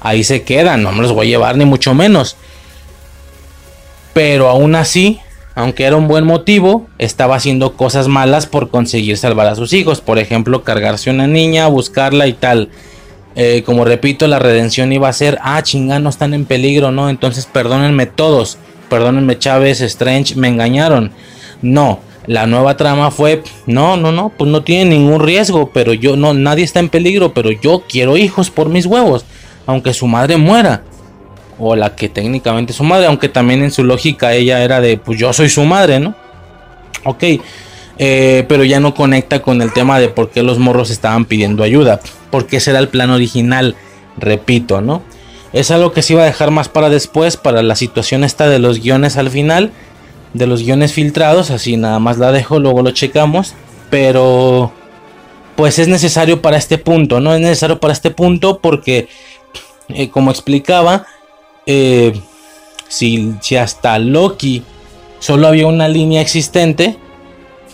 ahí se quedan, no me los voy a llevar ni mucho menos. Pero aún así, aunque era un buen motivo, estaba haciendo cosas malas por conseguir salvar a sus hijos. Por ejemplo, cargarse una niña, buscarla y tal. Eh, como repito, la redención iba a ser, ah, chingada, no están en peligro, ¿no? Entonces perdónenme todos. Perdónenme Chávez, Strange, me engañaron. No, la nueva trama fue, no, no, no, pues no tiene ningún riesgo, pero yo no, nadie está en peligro, pero yo quiero hijos por mis huevos, aunque su madre muera. O la que técnicamente es su madre, aunque también en su lógica ella era de, pues yo soy su madre, ¿no? Ok, eh, pero ya no conecta con el tema de por qué los morros estaban pidiendo ayuda, porque ese era el plan original, repito, ¿no? Es algo que se iba a dejar más para después, para la situación esta de los guiones al final de los guiones filtrados, así nada más la dejo, luego lo checamos, pero pues es necesario para este punto, no es necesario para este punto porque eh, como explicaba, eh, si, si hasta Loki solo había una línea existente,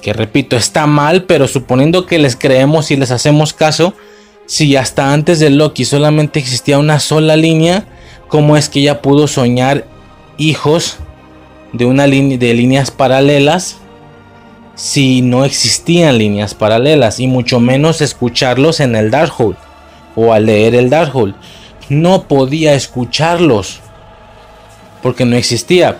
que repito, está mal, pero suponiendo que les creemos y les hacemos caso, si hasta antes de Loki solamente existía una sola línea, ¿cómo es que ella pudo soñar hijos de una de líneas paralelas si no existían líneas paralelas y mucho menos escucharlos en el Darkhold o al leer el Darkhold? No podía escucharlos porque no existía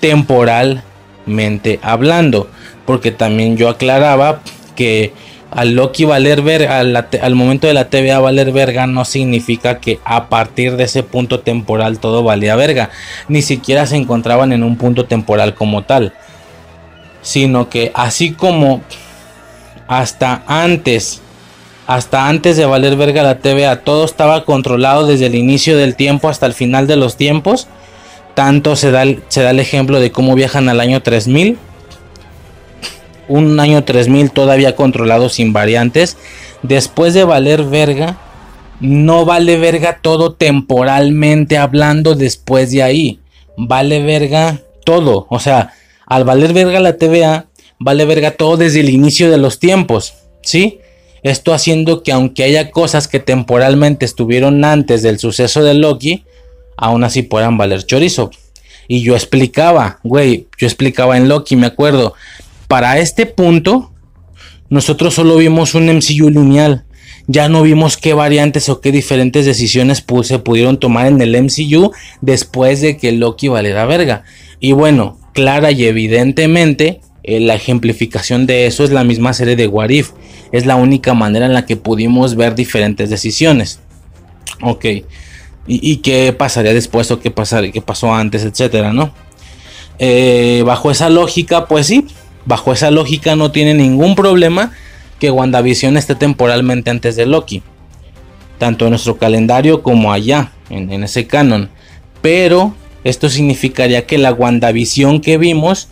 temporalmente hablando, porque también yo aclaraba que al Loki valer verga, al, momento de la TVA valer verga no significa que a partir de ese punto temporal todo valía verga, ni siquiera se encontraban en un punto temporal como tal, sino que así como hasta antes, hasta antes de valer verga la TVA, todo estaba controlado desde el inicio del tiempo hasta el final de los tiempos, tanto se da, se da el ejemplo de cómo viajan al año 3000 un año 3000 todavía controlado sin variantes. Después de valer verga, no vale verga todo temporalmente hablando después de ahí. Vale verga todo. O sea, al valer verga la TVA, vale verga todo desde el inicio de los tiempos. ¿Sí? Esto haciendo que aunque haya cosas que temporalmente estuvieron antes del suceso de Loki, aún así puedan valer chorizo. Y yo explicaba, güey, yo explicaba en Loki, me acuerdo, para este punto, nosotros solo vimos un MCU lineal. Ya no vimos qué variantes o qué diferentes decisiones se pudieron tomar en el MCU después de que Loki valiera verga. Y bueno, clara y evidentemente, eh, la ejemplificación de eso es la misma serie de What If. Es la única manera en la que pudimos ver diferentes decisiones. Ok. ¿Y, qué pasaría después o qué, pasaría, qué pasó antes, etcétera, no? Eh, bajo esa lógica, pues sí, Bajo esa lógica no tiene ningún problema que WandaVision esté temporalmente antes de Loki. Tanto en nuestro calendario como allá, en, ese canon. Pero esto significaría que la WandaVision que vimos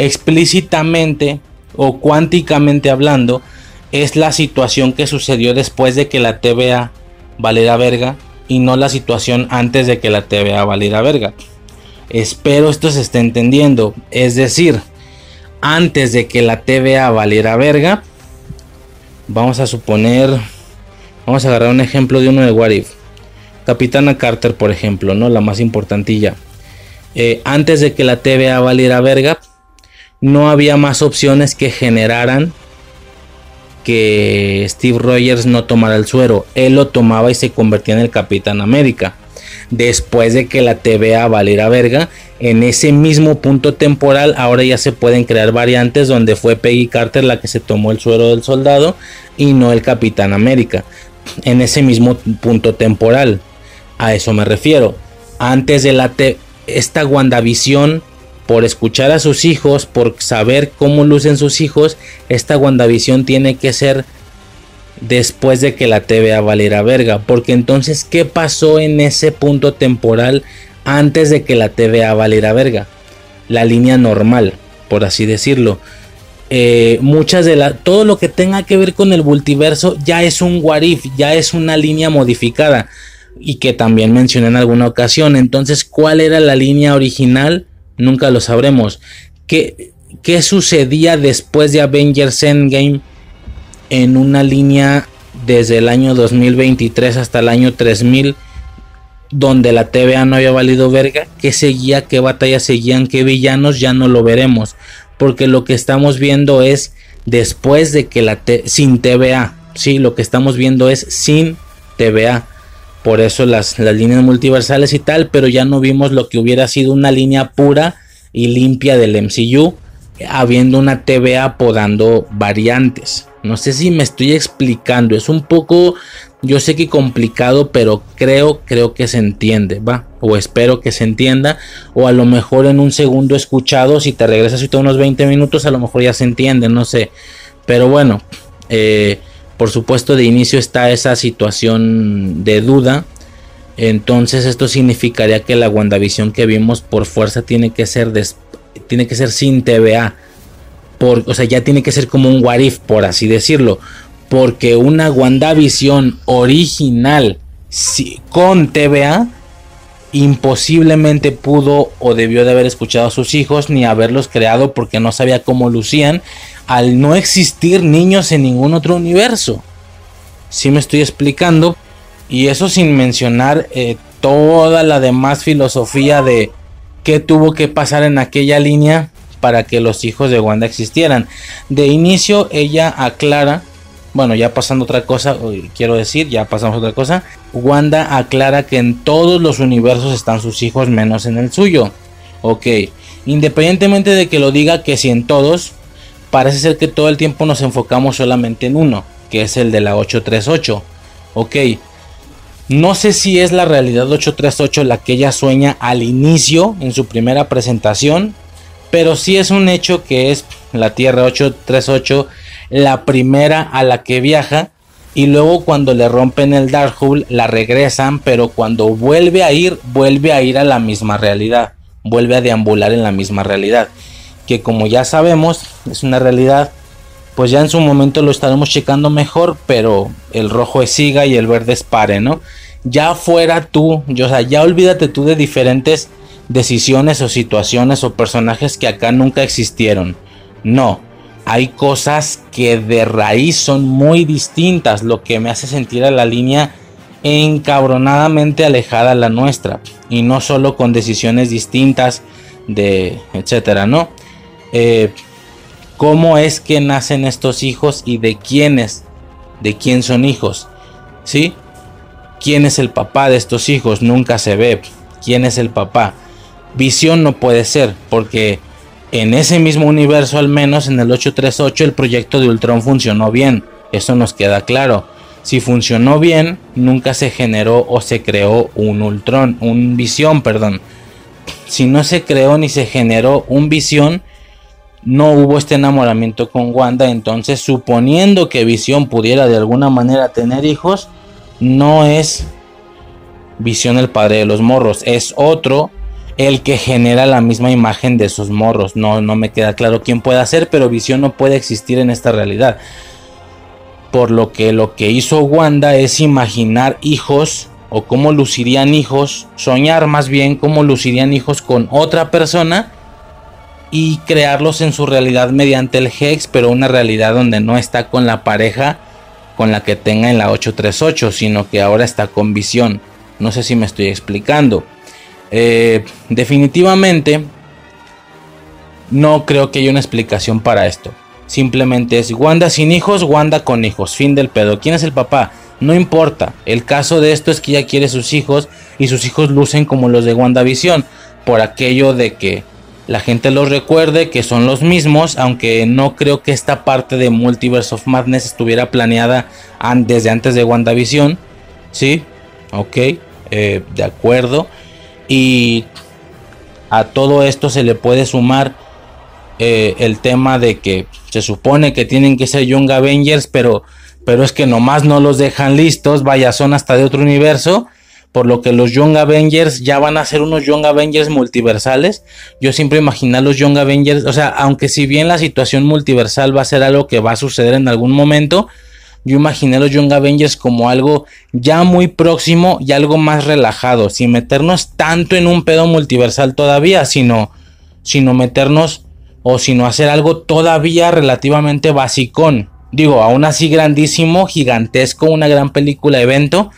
explícitamente o cuánticamente hablando es la situación que sucedió después de que la TVA valiera verga y no la situación antes de que la TVA valiera verga. Espero esto se esté entendiendo. Es decir, antes de que la TVA valiera verga. Vamos a suponer, vamos a agarrar un ejemplo de uno de Warif. Capitana Carter, por ejemplo, ¿no? La más importantilla. Eh, antes de que la TVA valiera verga, no había más opciones que generaran que Steve Rogers no tomara el suero. Él lo tomaba y se convertía en el Capitán América. Después de que la TVA valiera verga, en ese mismo punto temporal ahora ya se pueden crear variantes donde fue Peggy Carter la que se tomó el suero del soldado y no el Capitán América. En ese mismo punto temporal. A eso me refiero. Antes de la esta WandaVision por escuchar a sus hijos, por saber cómo lucen sus hijos, esta WandaVision tiene que ser después de que la TVA valiera verga. Porque entonces, ¿qué pasó en ese punto temporal antes de que la TVA valiera verga. La línea normal, por así decirlo. Eh, muchas de la todo lo que tenga que ver con el multiverso ya es un warif, ya es una línea modificada y que también mencioné en alguna ocasión. Entonces, ¿cuál era la línea original? Nunca lo sabremos. ¿Qué, qué sucedía después de Avengers Endgame en una línea desde el año 2023 hasta el año 3000? donde la TVA no había valido verga, qué seguía, qué batallas seguían, qué villanos, ya no lo veremos. Porque lo que estamos viendo es después de que la sin TVA, sí, lo que estamos viendo es sin TVA. Por eso las, las líneas multiversales y tal, pero ya no vimos lo que hubiera sido una línea pura y limpia del MCU, habiendo una TVA podando variantes. No sé si me estoy explicando, es un poco yo sé que complicado, pero creo, creo que se entiende, va. O espero que se entienda. O a lo mejor en un segundo escuchado, si te regresas ahorita unos 20 minutos, a lo mejor ya se entiende, no sé. Pero bueno, eh, por supuesto de inicio está esa situación de duda. Entonces esto significaría que la WandaVision que vimos por fuerza tiene que ser, tiene que ser sin TVA. Por, o sea, ya tiene que ser como un what if, por así decirlo porque una WandaVision original con TVA imposiblemente pudo o debió de haber escuchado a sus hijos ni haberlos creado porque no sabía cómo lucían al no existir niños en ningún otro universo. Si me estoy explicando. Y eso sin mencionar eh, toda la demás filosofía de qué tuvo que pasar en aquella línea para que los hijos de Wanda existieran. De inicio ella aclara, bueno, ya pasando otra cosa, quiero decir, ya pasamos otra cosa, Wanda aclara que en todos los universos están sus hijos menos en el suyo. Ok, independientemente de que lo diga que si en todos, parece ser que todo el tiempo nos enfocamos solamente en uno, que es el de la 838. Ok, no sé si es la realidad 838 la que ella sueña al inicio, en su primera presentación, pero sí es un hecho que es la Tierra 838 la primera a la que viaja y luego cuando le rompen el Darkhold la regresan, pero cuando vuelve a ir, vuelve a ir a la misma realidad, vuelve a deambular en la misma realidad, que como ya sabemos es una realidad, pues ya en su momento lo estaremos checando mejor, pero el rojo es siga y el verde es pare, ¿no? Ya fuera tú, yo, o sea, ya olvídate tú de diferentes decisiones o situaciones o personajes que acá nunca existieron. No, hay cosas que de raíz son muy distintas, lo que me hace sentir a la línea encabronadamente alejada a la nuestra. Y no solo con decisiones distintas de etcétera, ¿no? Eh, ¿Cómo es que nacen estos hijos y de quiénes? ¿De quién son hijos? ¿Sí? ¿Quién es el papá de estos hijos? Nunca se ve. ¿Quién es el papá? Visión no puede ser, porque en ese mismo universo, al menos en el 838, el proyecto de Ultron funcionó bien. Eso nos queda claro. Si funcionó bien, nunca se generó o se creó un Ultron, un visión, perdón. Si no se creó ni se generó un visión, no hubo este enamoramiento con Wanda. Entonces, suponiendo que Visión pudiera de alguna manera tener hijos, no es Visión el padre de los morros, es otro el que genera la misma imagen de esos morros. No, no me queda claro quién puede hacer, pero Visión no puede existir en esta realidad. Por lo que lo que hizo Wanda es imaginar hijos o cómo lucirían hijos, soñar más bien cómo lucirían hijos con otra persona y crearlos en su realidad mediante el Hex, pero una realidad donde no está con la pareja con la que tenga en la 838, sino que ahora está con visión. No sé si me estoy explicando. Eh, definitivamente no creo que haya una explicación para esto. Simplemente es Wanda sin hijos, Wanda con hijos. Fin del pedo. ¿Quién es el papá? No importa. El caso de esto es que ella quiere sus hijos y sus hijos lucen como los de WandaVision. Por aquello de que la gente los recuerde que son los mismos, aunque no creo que esta parte de Multiverse of Madness estuviera planeada desde antes de WandaVision. Sí, ok, eh, de acuerdo. Y a todo esto se le puede sumar eh, el tema de que se supone que tienen que ser Young Avengers, pero, pero es que nomás no los dejan listos, vaya, son hasta de otro universo. Por lo que los Young Avengers ya van a ser unos Young Avengers multiversales. Yo siempre imaginé los Young Avengers, o sea, aunque si bien la situación multiversal va a ser algo que va a suceder en algún momento, yo imaginé los Young Avengers como algo ya muy próximo y algo más relajado, sin meternos tanto en un pedo multiversal todavía, sino, sino meternos o sino hacer algo todavía relativamente basicón. Digo, aún así grandísimo, gigantesco, una gran película evento.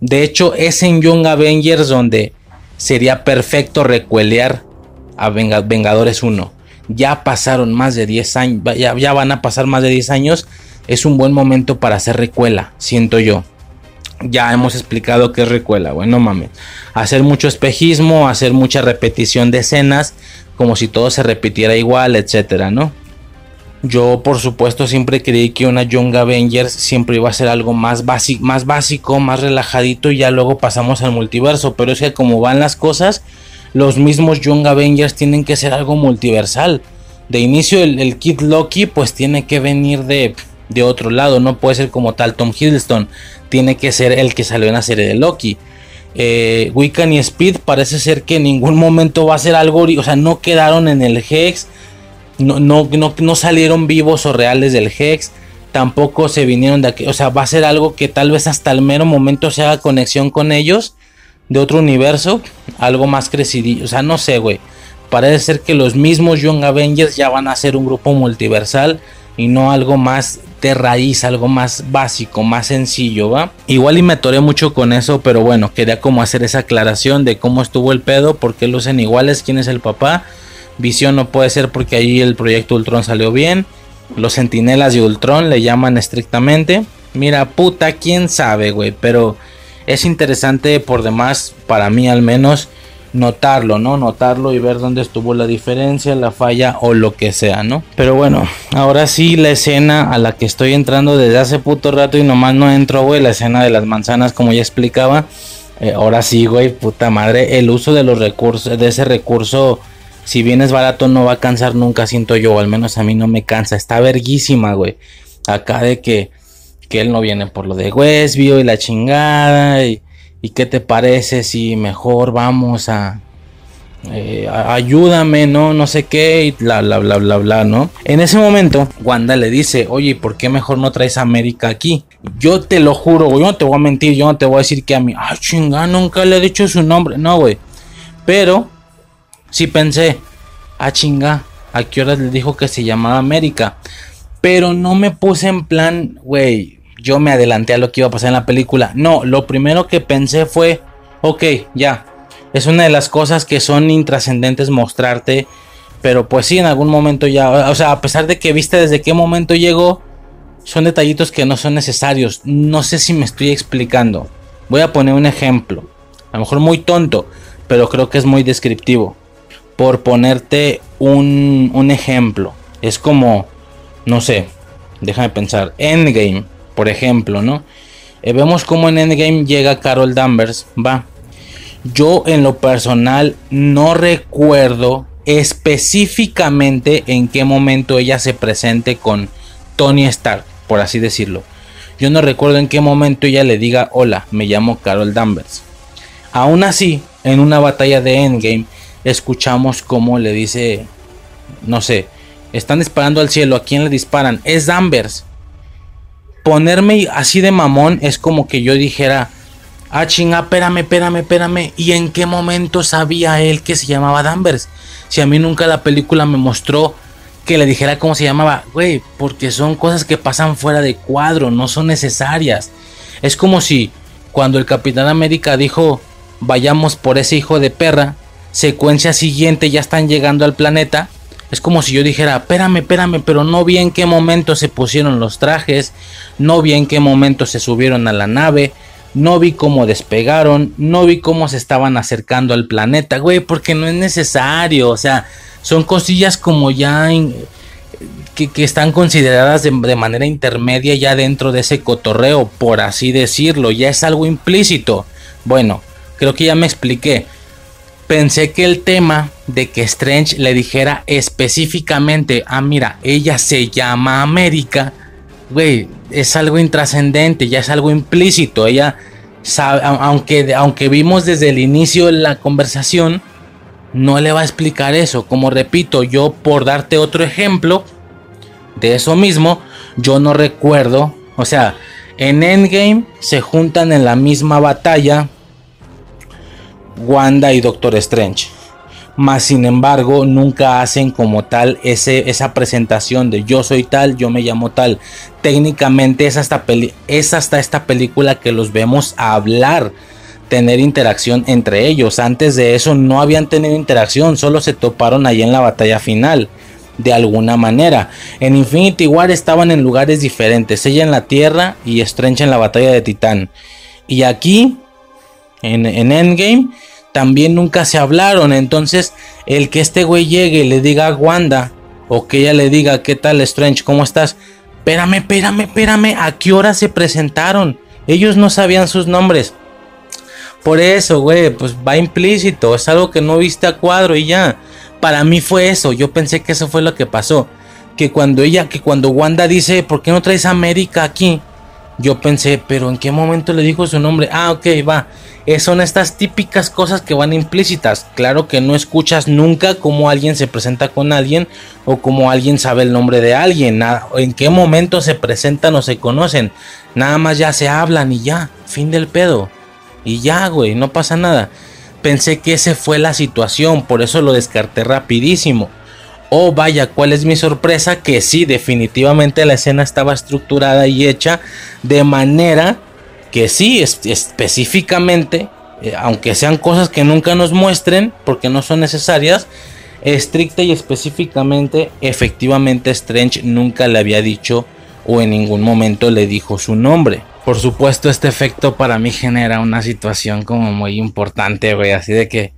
De hecho, es en Young Avengers donde sería perfecto recuelear a Vengadores 1. Ya pasaron más de 10 años, ya, ya van a pasar más de 10 años es un buen momento para hacer recuela, siento yo. Ya hemos explicado qué es recuela, bueno mames. Hacer mucho espejismo, hacer mucha repetición de escenas, como si todo se repitiera igual, etcétera, ¿no? Yo, por supuesto, siempre creí que una Young Avengers siempre iba a ser algo más, básico, más relajadito y ya luego pasamos al multiverso. Pero es que como van las cosas, los mismos Young Avengers tienen que ser algo multiversal. De inicio el, el Kid Loki pues tiene que venir de de otro lado. No puede ser como tal Tom Hiddleston. Tiene que ser el que salió en la serie de Loki. Eh, Wiccan y Speed parece ser que en ningún momento va a ser algo. O sea, no quedaron en el Hex. No, no, no, salieron vivos o reales del Hex. tampoco se vinieron de aquí. O sea, va a ser algo que tal vez hasta el mero momento se haga conexión con ellos de otro universo, algo más crecidillo. O sea, no sé, güey. Parece ser que los mismos Young Avengers ya van a ser un grupo multiversal y no algo más raíz, algo más básico, más sencillo, ¿va? Igual y me atoré mucho con eso, pero bueno, quería como hacer esa aclaración de cómo estuvo el pedo, por qué lucen iguales, quién es el papá. Visión no puede ser porque ahí el proyecto Ultron salió bien. Los sentinelas de Ultron le llaman estrictamente. Mira, puta, quién sabe, güey, pero es interesante por demás, para mí al menos, notarlo, ¿no? Notarlo y ver dónde estuvo la diferencia, la falla o lo que sea, ¿no? Pero bueno, ahora sí la escena a la que estoy entrando desde hace puto rato y nomás no entro, güey, la escena de las manzanas como ya explicaba. Eh, ahora sí, güey, puta madre, el uso de los recursos, de ese recurso, si bien es barato, no va a cansar nunca, siento yo, al menos a mí no me cansa, está verguísima, güey. Acá de que, que él no viene por lo de Westview y la chingada y ¿Y qué te parece si mejor vamos a... Eh, ayúdame, ¿no? No sé qué, y bla, bla, bla, bla, bla, ¿no? En ese momento, Wanda le dice, oye, ¿por qué mejor no traes a América aquí? Yo te lo juro, güey, yo no te voy a mentir, yo no te voy a decir que a mí, ay, chinga, nunca le he dicho su nombre, no, güey. Pero, sí pensé, ah, chinga, ¿a qué horas le dijo que se llamaba América? Pero no me puse en plan, güey, yo me adelanté a lo que iba a pasar en la película. No, lo primero que pensé fue, ok, ya. Es una de las cosas que son intrascendentes mostrarte. Pero pues sí, en algún momento ya. O sea, a pesar de que viste desde qué momento llegó. Son detallitos que no son necesarios. No sé si me estoy explicando. Voy a poner un ejemplo. A lo mejor muy tonto. Pero creo que es muy descriptivo. Por ponerte un, un ejemplo. Es como. No sé. Déjame pensar. Endgame por ejemplo, ¿no? Eh, vemos cómo en Endgame llega Carol Danvers, va. Yo en lo personal no recuerdo específicamente en qué momento ella se presente con Tony Stark, por así decirlo. Yo no recuerdo en qué momento ella le diga, hola, me llamo Carol Danvers. Aún así, en una batalla de Endgame, escuchamos cómo le dice, no sé, están disparando al cielo, ¿a quién le disparan? Es Danvers ponerme así de mamón es como que yo dijera, ah chinga, espérame, espérame, espérame, ¿y en qué momento sabía él que se llamaba Danvers? Si a mí nunca la película me mostró que le dijera cómo se llamaba, güey, porque son cosas que pasan fuera de cuadro, no son necesarias. Es como si cuando el Capitán América dijo, vayamos por ese hijo de perra, secuencia siguiente ya están llegando al planeta es como si yo dijera, espérame, espérame, pero no vi en qué momento se pusieron los trajes, no vi en qué momento se subieron a la nave, no vi cómo despegaron, no vi cómo se estaban acercando al planeta, güey, porque no es necesario, o sea, son cosillas como ya que, están consideradas de, de manera intermedia ya dentro de ese cotorreo, por así decirlo, ya es algo implícito. Bueno, creo que ya me expliqué pensé que el tema de que Strange le dijera específicamente, ah, mira, ella se llama América, güey, es algo intrascendente, ya es algo implícito. Ella sabe, aunque, aunque vimos desde el inicio la conversación, no le va a explicar eso. Como repito, yo por darte otro ejemplo de eso mismo, yo no recuerdo, o sea, en Endgame se juntan en la misma batalla Wanda y Doctor Strange. Más sin embargo, nunca hacen como tal ese, esa presentación de yo soy tal, yo me llamo tal. Técnicamente es hasta, es hasta esta película que los vemos hablar, tener interacción entre ellos. Antes de eso no habían tenido interacción, solo se toparon ahí en la batalla final. De alguna manera. En Infinity War estaban en lugares diferentes. Ella en la Tierra y Strange en la batalla de Titán. Y aquí, en, en Endgame, también nunca se hablaron. Entonces, el que este güey llegue y le diga a Wanda, o que ella le diga, ¿qué tal Strange? ¿Cómo estás? Espérame, espérame, espérame, ¿a qué hora se presentaron? Ellos no sabían sus nombres. Por eso, güey, pues va implícito, es algo que no viste a cuadro y ya. Para mí fue eso, yo pensé que eso fue lo que pasó. Que cuando ella, que cuando Wanda dice, ¿por qué no traes a América aquí? Yo pensé, pero ¿en qué momento le dijo su nombre? Ah, ok, va eh, son estas típicas cosas que van implícitas. Claro que no escuchas nunca cómo alguien se presenta con alguien o cómo alguien sabe el nombre de alguien. en qué momento se presentan o se conocen. Nada más ya se hablan y ya. Fin del pedo. Y ya, güey, no pasa nada. Pensé que esa fue la situación, por eso lo descarté rapidísimo. Oh, vaya, cuál es mi sorpresa, que sí, definitivamente la escena estaba estructurada y hecha de manera que sí, específicamente, eh, aunque sean cosas que nunca nos muestren, porque no son necesarias, estricta y específicamente, efectivamente Strange nunca le había dicho o en ningún momento le dijo su nombre. Por supuesto, este efecto para mí genera una situación como muy importante, güey, así de que,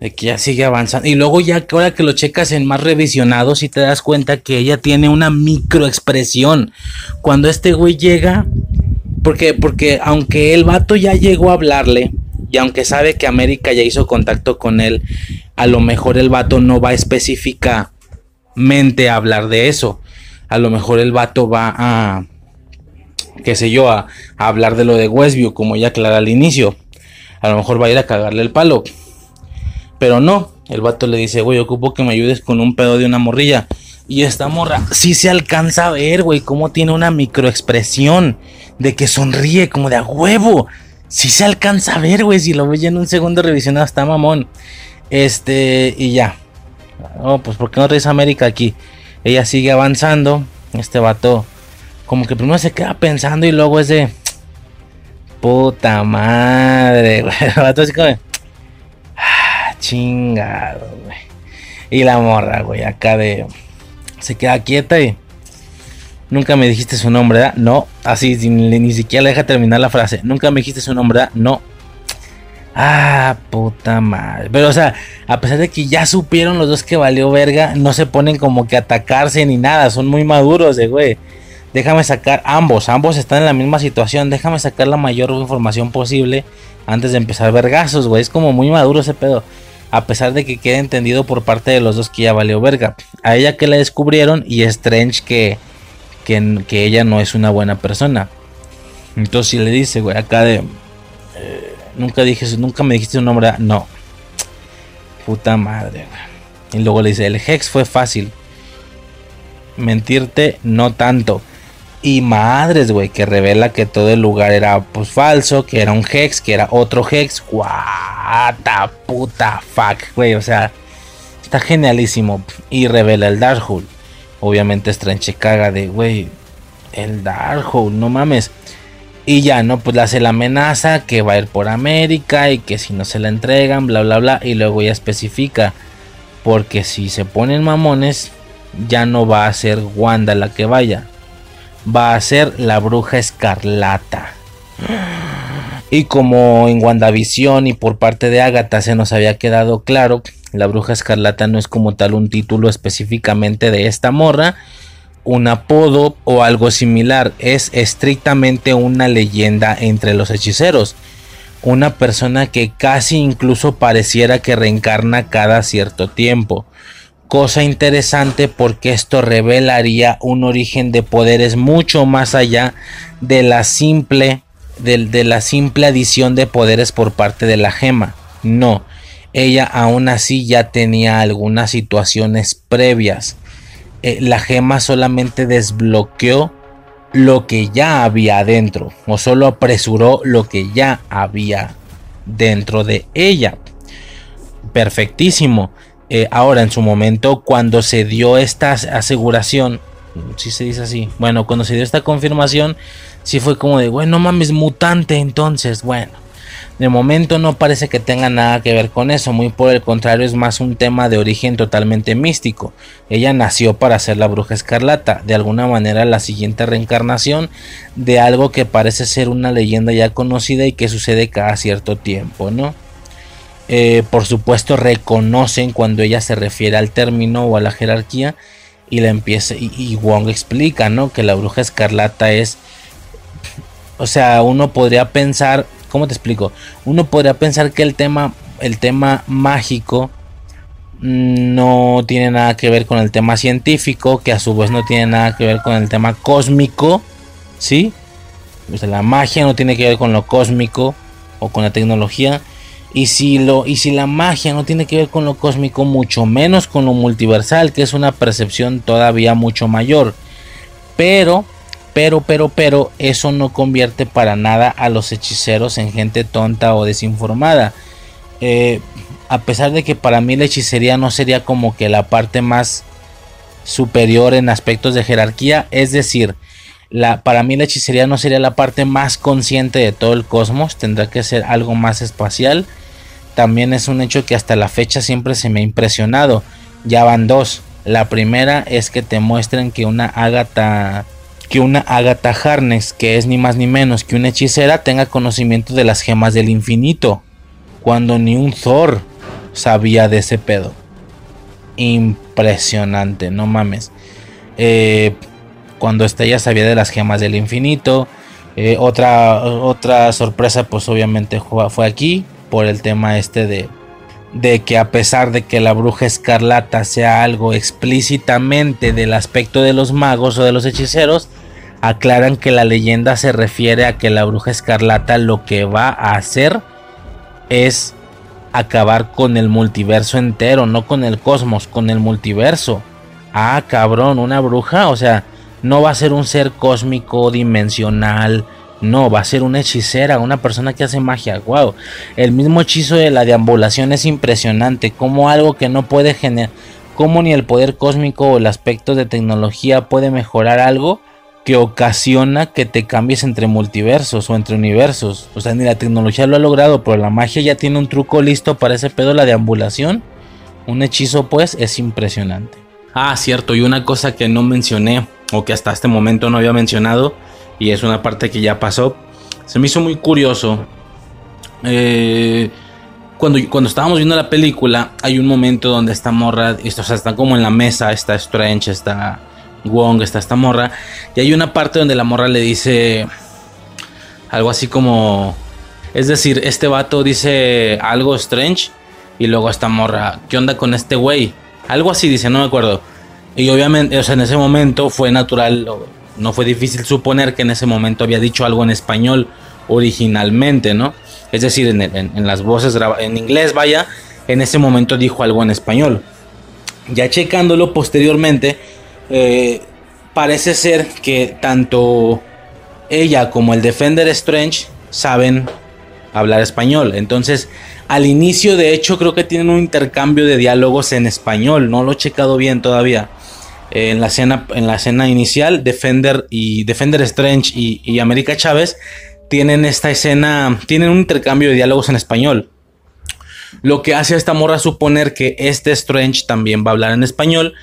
de que ya sigue avanzando. Y luego ya que ahora que lo checas en más revisionados y te das cuenta que ella tiene una microexpresión. Cuando este güey llega porque, porque aunque el vato ya llegó a hablarle, y aunque sabe que América ya hizo contacto con él, a lo mejor el vato no va específicamente a hablar de eso. A lo mejor el vato va a, qué sé yo, a, hablar de lo de Westview, como ya aclara al inicio. A lo mejor va a ir a cagarle el palo. Pero no, el vato le dice, güey, ocupo que me ayudes con un pedo de una morrilla. Y esta morra sí se alcanza a ver, güey, cómo tiene una microexpresión de que sonríe como de a huevo. Si se alcanza a ver, güey. Si lo ve en un segundo revisionado, está mamón. Este, y ya. Oh, pues ¿por qué no traes América aquí? Ella sigue avanzando. Este vato, como que primero se queda pensando y luego es de. Puta madre, güey. El vato así como. Chingado, güey. Y la morra, güey, acá de. Se queda quieta y. Nunca me dijiste su nombre, ¿verdad? No. Así, ni, siquiera le deja terminar la frase. Nunca me dijiste su nombre, ¿verdad? No. Ah, puta madre. Pero, o sea, a pesar de que ya supieron los dos que valió verga, no se ponen como que atacarse ni nada. Son muy maduros de, güey. Déjame sacar ambos. Ambos están en la misma situación. Déjame sacar la mayor información posible antes de empezar vergazos, güey. Es como muy maduro ese pedo. A pesar de que quede entendido por parte de los dos que ya valió verga. A ella que la descubrieron y Strange que que, ella no es una buena persona. Entonces si le dice, güey, acá de... Eh, nunca dije, nunca me dijiste un nombre. No. Puta madre, Y luego le dice, el Hex fue fácil. Mentirte no tanto. Y madres, güey, que revela que todo el lugar era pues falso, que era un Hex, que era otro Hex. What puta fuck, güey. O sea, está genialísimo. Y revela el Darkhold. Obviamente Strange caga de, güey, el Darkhold, no mames. Y ya, ¿no? Pues le hace la amenaza que va a ir por América y que si no se la entregan, bla, bla, bla. Y luego ya especifica. Porque si se ponen mamones, ya no va a ser Wanda la que vaya. Va a ser la bruja escarlata. Y como en WandaVision y por parte de Agatha se nos había quedado claro la Bruja Escarlata no es como tal un título específicamente de esta morra, un apodo o algo similar, es estrictamente una leyenda entre los hechiceros. Una persona que casi incluso pareciera que reencarna cada cierto tiempo. Cosa interesante porque esto revelaría un origen de poderes mucho más allá de la simple, de, la simple adición de poderes por parte de la gema. No, ella aún así ya tenía algunas situaciones previas. Eh, la gema solamente desbloqueó lo que ya había dentro o solo apresuró lo que ya había dentro de ella. Perfectísimo. Eh, ahora en su momento cuando se dio esta aseguración, si se dice así, bueno, cuando se dio esta confirmación, sí fue como de, bueno, mames, mutante entonces, bueno de momento no parece que tenga nada que ver con eso, muy por el contrario es más un tema de origen totalmente místico. Ella nació para ser la bruja escarlata, de alguna manera la siguiente reencarnación de algo que parece ser una leyenda ya conocida y que sucede cada cierto tiempo, ¿no? Eh, por supuesto reconocen cuando ella se refiere al término o a la jerarquía y la empieza y, y Wong explica, ¿no? Que la bruja escarlata es o sea, uno podría pensar ¿Cómo te explico? Uno podría pensar que el tema, el tema mágico no tiene nada que ver con el tema científico, que a su vez no tiene nada que ver con el tema cósmico, ¿sí? O sea, la magia no tiene que ver con lo cósmico o con la tecnología. Y si, lo, y si la magia no tiene que ver con lo cósmico, mucho menos con lo multiversal, que es una percepción todavía mucho mayor. Pero, pero, pero, pero, eso no convierte para nada a los hechiceros en gente tonta o desinformada. Eh, a pesar de que para mí la hechicería no sería como que la parte más superior en aspectos de jerarquía, es decir, la, para mí la hechicería no sería la parte más consciente de todo el cosmos, tendrá que ser algo más espacial. También es un hecho que hasta la fecha siempre se me ha impresionado. Ya van dos. La primera es que te muestren que una Agatha que una Agatha Harness, que es ni más ni menos que una hechicera, tenga conocimiento de las gemas del infinito, cuando ni un Thor sabía de ese pedo. Impresionante, no mames. Eh, cuando ella sabía de las gemas del infinito. Eh, otra, otra sorpresa, pues obviamente fue aquí, por el tema este de, de que a pesar de que la bruja escarlata sea algo explícitamente del aspecto de los magos o de los hechiceros, aclaran que la leyenda se refiere a que la bruja escarlata lo que va a hacer es acabar con el multiverso entero, no con el cosmos, con el multiverso. Ah, cabrón, una bruja, o sea, no va a ser un ser cósmico dimensional, no, va a ser una hechicera, una persona que hace magia. Wow, el mismo hechizo de la deambulación es impresionante, como algo que no puede generar, como ni el poder cósmico o el aspecto de tecnología puede mejorar algo que ocasiona que te cambies entre multiversos o entre universos. O sea, ni la tecnología lo ha logrado, pero la magia ya tiene un truco listo para ese pedo, la deambulación. Un hechizo, pues, es impresionante. Ah, cierto, y una cosa que no mencioné, o que hasta este momento no había mencionado, y es una parte que ya pasó, se me hizo muy curioso. Eh, cuando, cuando estábamos viendo la película, hay un momento donde esta morra, o sea, está como en la mesa, está Strange, está Wong, está esta morra. Y hay una parte donde la morra le dice algo así como... Es decir, este vato dice algo strange y luego esta morra, ¿qué onda con este güey? Algo así dice, no me acuerdo. Y obviamente, o sea, en ese momento fue natural, no fue difícil suponer que en ese momento había dicho algo en español originalmente, ¿no? Es decir, en, las voces en inglés, vaya, en ese momento dijo algo en español. Ya checándolo posteriormente, eh, parece ser que tanto ella como el Defender Strange saben hablar español. Entonces, al inicio, de hecho, creo que tienen un intercambio de diálogos en español. No lo he checado bien todavía. En, la escena, en la escena inicial, Defender y Defender Strange y, y América Chávez tienen esta escena, tienen un intercambio de diálogos en español. Lo que hace a esta morra suponer que este Strange también va a hablar en español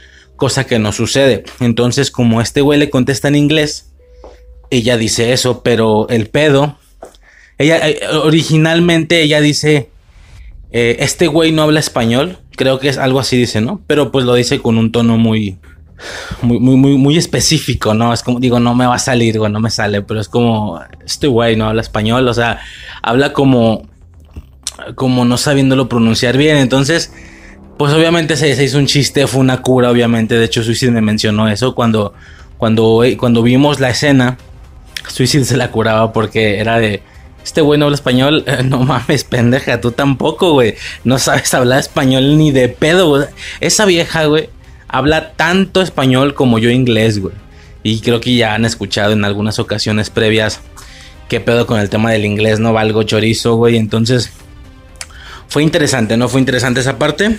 cosa que no sucede. Entonces, como este güey le contesta en inglés, ella dice eso, pero el pedo, ella eh, originalmente ella dice, eh, este güey no habla español, creo que es algo así dice, ¿no? Pero pues lo dice con un tono muy, muy, muy, muy, específico, ¿no? Es como, digo, no me va a salir, güey, no me sale, pero es como, este güey no habla español, o sea, habla como, como no sabiéndolo pronunciar bien, entonces pues obviamente se, hizo un chiste, fue una cura, obviamente. De hecho, Suicide me mencionó eso cuando, cuando, cuando vimos la escena. Suicide se la curaba porque era de. Este güey no habla español. No mames, pendeja, tú tampoco, güey. No sabes hablar español ni de pedo. Esa vieja, güey, habla tanto español como yo inglés, güey. Y creo que ya han escuchado en algunas ocasiones previas qué pedo con el tema del inglés, no valgo chorizo, güey. Entonces, fue interesante, ¿no? Fue interesante esa parte.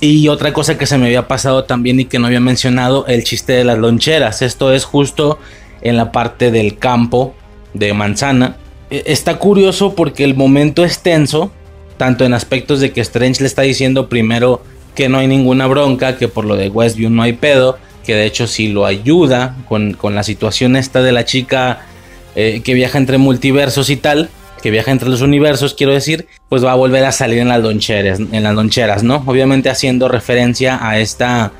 Y otra cosa que se me había pasado también y que no había mencionado, el chiste de las loncheras. Esto es justo en la parte del campo de manzana. E, está curioso porque el momento es tenso, tanto en aspectos de que Strange le está diciendo primero que no hay ninguna bronca, que por lo de Westview no hay pedo, que de hecho sí lo ayuda con, la situación esta de la chica eh, que viaja entre multiversos y tal que viaja entre los universos, quiero decir, pues va a volver a salir en las loncheras, en las loncheras, ¿no? Obviamente haciendo referencia a esta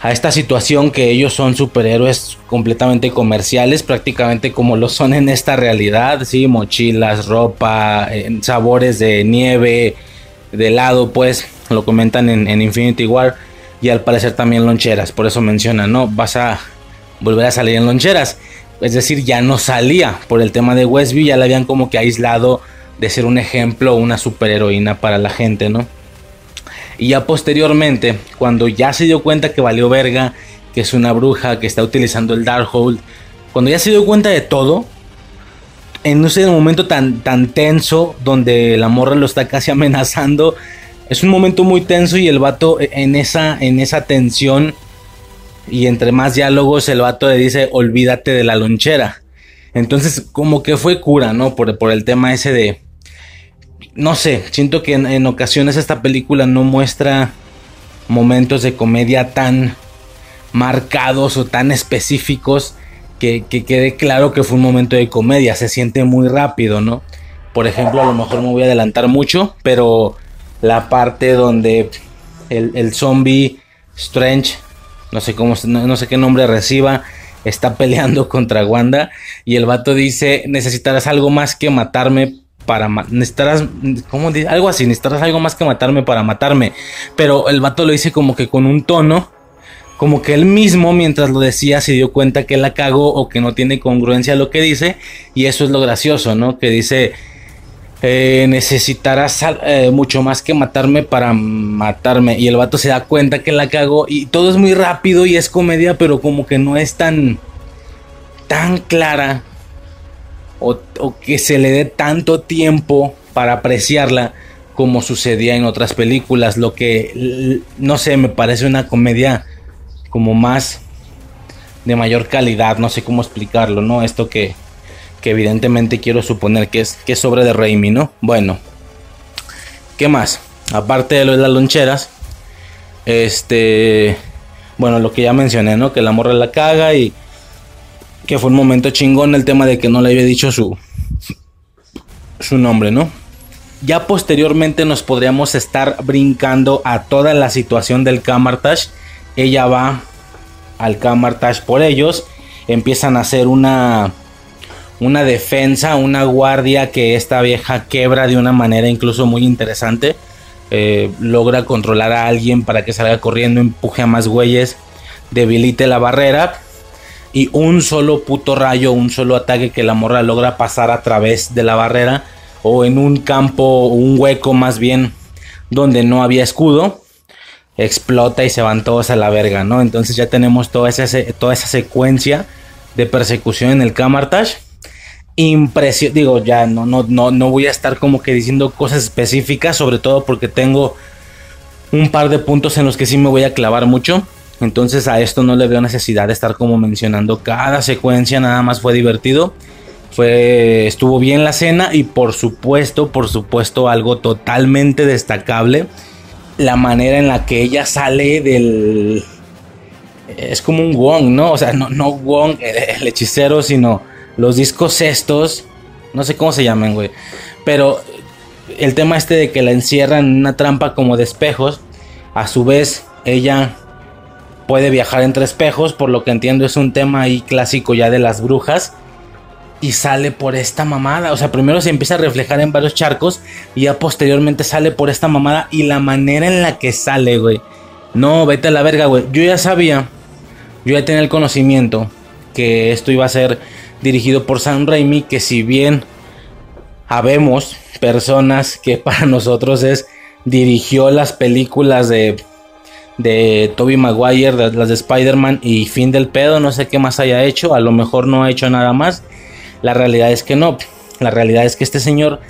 a esta situación que ellos son superhéroes completamente comerciales, prácticamente como lo son en esta realidad, sí, mochilas, ropa, eh, sabores de nieve, de helado, pues lo comentan en, Infinity War y al parecer también loncheras, por eso mencionan, ¿no? Vas a volver a salir en loncheras. Es decir, ya no salía por el tema de Westview, ya la habían como que aislado de ser un ejemplo, una superheroína para la gente, ¿no? Y ya posteriormente, cuando ya se dio cuenta que valió verga, que es una bruja, que está utilizando el Darkhold, cuando ya se dio cuenta de todo, en ese momento tan, tan tenso, donde la morra lo está casi amenazando, es un momento muy tenso y el vato en esa, en esa tensión y entre más diálogos el vato le dice olvídate de la lonchera. Entonces como que fue cura, ¿no? Por, por el tema ese de... No sé, siento que en, ocasiones esta película no muestra momentos de comedia tan marcados o tan específicos que, que, quede claro que fue un momento de comedia. Se siente muy rápido, ¿no? Por ejemplo, a lo mejor me voy a adelantar mucho, pero la parte donde el, el zombie Strange, no sé cómo, no, sé qué nombre reciba, está peleando contra Wanda y el vato dice, necesitarás algo más que matarme para necesitarás ¿cómo algo así, necesitarás algo más que matarme para matarme, pero el vato lo dice como que con un tono como que él mismo mientras lo decía se dio cuenta que la cagó o que no tiene congruencia lo que dice y eso es lo gracioso, ¿no? Que dice eh, necesitarás eh, mucho más que matarme para matarme. Y el vato se da cuenta que la cago. Y todo es muy rápido y es comedia, pero como que no es tan, tan clara. O, que se le dé tanto tiempo para apreciarla como sucedía en otras películas. Lo que, no sé, me parece una comedia como más de mayor calidad. No sé cómo explicarlo, ¿no? Esto que que evidentemente quiero suponer que es, que sobre de Raimi, ¿no? Bueno, ¿qué más? Aparte de lo de las loncheras, este, bueno, lo que ya mencioné, ¿no? Que la morra la caga y que fue un momento chingón el tema de que no le había dicho su, su nombre, ¿no? Ya posteriormente nos podríamos estar brincando a toda la situación del Camartage. Ella va al Camartage por ellos. Empiezan a hacer una una defensa, una guardia que esta vieja quebra de una manera incluso muy interesante. Eh, logra controlar a alguien para que salga corriendo, empuje a más güeyes, debilite la barrera. Y un solo puto rayo, un solo ataque que la morra logra pasar a través de la barrera. O en un campo, un hueco más bien, donde no había escudo. Explota y se van todos a la verga, ¿no? Entonces ya tenemos toda esa, toda esa secuencia de persecución en el Camartage impresión. Digo, ya no, no, no, no voy a estar como que diciendo cosas específicas, sobre todo porque tengo un par de puntos en los que sí me voy a clavar mucho. Entonces a esto no le veo necesidad de estar como mencionando cada secuencia, nada más fue divertido. Fue, estuvo bien la cena y por supuesto, por supuesto algo totalmente destacable, la manera en la que ella sale del... Es como un Wong, ¿no? O sea, no, no Wong, el hechicero, sino los discos estos, no sé cómo se llaman, güey, pero el tema este de que la encierran en una trampa como de espejos, a su vez ella puede viajar entre espejos, por lo que entiendo es un tema ahí clásico ya de las brujas. Y sale por esta mamada. O sea, primero se empieza a reflejar en varios charcos. Y ya posteriormente sale por esta mamada. Y la manera en la que sale, güey. No, vete a la verga, güey. Yo ya sabía. Yo ya tenía el conocimiento. Que esto iba a ser dirigido por Sam Raimi, que si bien habemos personas que para nosotros es dirigió las películas de de Toby Maguire, las de Spider-Man y fin del pedo, no sé qué más haya hecho, a lo mejor no ha hecho nada más. La realidad es que no, la realidad es que este señor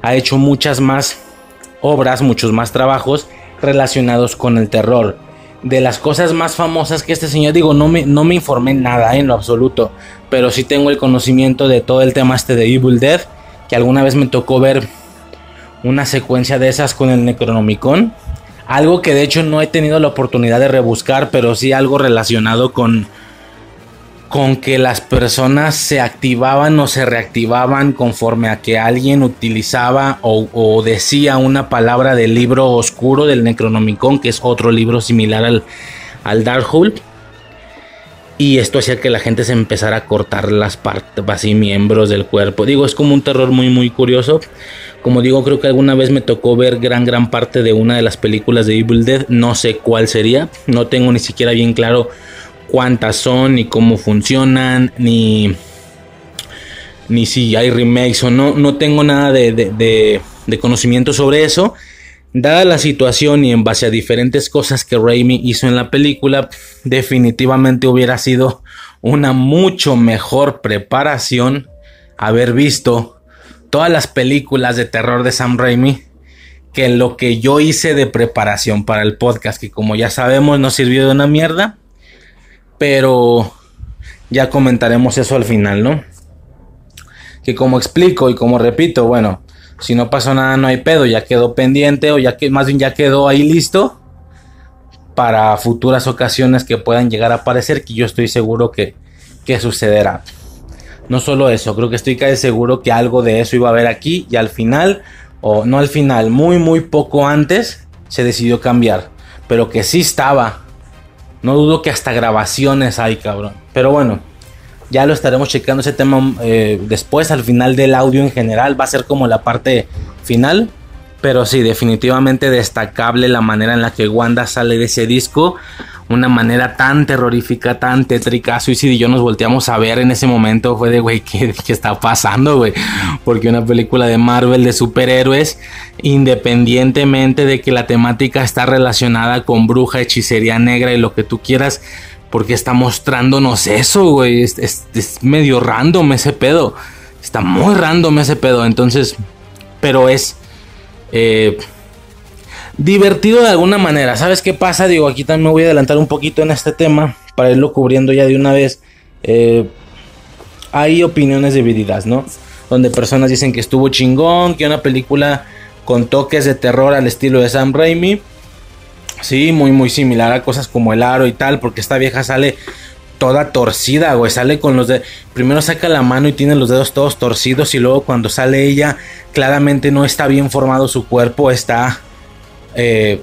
ha hecho muchas más obras, muchos más trabajos relacionados con el terror de las cosas más famosas que este señor, digo, no me, no me informé nada en lo absoluto, pero sí tengo el conocimiento de todo el tema este de Evil Dead, que alguna vez me tocó ver una secuencia de esas con el Necronomicon, algo que de hecho no he tenido la oportunidad de rebuscar, pero sí algo relacionado con con que las personas se activaban o se reactivaban conforme a que alguien utilizaba o, decía una palabra del libro oscuro del Necronomicon, que es otro libro similar al, al Darkhold. Y esto hacía que la gente se empezara a cortar las partes, así miembros del cuerpo. Digo, es como un terror muy, muy curioso. Como digo, creo que alguna vez me tocó ver gran, gran parte de una de las películas de Evil Dead. No sé cuál sería. No tengo ni siquiera bien claro cuántas son, ni cómo funcionan, ni, ni si hay remakes o no, no tengo nada de, de, de conocimiento sobre eso. Dada la situación y en base a diferentes cosas que Raimi hizo en la película, definitivamente hubiera sido una mucho mejor preparación haber visto todas las películas de terror de Sam Raimi que lo que yo hice de preparación para el podcast, que como ya sabemos no sirvió de una mierda, pero ya comentaremos eso al final, ¿no? Que como explico y como repito, bueno, si no pasó nada no hay pedo, ya quedó pendiente o ya que más bien ya quedó ahí listo para futuras ocasiones que puedan llegar a aparecer, que yo estoy seguro que, que sucederá. No solo eso, creo que estoy casi seguro que algo de eso iba a haber aquí y al final, o no al final, muy muy poco antes, se decidió cambiar. Pero que sí estaba. No dudo que hasta grabaciones hay, cabrón. Pero bueno, ya lo estaremos checando ese tema eh, después, al final del audio en general. Va a ser como la parte final. Pero sí, definitivamente destacable la manera en la que Wanda sale de ese disco. Una manera tan terrorífica, tan tétrica. Suicide y yo nos volteamos a ver en ese momento. Fue de, güey, ¿qué, ¿qué, está pasando, güey? Porque una película de Marvel de superhéroes, independientemente de que la temática está relacionada con bruja, hechicería negra y lo que tú quieras, porque está mostrándonos eso, güey. Es, medio random ese pedo. Está muy random ese pedo. Entonces, pero es eh, divertido de alguna manera. ¿Sabes qué pasa? Digo, aquí también me voy a adelantar un poquito en este tema para irlo cubriendo ya de una vez. Eh, hay opiniones divididas, ¿no? Donde personas dicen que estuvo chingón, que una película con toques de terror al estilo de Sam Raimi. Sí, muy, muy similar a cosas como el aro y tal, porque esta vieja sale toda torcida, güey. Sale con los dedos. Primero saca la mano y tiene los dedos todos torcidos. Y luego cuando sale ella, claramente no está bien formado su cuerpo. Está eh,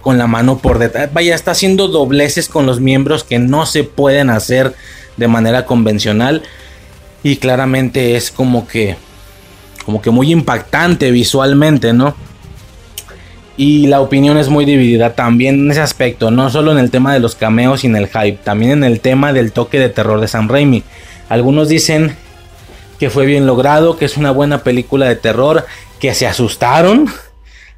con la mano por detrás. Vaya, está haciendo dobleces con los miembros que no se pueden hacer de manera convencional. Y claramente es como que. Como que muy impactante visualmente, ¿no? Y la opinión es muy dividida también en ese aspecto, no solo en el tema de los cameos y en el hype, también en el tema del toque de terror de Sam Raimi. Algunos dicen que fue bien logrado, que es una buena película de terror, que se asustaron.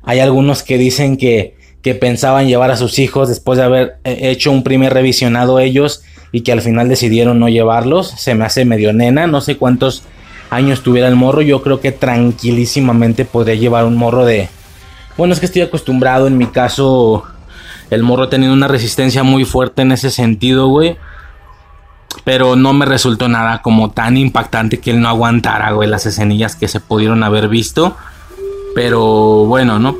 Hay algunos que dicen que, que pensaban llevar a sus hijos después de haber hecho un primer revisionado ellos y que al final decidieron no llevarlos. Se me hace medio nena, no sé cuántos años tuviera el morro, yo creo que tranquilísimamente podría llevar un morro de bueno, es que estoy acostumbrado, en mi caso, el morro ha tenido una resistencia muy fuerte en ese sentido, güey. Pero no me resultó nada como tan impactante que él no aguantara, güey, las escenillas que se pudieron haber visto. Pero bueno, ¿no?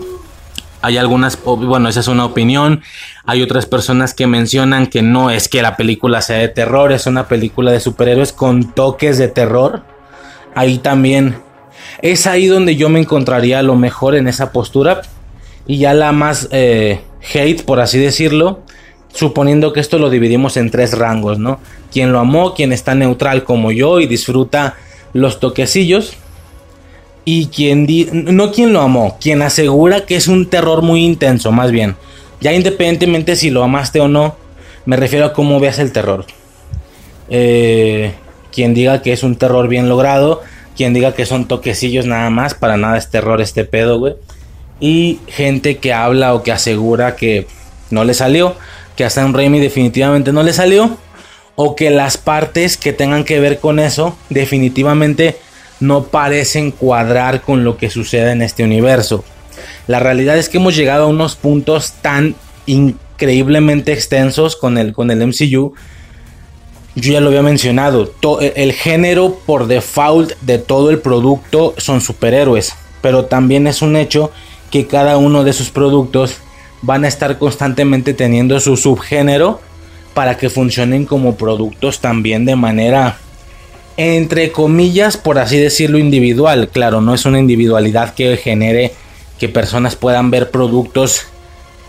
Hay algunas, bueno, esa es una opinión. Hay otras personas que mencionan que no es que la película sea de terror, es una película de superhéroes con toques de terror. Ahí también es ahí donde yo me encontraría a lo mejor en esa postura. Y ya la más eh, hate, por así decirlo, suponiendo que esto lo dividimos en tres rangos, ¿no? Quien lo amó, quien está neutral como yo y disfruta los toquecillos. Y quien no quien lo amó, quien asegura que es un terror muy intenso, más bien. Ya independientemente si lo amaste o no, me refiero a cómo veas el terror. Eh, quien diga que es un terror bien logrado, quien diga que son toquecillos nada más, para nada es terror este pedo, güey. Y gente que habla o que asegura que no le salió, que a Sam Raimi definitivamente no le salió, o que las partes que tengan que ver con eso definitivamente no parecen cuadrar con lo que sucede en este universo. La realidad es que hemos llegado a unos puntos tan increíblemente extensos con el, con el MCU yo ya lo había mencionado, el género por default de todo el producto son superhéroes, pero también es un hecho que cada uno de sus productos van a estar constantemente teniendo su subgénero para que funcionen como productos también de manera entre comillas, por así decirlo, individual. Claro, no es una individualidad que genere que personas puedan ver productos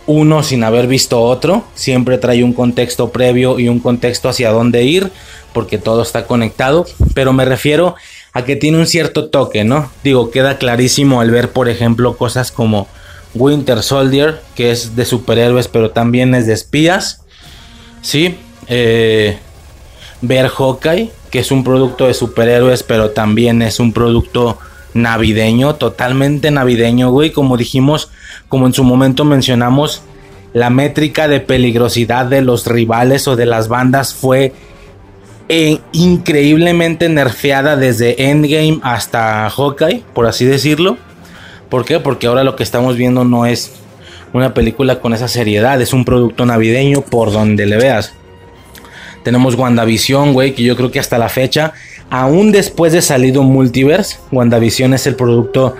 uno sin haber visto otro. Siempre trae un contexto previo y un contexto hacia dónde ir, porque todo está conectado. Pero me refiero a que tiene un cierto toque, ¿no? Digo, queda clarísimo al ver, por ejemplo, cosas como Winter Soldier, que es de superhéroes, pero también es de espías. Sí, eh, ver Hawkeye, que es un producto de superhéroes, pero también es un producto navideño, totalmente navideño, güey. Como dijimos, como en su momento mencionamos, la métrica de peligrosidad de los rivales o de las bandas fue eh, increíblemente nerfeada desde Endgame hasta Hawkeye, por así decirlo. ¿Por qué? Porque ahora lo que estamos viendo no es una película con esa seriedad, es un producto navideño por donde le veas. Tenemos WandaVision, güey, que yo creo que hasta la fecha, aún después de salido Multiverse, WandaVision es el producto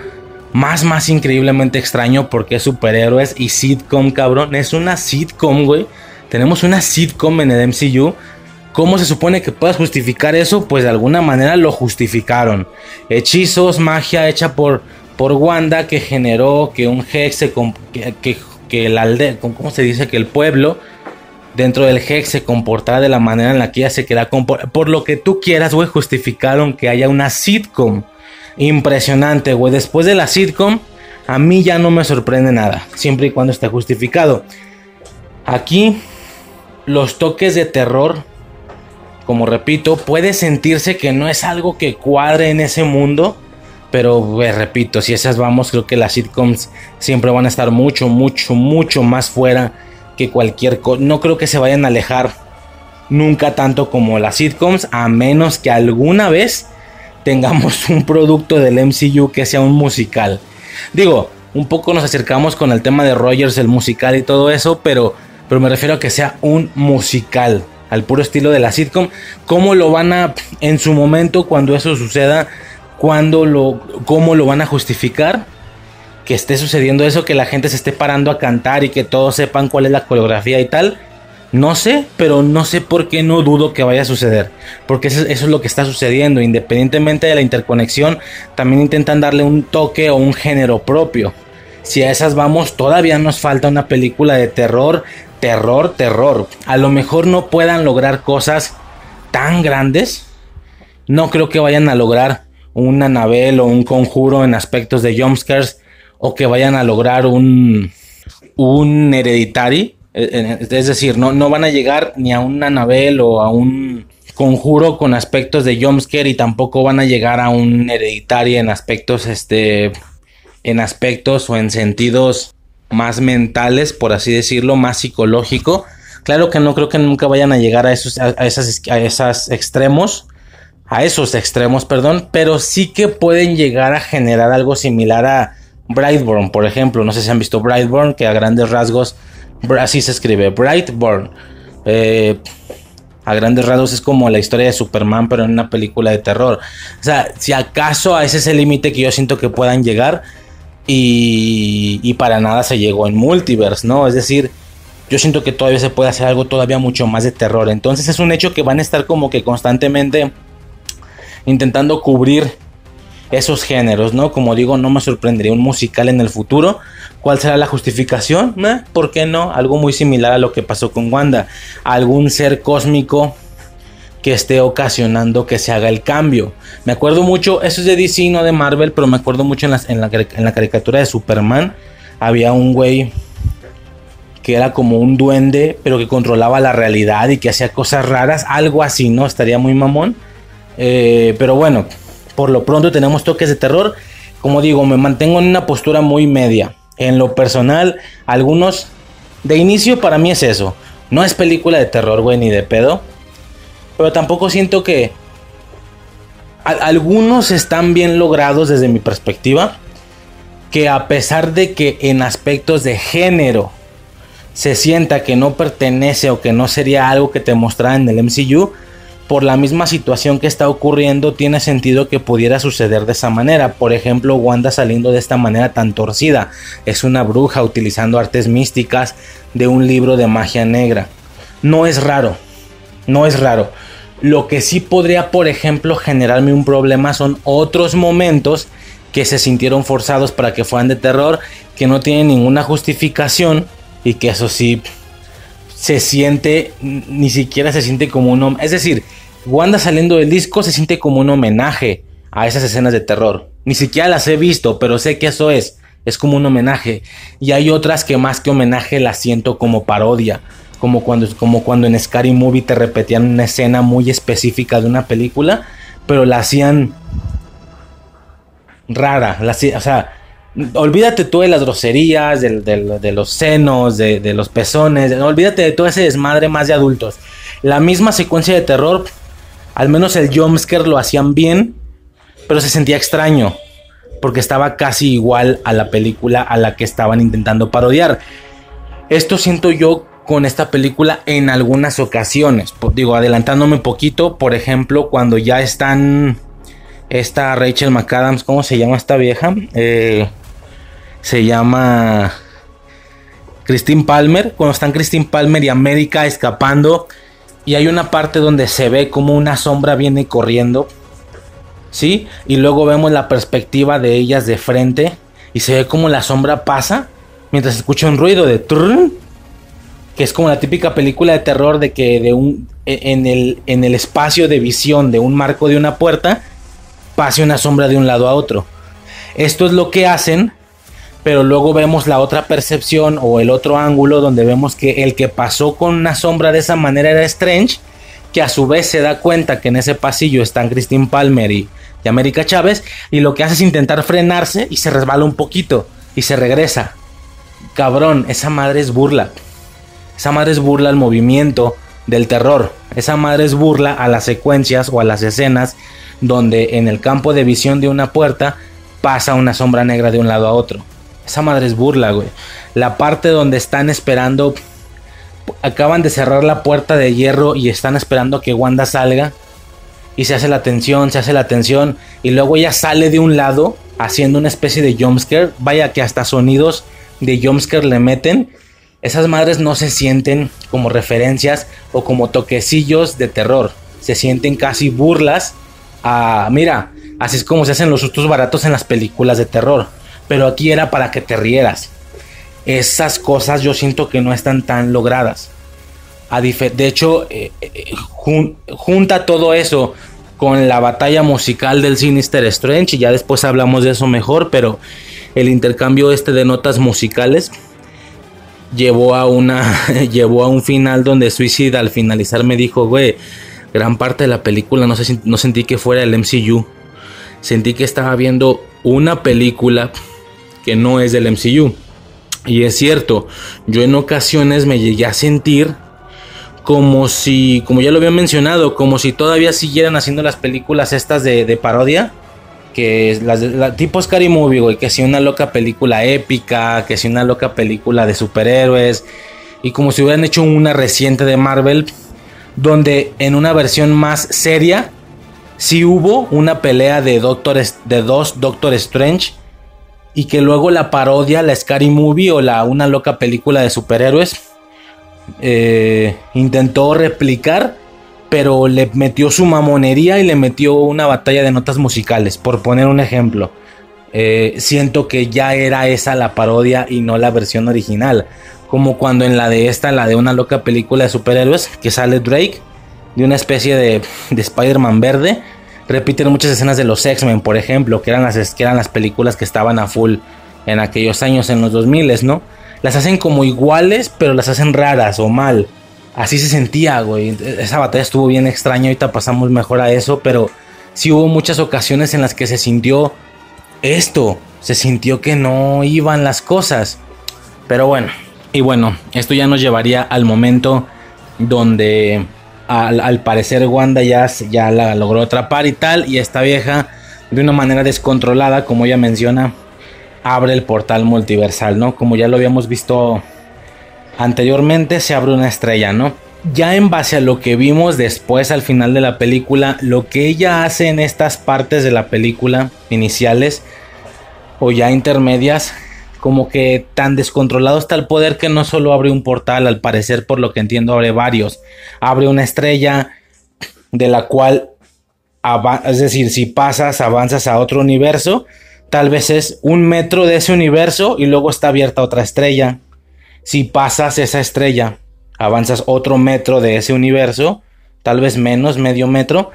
más, más increíblemente extraño porque es superhéroes y sitcom, cabrón. Es una sitcom, güey. Tenemos una sitcom en el MCU. ¿Cómo se supone que puedas justificar eso? Pues de alguna manera lo justificaron. Hechizos, magia hecha por, por Wanda que generó que un Hex se... Que, que, el aldea... ¿Cómo se dice? Que el pueblo dentro del Hex se comportara de la manera en la que ella se queda. Por lo que tú quieras, güey, justificaron que haya una sitcom impresionante, güey. Después de la sitcom, a mí ya no me sorprende nada, siempre y cuando esté justificado. Aquí, los toques de terror, como repito, puede sentirse que no es algo que cuadre en ese mundo. Pero repito, si esas vamos, creo que las sitcoms siempre van a estar mucho, mucho, mucho más fuera que cualquier cosa. No creo que se vayan a alejar nunca tanto como las sitcoms, a menos que alguna vez tengamos un producto del MCU que sea un musical. Digo, un poco nos acercamos con el tema de Rogers, el musical y todo eso, pero, pero me refiero a que sea un musical, al puro estilo de la sitcom. ¿Cómo lo van a, en su momento, cuando eso suceda, cuando lo, cómo lo van a justificar? Que esté sucediendo eso, que la gente se esté parando a cantar y que todos sepan cuál es la coreografía y tal no sé, pero no sé por qué no dudo que vaya a suceder. Porque eso, es lo que está sucediendo. Independientemente de la interconexión, también intentan darle un toque o un género propio. Si a esas vamos, todavía nos falta una película de terror, terror, terror. A lo mejor no puedan lograr cosas tan grandes. No creo que vayan a lograr un Anabel o un conjuro en aspectos de jumpscares. O que vayan a lograr un, un hereditary eh, es decir, no, no van a llegar ni a un Anabel o a un conjuro con aspectos de jumpscare y tampoco van a llegar a un hereditario en aspectos, este, en aspectos o en sentidos más mentales, por así decirlo, más psicológico. Claro que no creo que nunca vayan a llegar a esos, a, esas, a esos extremos, a esos extremos, perdón, pero sí que pueden llegar a generar algo similar a Brightburn, por ejemplo. No sé si han visto Brightburn, que a grandes rasgos así se escribe, Brightburn. Eh, a grandes rasgos es como la historia de Superman, pero en una película de terror. O sea, si acaso a ese es el límite que yo siento que puedan llegar. Y, y, para nada se llegó en multiverse, ¿no? Es decir, yo siento que todavía se puede hacer algo todavía mucho más de terror. Entonces es un hecho que van a estar como que constantemente intentando cubrir esos géneros, ¿no? Como digo, no me sorprendería un musical en el futuro. ¿Cuál será la justificación? ¿Eh? ¿Por qué no? Algo muy similar a lo que pasó con Wanda. Algún ser cósmico que esté ocasionando que se haga el cambio. Me acuerdo mucho, eso es de DC, no de Marvel, pero me acuerdo mucho en la, caricatura de Superman. Había un güey que era como un duende, pero que controlaba la realidad y que hacía cosas raras, algo así, ¿no? Estaría muy mamón. Eh, pero bueno, por lo pronto tenemos toques de terror. Como digo, me mantengo en una postura muy media. En lo personal, algunos... De inicio para mí es eso. No es película de terror, güey, ni de pedo. Pero tampoco siento que... algunos están bien logrados desde mi perspectiva. Que a pesar de que en aspectos de género se sienta que no pertenece o que no sería algo que te mostrara en el MCU, por la misma situación que está ocurriendo, tiene sentido que pudiera suceder de esa manera. Por ejemplo, Wanda saliendo de esta manera tan torcida. Es una bruja utilizando artes místicas de un libro de magia negra. No es raro. No es raro. Lo que sí podría, por ejemplo, generarme un problema son otros momentos que se sintieron forzados para que fueran de terror, que no tienen ninguna justificación y que eso sí se siente, ni siquiera se siente como un... Es decir, Wanda saliendo del disco se siente como un homenaje a esas escenas de terror. Ni siquiera las he visto, pero sé que eso es. Es como un homenaje. Y hay otras que más que homenaje las siento como parodia. como cuando, como cuando en Scary Movie te repetían una escena muy específica de una película, pero la hacían rara, o sea, olvídate tú de las groserías, de, los senos, de, los pezones, olvídate de todo ese desmadre más de adultos. La misma secuencia de terror, al menos el jumpscare lo hacían bien, pero se sentía extraño, porque estaba casi igual a la película a la que estaban intentando parodiar. Esto siento yo con esta película en algunas ocasiones. Digo, adelantándome un poquito, por ejemplo, cuando ya están esta Rachel McAdams, ¿cómo se llama esta vieja? Eh, se llama Christine Palmer. Cuando están Christine Palmer y América escapando. Y hay una parte donde se ve como una sombra viene corriendo. ¿Sí? Y luego vemos la perspectiva de ellas de frente. Y se ve como la sombra pasa. Mientras escucha un ruido de trrr, que es como la típica película de terror de que de un e, en el, en el espacio de visión de un marco de una puerta pase una sombra de un lado a otro. Esto es lo que hacen pero luego vemos la otra percepción o el otro ángulo donde vemos que el que pasó con una sombra de esa manera era Strange, que a su vez se da cuenta que en ese pasillo están Christine Palmer y, América Chávez, y lo que hace es intentar frenarse y se resbala un poquito y se regresa. Cabrón, esa madre es burla. Esa madre es burla al movimiento del terror. Esa madre es burla a las secuencias o a las escenas donde en el campo de visión de una puerta pasa una sombra negra de un lado a otro. Esa madre es burla, güey. La parte donde están esperando. Acaban de cerrar la puerta de hierro y están esperando que Wanda salga. Y se hace la tensión, se hace la tensión. Y luego ella sale de un lado haciendo una especie de jumpscare. Vaya que hasta sonidos de jumpscare le meten. Esas madres no se sienten como referencias o como toquecillos de terror. Se sienten casi burlas a... Mira, así es como se hacen los sustos baratos en las películas de terror pero aquí era para que te rieras. Esas cosas yo siento que no están tan logradas. de hecho, eh, eh, junta todo eso con la batalla musical del Sinister Strange y ya después hablamos de eso mejor, pero el intercambio este de notas musicales llevó a una llevó a un final donde Suicide al finalizar me dijo, güey, gran parte de la película no, no sentí que fuera el MCU. Sentí que estaba viendo una película que no es del MCU. Y es cierto, yo en ocasiones me llegué a sentir como si, como ya lo había mencionado, como si todavía siguieran haciendo las películas estas de, parodia. Que las, la, tipo Scary Movie, que si una loca película épica, que si una loca película de superhéroes. Y como si hubieran hecho una reciente de Marvel, donde en una versión más seria, si hubo una pelea de, de dos Doctor Strange y que luego la parodia, la Scary Movie o la una loca película de superhéroes eh, intentó replicar, pero le metió su mamonería y le metió una batalla de notas musicales, por poner un ejemplo. Eh, siento que ya era esa la parodia y no la versión original. Como cuando en la de esta, la de una loca película de superhéroes, que sale Drake, de una especie de, de Spider-Man verde, repiten muchas escenas de los X-Men, por ejemplo, que eran, las, que eran las películas que estaban a full en aquellos años, en los 2000, ¿no? Las hacen como iguales, pero las hacen raras o mal. Así se sentía, güey. Esa batalla estuvo bien extraña, ahorita pasamos mejor a eso, pero sí hubo muchas ocasiones en las que se sintió esto, se sintió que no iban las cosas. Pero bueno, y bueno, esto ya nos llevaría al momento donde al, parecer Wanda ya, ya la logró atrapar y tal. Y esta vieja, de una manera descontrolada, como ella menciona, abre el portal multiversal, ¿no? Como ya lo habíamos visto anteriormente, se abre una estrella, ¿no? Ya en base a lo que vimos después al final de la película, lo que ella hace en estas partes de la película iniciales o ya intermedias, como que tan descontrolado está el poder que no solo abre un portal, al parecer por lo que entiendo abre varios. Abre una estrella de la cual, es decir, si pasas, avanzas a otro universo, tal vez es un metro de ese universo y luego está abierta otra estrella. Si pasas esa estrella, avanzas otro metro de ese universo, tal vez menos, medio metro,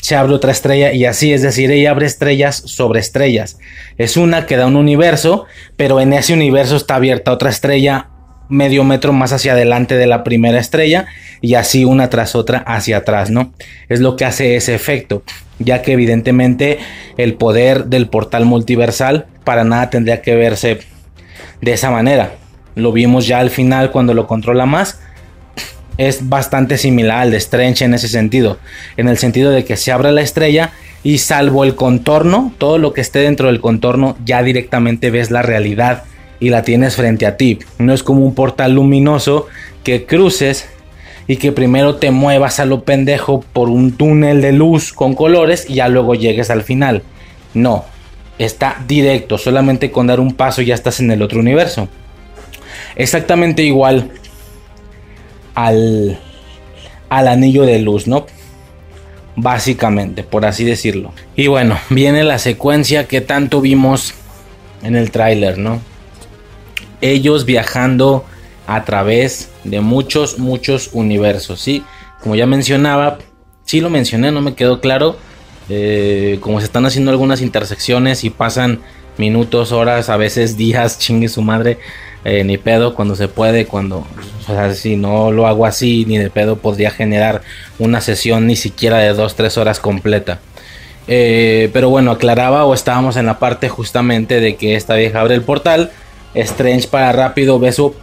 se abre otra estrella y así, es decir, ella abre estrellas sobre estrellas. Es una que da un universo, pero en ese universo está abierta otra estrella medio metro más hacia adelante de la primera estrella y así una tras otra hacia atrás, ¿no? Es lo que hace ese efecto, ya que evidentemente el poder del portal multiversal para nada tendría que verse de esa manera. Lo vimos ya al final cuando lo controla más. Es bastante similar al de Strange en ese sentido, en el sentido de que se abre la estrella y salvo el contorno, todo lo que esté dentro del contorno ya directamente ves la realidad y la tienes frente a ti. No es como un portal luminoso que cruces y que primero te muevas a lo pendejo por un túnel de luz con colores y ya luego llegues al final. No, está directo, solamente con dar un paso ya estás en el otro universo. Exactamente igual al, al anillo de luz, ¿no? Básicamente, por así decirlo. Y bueno, viene la secuencia que tanto vimos en el tráiler, ¿no? ellos viajando a través de muchos, muchos universos, ¿sí? Como ya mencionaba, sí lo mencioné, no me quedó claro, eh, como se están haciendo algunas intersecciones y pasan minutos, horas, a veces días, chingue su madre, eh, ni pedo cuando se puede, cuando, o sea, si no lo hago así, ni de pedo podría generar una sesión ni siquiera de 2-3 horas completa. Eh, pero bueno, aclaraba o estábamos en la parte justamente de que esta vieja abre el portal Strange para rápido ve su,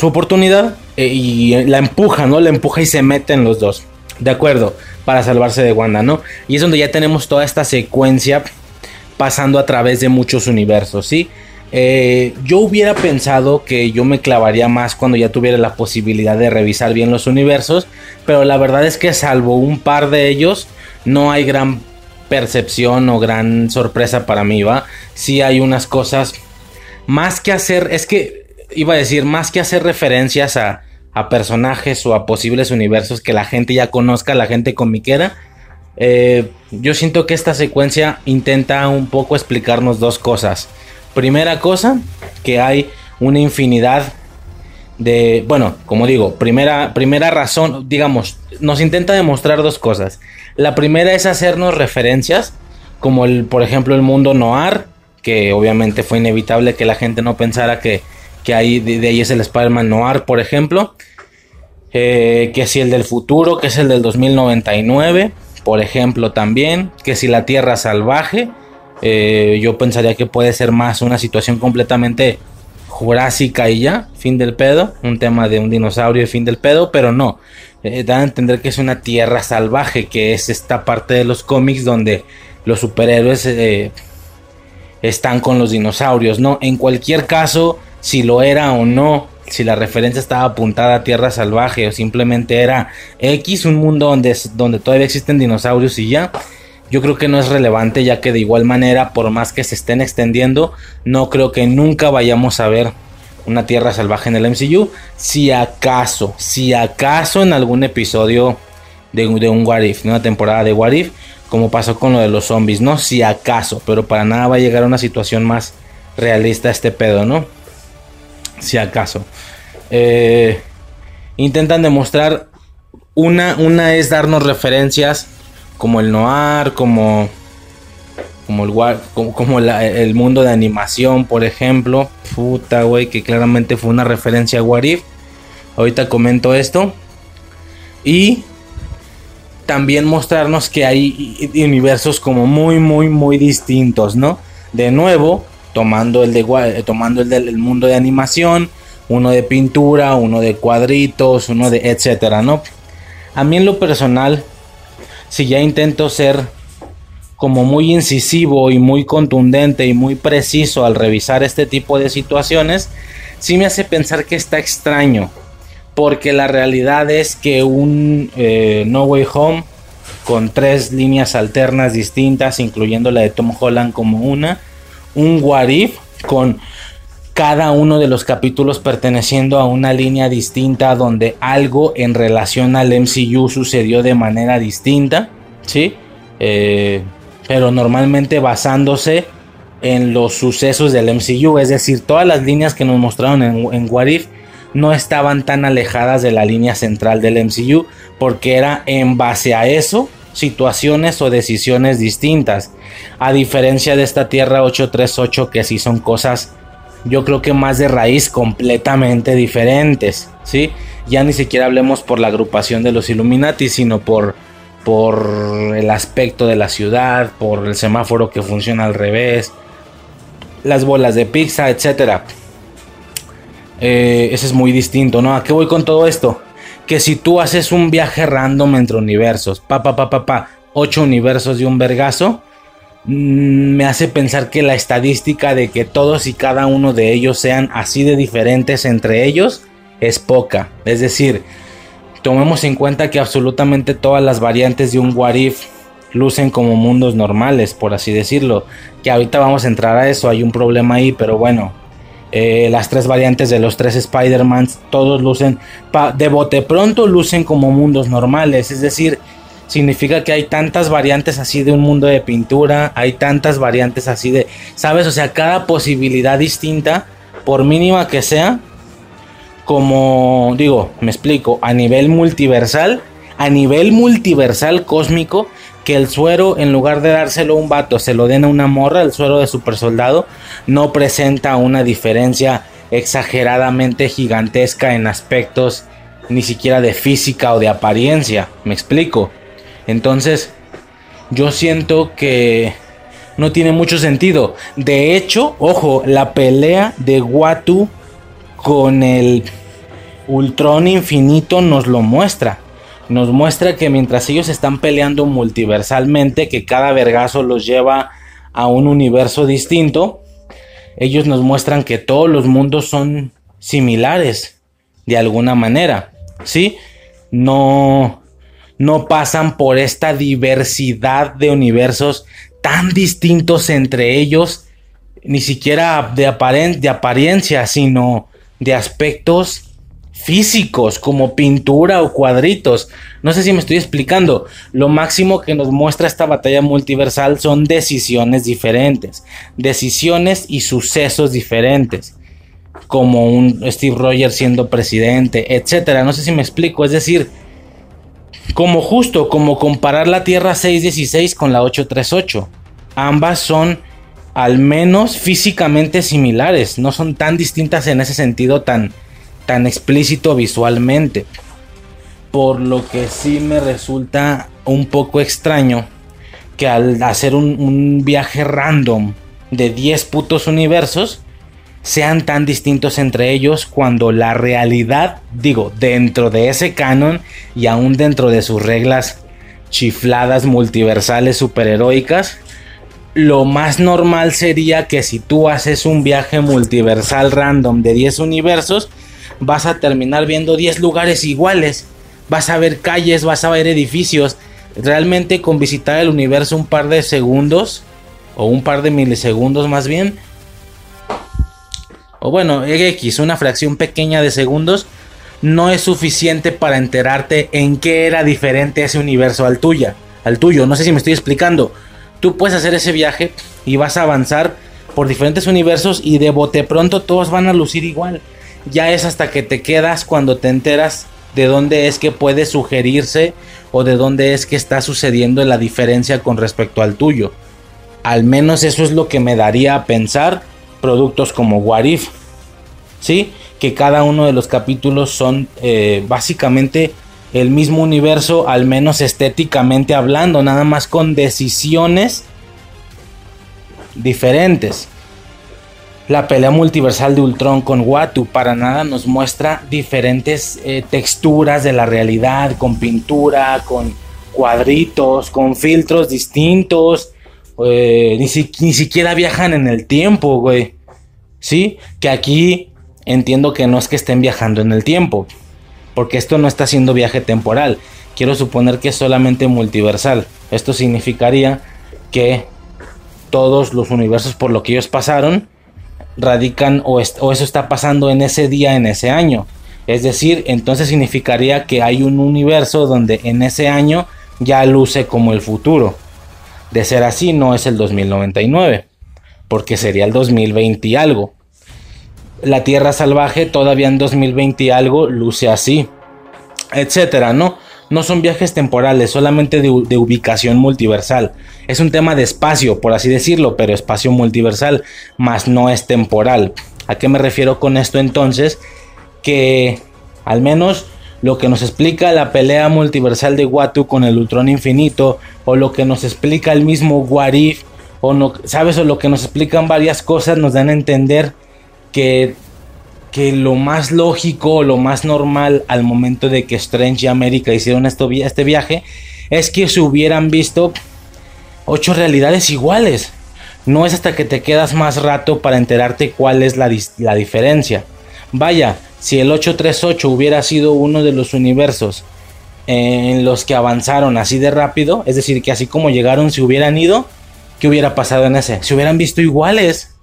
oportunidad eh, y la empuja, ¿no? La empuja y se meten los dos. De acuerdo, para salvarse de Wanda, ¿no? Y es donde ya tenemos toda esta secuencia pasando a través de muchos universos, ¿sí? Eh, yo hubiera pensado que yo me clavaría más cuando ya tuviera la posibilidad de revisar bien los universos, pero la verdad es que salvo un par de ellos, no hay gran percepción o gran sorpresa para mí, ¿va? Sí hay unas cosas más que hacer, es que iba a decir, más que hacer referencias a, personajes o a posibles universos que la gente ya conozca, la gente comiquera, eh, yo siento que esta secuencia intenta un poco explicarnos dos cosas. Primera cosa, que hay una infinidad de, bueno, como digo, primera, primera razón, digamos, nos intenta demostrar dos cosas. La primera es hacernos referencias, como el, por ejemplo, el mundo noir, que obviamente fue inevitable que la gente no pensara que, que ahí, de, ahí es el Spider-Man Noir, por ejemplo. Eh, que si el del futuro, que es el del 2099, por ejemplo, también. Que si la Tierra Salvaje, eh, yo pensaría que puede ser más una situación completamente jurásica y ya, fin del pedo. Un tema de un dinosaurio y fin del pedo, pero no. Eh, da a entender que es una Tierra Salvaje, que es esta parte de los cómics donde los superhéroes están con los dinosaurios, ¿no? En cualquier caso, si lo era o no, si la referencia estaba apuntada a Tierra Salvaje o simplemente era X, un mundo donde, donde todavía existen dinosaurios y ya, yo creo que no es relevante ya que de igual manera, por más que se estén extendiendo, no creo que nunca vayamos a ver una Tierra Salvaje en el MCU, si acaso, si acaso en algún episodio de, de un What If, de una temporada de What If, como pasó con lo de los zombies, ¿no? Si acaso, pero para nada va a llegar a una situación más realista este pedo, ¿no? Si acaso. Eh, intentan demostrar, una, una es darnos referencias como el noir, como, como, el, como, el mundo de animación, por ejemplo. Puta, güey, que claramente fue una referencia a Warif. Ahorita comento esto. Y también mostrarnos que hay universos como muy, muy, muy distintos, ¿no? De nuevo, tomando el, de, eh, tomando el del mundo de animación, uno de pintura, uno de cuadritos, uno de etcétera, ¿no? A mí en lo personal, si ya intento ser como muy incisivo y muy contundente y muy preciso al revisar este tipo de situaciones, sí me hace pensar que está extraño porque la realidad es que un eh, No Way Home con tres líneas alternas distintas, incluyendo la de Tom Holland como una, un What If con cada uno de los capítulos perteneciendo a una línea distinta donde algo en relación al MCU sucedió de manera distinta, ¿sí? Eh, pero normalmente basándose en los sucesos del MCU, es decir, todas las líneas que nos mostraron en, en no estaban tan alejadas de la línea central del MCU porque era en base a eso situaciones o decisiones distintas. A diferencia de esta Tierra 838 que sí son cosas yo creo que más de raíz completamente diferentes, ¿sí? Ya ni siquiera hablemos por la agrupación de los Illuminati, sino por, por el aspecto de la ciudad, por el semáforo que funciona al revés, las bolas de pizza, etc. Eh, ese es muy distinto, ¿no? ¿A qué voy con todo esto? Que si tú haces un viaje random entre universos, pa, pa, pa, ocho universos de un vergazo, me hace pensar que la estadística de que todos y cada uno de ellos sean así de diferentes entre ellos es poca. Es decir, tomemos en cuenta que absolutamente todas las variantes de un What If lucen como mundos normales, por así decirlo. Que ahorita vamos a entrar a eso, hay un problema ahí, pero bueno. eh, las tres variantes de los tres Spider-Mans, todos lucen, de bote pronto lucen como mundos normales. Es decir, significa que hay tantas variantes así de un mundo de pintura, hay tantas variantes así de, ¿sabes? O sea, cada posibilidad distinta, por mínima que sea, como digo, me explico, a nivel multiversal, a nivel multiversal cósmico, que el suero, en lugar de dárselo a un vato, se lo den a una morra, el suero de super soldado, no presenta una diferencia exageradamente gigantesca en aspectos ni siquiera de física o de apariencia. Me explico. Entonces, yo siento que no tiene mucho sentido. De hecho, ojo, la pelea de Watu con el Ultron infinito nos lo muestra. Nos muestra que mientras ellos están peleando multiversalmente, que cada vergazo los lleva a un universo distinto, ellos nos muestran que todos los mundos son similares de alguna manera, ¿sí? No no pasan por esta diversidad de universos tan distintos entre ellos, ni siquiera de, aparen de apariencia, sino de aspectos físicos como pintura o cuadritos. No sé si me estoy explicando. Lo máximo que nos muestra esta batalla multiversal son decisiones diferentes, decisiones y sucesos diferentes, como un Steve Rogers siendo presidente, etcétera. No sé si me explico, es decir, como justo como comparar la Tierra 616 con la 838. Ambas son al menos físicamente similares, no son tan distintas en ese sentido tan tan explícito visualmente. Por lo que sí me resulta un poco extraño que al hacer un, un viaje random de 10 putos universos sean tan distintos entre ellos cuando la realidad, digo, dentro de ese canon y aún dentro de sus reglas chifladas multiversales superheroicas, lo más normal sería que si tú haces un viaje multiversal random de 10 universos, vas a terminar viendo 10 lugares iguales. Vas a ver calles, vas a ver edificios. Realmente con visitar el universo un par de segundos, o un par de milisegundos más bien, o bueno, X, una fracción pequeña de segundos, no es suficiente para enterarte en qué era diferente ese universo al tuya, al tuyo. No sé si me estoy explicando. Tú puedes hacer ese viaje y vas a avanzar por diferentes universos y de bote pronto todos van a lucir igual. Ya es hasta que te quedas cuando te enteras de dónde es que puede sugerirse o de dónde es que está sucediendo la diferencia con respecto al tuyo. Al menos eso es lo que me daría a pensar productos como What If, ¿sí? Que cada uno de los capítulos son eh, básicamente el mismo universo, al menos estéticamente hablando, nada más con decisiones diferentes. La pelea multiversal de Ultron con Watu para nada nos muestra diferentes eh, texturas de la realidad, con pintura, con cuadritos, con filtros distintos. Eh, ni, si, ni, siquiera viajan en el tiempo, güey. Sí, que aquí entiendo que no es que estén viajando en el tiempo, porque esto no está siendo viaje temporal. Quiero suponer que es solamente multiversal. Esto significaría que todos los universos por lo que ellos pasaron radican o, o eso está pasando en ese día, en ese año. Es decir, entonces significaría que hay un universo donde en ese año ya luce como el futuro. De ser así, no es el 2099, porque sería el 2020 y algo. La Tierra Salvaje todavía en 2020 y algo luce así, etcétera, ¿no? No son viajes temporales, solamente de, de, ubicación multiversal. Es un tema de espacio, por así decirlo, pero espacio multiversal, más no es temporal. ¿A qué me refiero con esto entonces? Que al menos lo que nos explica la pelea multiversal de Watu con el Ultron infinito, o lo que nos explica el mismo Warif, o no, sabes, o lo que nos explican varias cosas, nos dan a entender que, que lo más lógico, lo más normal al momento de que Strange y América hicieron esto, este viaje, es que se hubieran visto ocho realidades iguales. No es hasta que te quedas más rato para enterarte cuál es la, la diferencia. Vaya, si el 838 hubiera sido uno de los universos en los que avanzaron así de rápido, es decir, que así como llegaron se hubieran ido, ¿qué hubiera pasado en ese? Se hubieran visto iguales,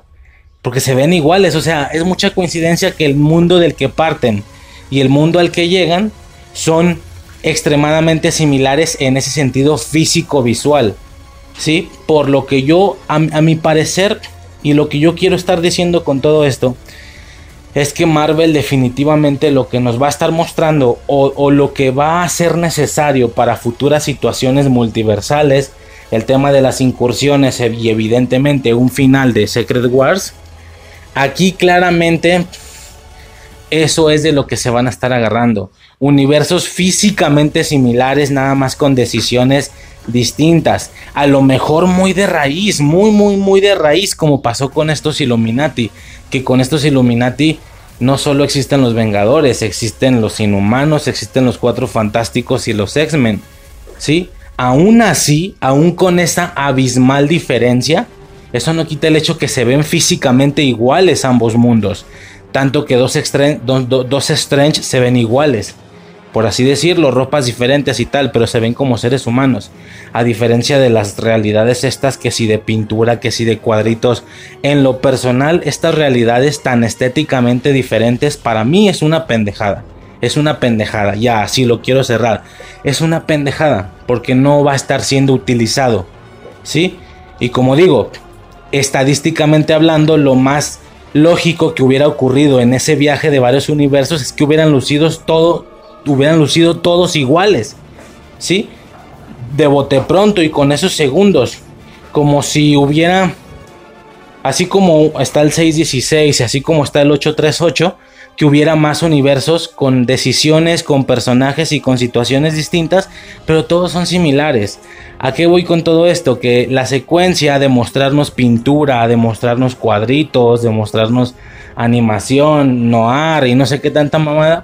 porque se ven iguales, o sea, es mucha coincidencia que el mundo del que parten y el mundo al que llegan son extremadamente similares en ese sentido físico-visual, ¿sí? Por lo que yo, a mi parecer, y lo que yo quiero estar diciendo con todo esto, es que Marvel definitivamente lo que nos va a estar mostrando o, lo que va a ser necesario para futuras situaciones multiversales, el tema de las incursiones y evidentemente un final de Secret Wars, aquí claramente eso es de lo que se van a estar agarrando. Universos físicamente similares, nada más con decisiones distintas. A lo mejor muy de raíz, muy, muy, muy de raíz, como pasó con estos Illuminati. Que con estos Illuminati no solo existen los Vengadores, existen los Inhumanos, existen los Cuatro Fantásticos y los X-Men. ¿Sí? Aún así, aún con esa abismal diferencia, eso no quita el hecho que se ven físicamente iguales ambos mundos. Tanto que dos, dos Strange se ven iguales por así decirlo, ropas diferentes y tal, pero se ven como seres humanos. A diferencia de las realidades estas que si de pintura, que si de cuadritos. En lo personal, estas realidades tan estéticamente diferentes para mí es una pendejada. Es una pendejada, ya así lo quiero cerrar. Es una pendejada porque no va a estar siendo utilizado. ¿Sí? Y como digo, estadísticamente hablando, lo más lógico que hubiera ocurrido en ese viaje de varios universos es que hubieran lucido todo hubieran lucido todos iguales, ¿sí? De bote pronto y con esos segundos, como si hubiera, así como está el 616 y así como está el 838, que hubiera más universos con decisiones, con personajes y con situaciones distintas, pero todos son similares. ¿A qué voy con todo esto? Que la secuencia de mostrarnos pintura, de mostrarnos cuadritos, de mostrarnos animación, noir y no sé qué tanta mamada,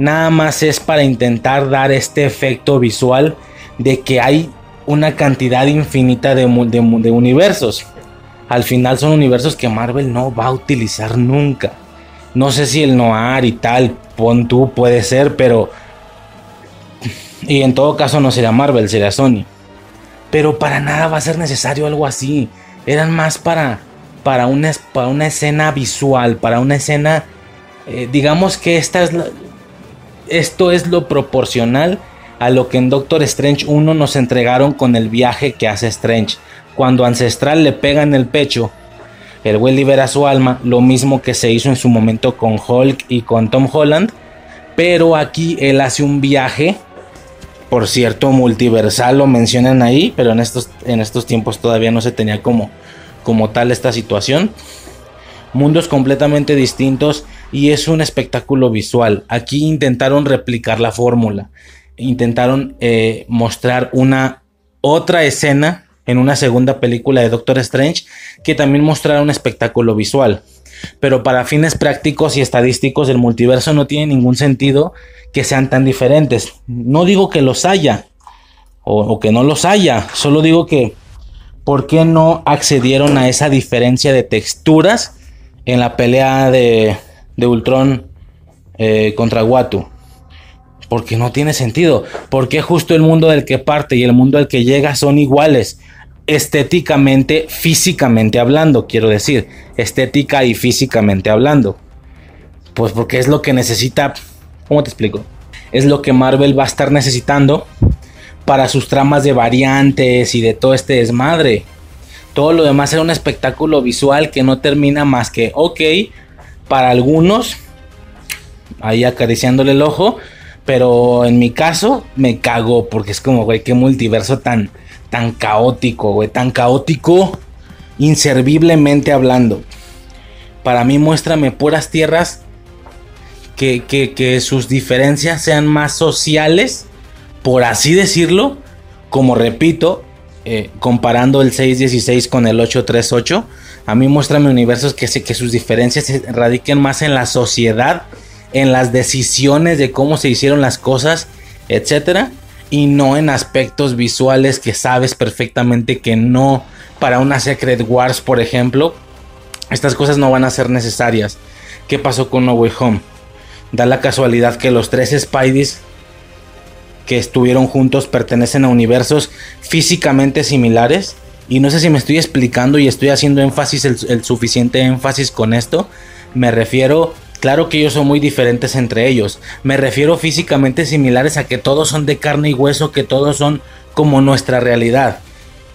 nada más es para intentar dar este efecto visual de que hay una cantidad infinita de, universos. Al final son universos que Marvel no va a utilizar nunca. No sé si el Noir y tal, pon tú, puede ser, pero... Y en todo caso no sería Marvel, sería Sony. Pero para nada va a ser necesario algo así. Eran más para, para, una, para una escena visual, para una escena... Eh, digamos que esta es la, esto es lo proporcional a lo que en Doctor Strange 1 nos entregaron con el viaje que hace Strange. Cuando Ancestral le pega en el pecho, el güey libera su alma, lo mismo que se hizo en su momento con Hulk y con Tom Holland, pero aquí él hace un viaje, por cierto, multiversal, lo mencionan ahí, pero en estos, en estos tiempos todavía no se tenía como, como tal esta situación. Mundos completamente distintos y es un espectáculo visual. Aquí intentaron replicar la fórmula, intentaron eh, mostrar una otra escena en una segunda película de Doctor Strange que también mostrara un espectáculo visual. Pero para fines prácticos y estadísticos el multiverso no tiene ningún sentido que sean tan diferentes. No digo que los haya o, o que no los haya, solo digo que ¿por qué no accedieron a esa diferencia de texturas en la pelea de de Ultron eh, contra Watu. Porque no tiene sentido. Porque justo el mundo del que parte y el mundo al que llega son iguales. Estéticamente, físicamente hablando, quiero decir. Estética y físicamente hablando. Pues porque es lo que necesita. ¿Cómo te explico? Es lo que Marvel va a estar necesitando para sus tramas de variantes y de todo este desmadre. Todo lo demás era un espectáculo visual que no termina más que, ok, para algunos, ahí acariciándole el ojo, pero en mi caso me cagó porque es como, güey, qué multiverso tan, tan caótico, güey, tan caótico, inserviblemente hablando. Para mí muéstrame puras tierras que, que, sus diferencias sean más sociales, por así decirlo, como repito, eh, comparando el 616 con el 838, a mí muéstrame universos que, que sus diferencias se radiquen más en la sociedad, en las decisiones de cómo se hicieron las cosas, etcétera, y no en aspectos visuales que sabes perfectamente que no para una Secret Wars, por ejemplo, estas cosas no van a ser necesarias. ¿Qué pasó con No Way Home? Da la casualidad que los tres Spideys que estuvieron juntos pertenecen a universos físicamente similares. Y no sé si me estoy explicando y estoy haciendo énfasis, el, suficiente énfasis con esto. Me refiero, claro que ellos son muy diferentes entre ellos. Me refiero físicamente similares a que todos son de carne y hueso, que todos son como nuestra realidad.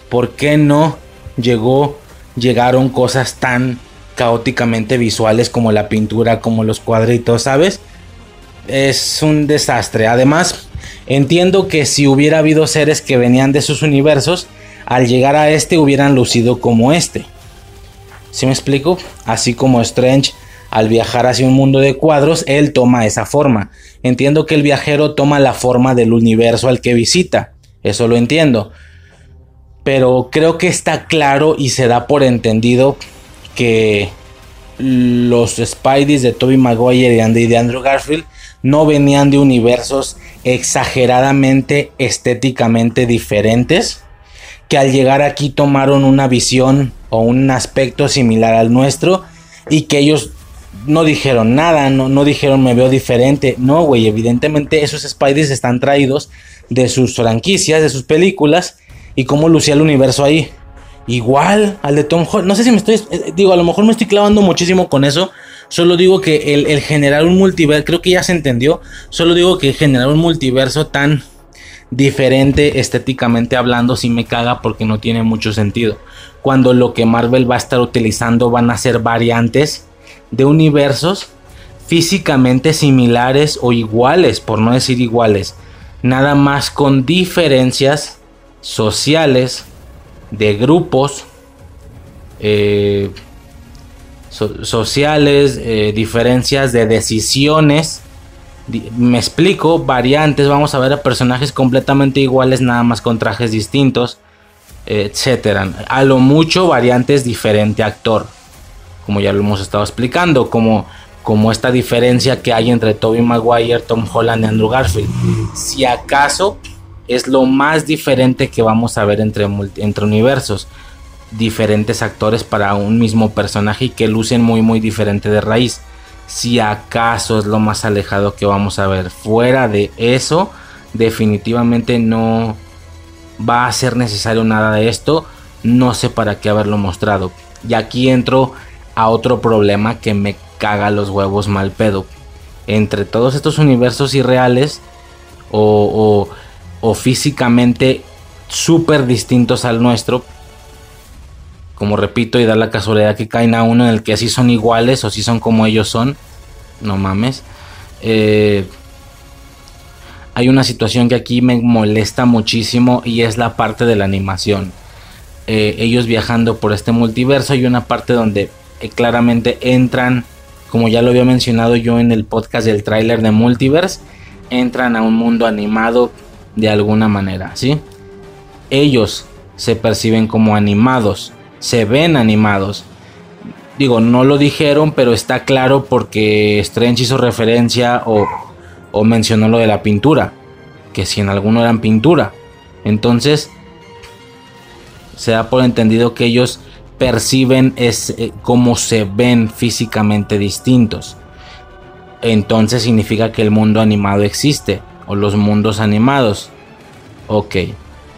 ¿Por qué no llegó, llegaron cosas tan caóticamente visuales como la pintura, como los cuadritos, ¿sabes? Es un desastre. Además, entiendo que si hubiera habido seres que venían de sus universos, al llegar a este hubieran lucido como este. ¿Sí me explico? Así como Strange al viajar hacia un mundo de cuadros, él toma esa forma. Entiendo que el viajero toma la forma del universo al que visita. Eso lo entiendo. Pero creo que está claro y se da por entendido que los Spideys de Tobey Maguire y de Andrew Garfield no venían de universos exageradamente estéticamente diferentes, que al llegar aquí tomaron una visión o un aspecto similar al nuestro y que ellos no dijeron nada, no, no dijeron me veo diferente. No, güey, evidentemente esos Spideys están traídos de sus franquicias, de sus películas y cómo lucía el universo ahí. Igual al de Tom Holland. No sé si me estoy. Eh, digo, a lo mejor me estoy clavando muchísimo con eso. Solo digo que el, generar un multiverso. Creo que ya se entendió. Solo digo que generar un multiverso tan diferente estéticamente hablando sí me caga porque no tiene mucho sentido. Cuando lo que Marvel va a estar utilizando van a ser variantes de universos físicamente similares o iguales, por no decir iguales. Nada más con diferencias sociales, de grupos eh, sociales, eh, diferencias de decisiones. Me explico, variantes, vamos a ver a personajes completamente iguales, nada más con trajes distintos, etcétera. A lo mucho variantes diferente actor, como ya lo hemos estado explicando, como, como esta diferencia que hay entre Toby Maguire, Tom Holland y Andrew Garfield. Si acaso es lo más diferente que vamos a ver entre, entre universos. Diferentes actores para un mismo personaje y que lucen muy muy diferente de raíz. Si acaso es lo más alejado que vamos a ver. Fuera de eso, definitivamente no va a ser necesario nada de esto. No sé para qué haberlo mostrado. Y aquí entro a otro problema que me caga los huevos mal pedo. Entre todos estos universos irreales o, o físicamente súper distintos al nuestro. Como repito, y da la casualidad que caen a uno en el que así son iguales o si son como ellos son. No mames. Eh, hay una situación que aquí me molesta muchísimo y es la parte de la animación. Eh, ellos viajando por este multiverso hay una parte donde eh, claramente entran, como ya lo había mencionado yo en el podcast del tráiler de Multiverse, entran a un mundo animado de alguna manera, ¿sí? Ellos se perciben como animados, se ven animados. Digo, no lo dijeron, pero está claro porque Strange hizo referencia o, o mencionó lo de la pintura, que si en alguno eran pintura. Entonces, se da por entendido que ellos perciben es, eh, como se ven físicamente distintos. Entonces significa que el mundo animado existe o los mundos animados. Ok,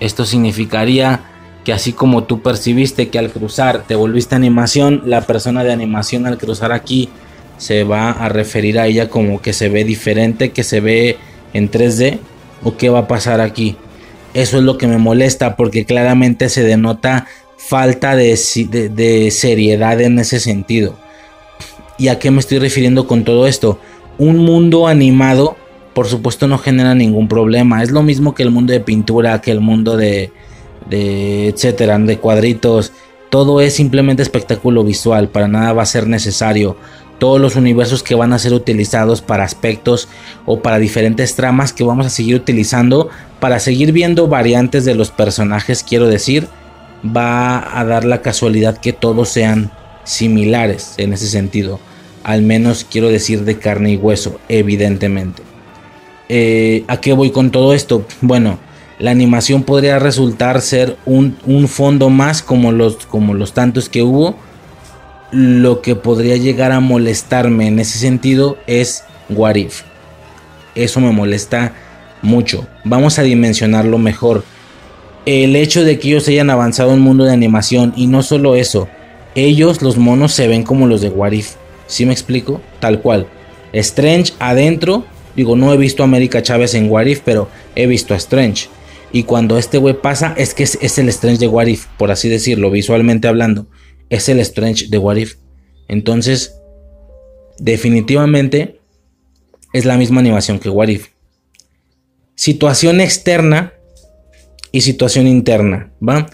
esto significaría que así como tú percibiste que al cruzar te volviste animación, la persona de animación al cruzar aquí se va a referir a ella como que se ve diferente, que se ve en 3D o qué va a pasar aquí. Eso es lo que me molesta porque claramente se denota falta de, de, seriedad en ese sentido. ¿Y a qué me estoy refiriendo con todo esto? Un mundo animado por supuesto no genera ningún problema. Es lo mismo que el mundo de pintura, que el mundo de, de etcétera, de cuadritos. Todo es simplemente espectáculo visual, para nada va a ser necesario. Todos los universos que van a ser utilizados para aspectos o para diferentes tramas que vamos a seguir utilizando para seguir viendo variantes de los personajes, quiero decir, va a dar la casualidad que todos sean similares en ese sentido. Al menos quiero decir de carne y hueso, evidentemente. Eh, ¿A qué voy con todo esto? Bueno, la animación podría resultar ser un, fondo más como los, como los tantos que hubo. Lo que podría llegar a molestarme en ese sentido es What If. Eso me molesta mucho. Vamos a dimensionarlo mejor. El hecho de que ellos hayan avanzado en el mundo de animación y no solo eso, ellos, los monos, se ven como los de What If. ¿Sí me explico? Tal cual. Strange adentro. Digo, no he visto a América Chávez en What If, pero he visto a Strange. Y cuando este güey pasa, es que es, el Strange de What If, por así decirlo, visualmente hablando. Es el Strange de What If. Entonces, definitivamente es la misma animación que What If. Situación externa y situación interna, ¿va?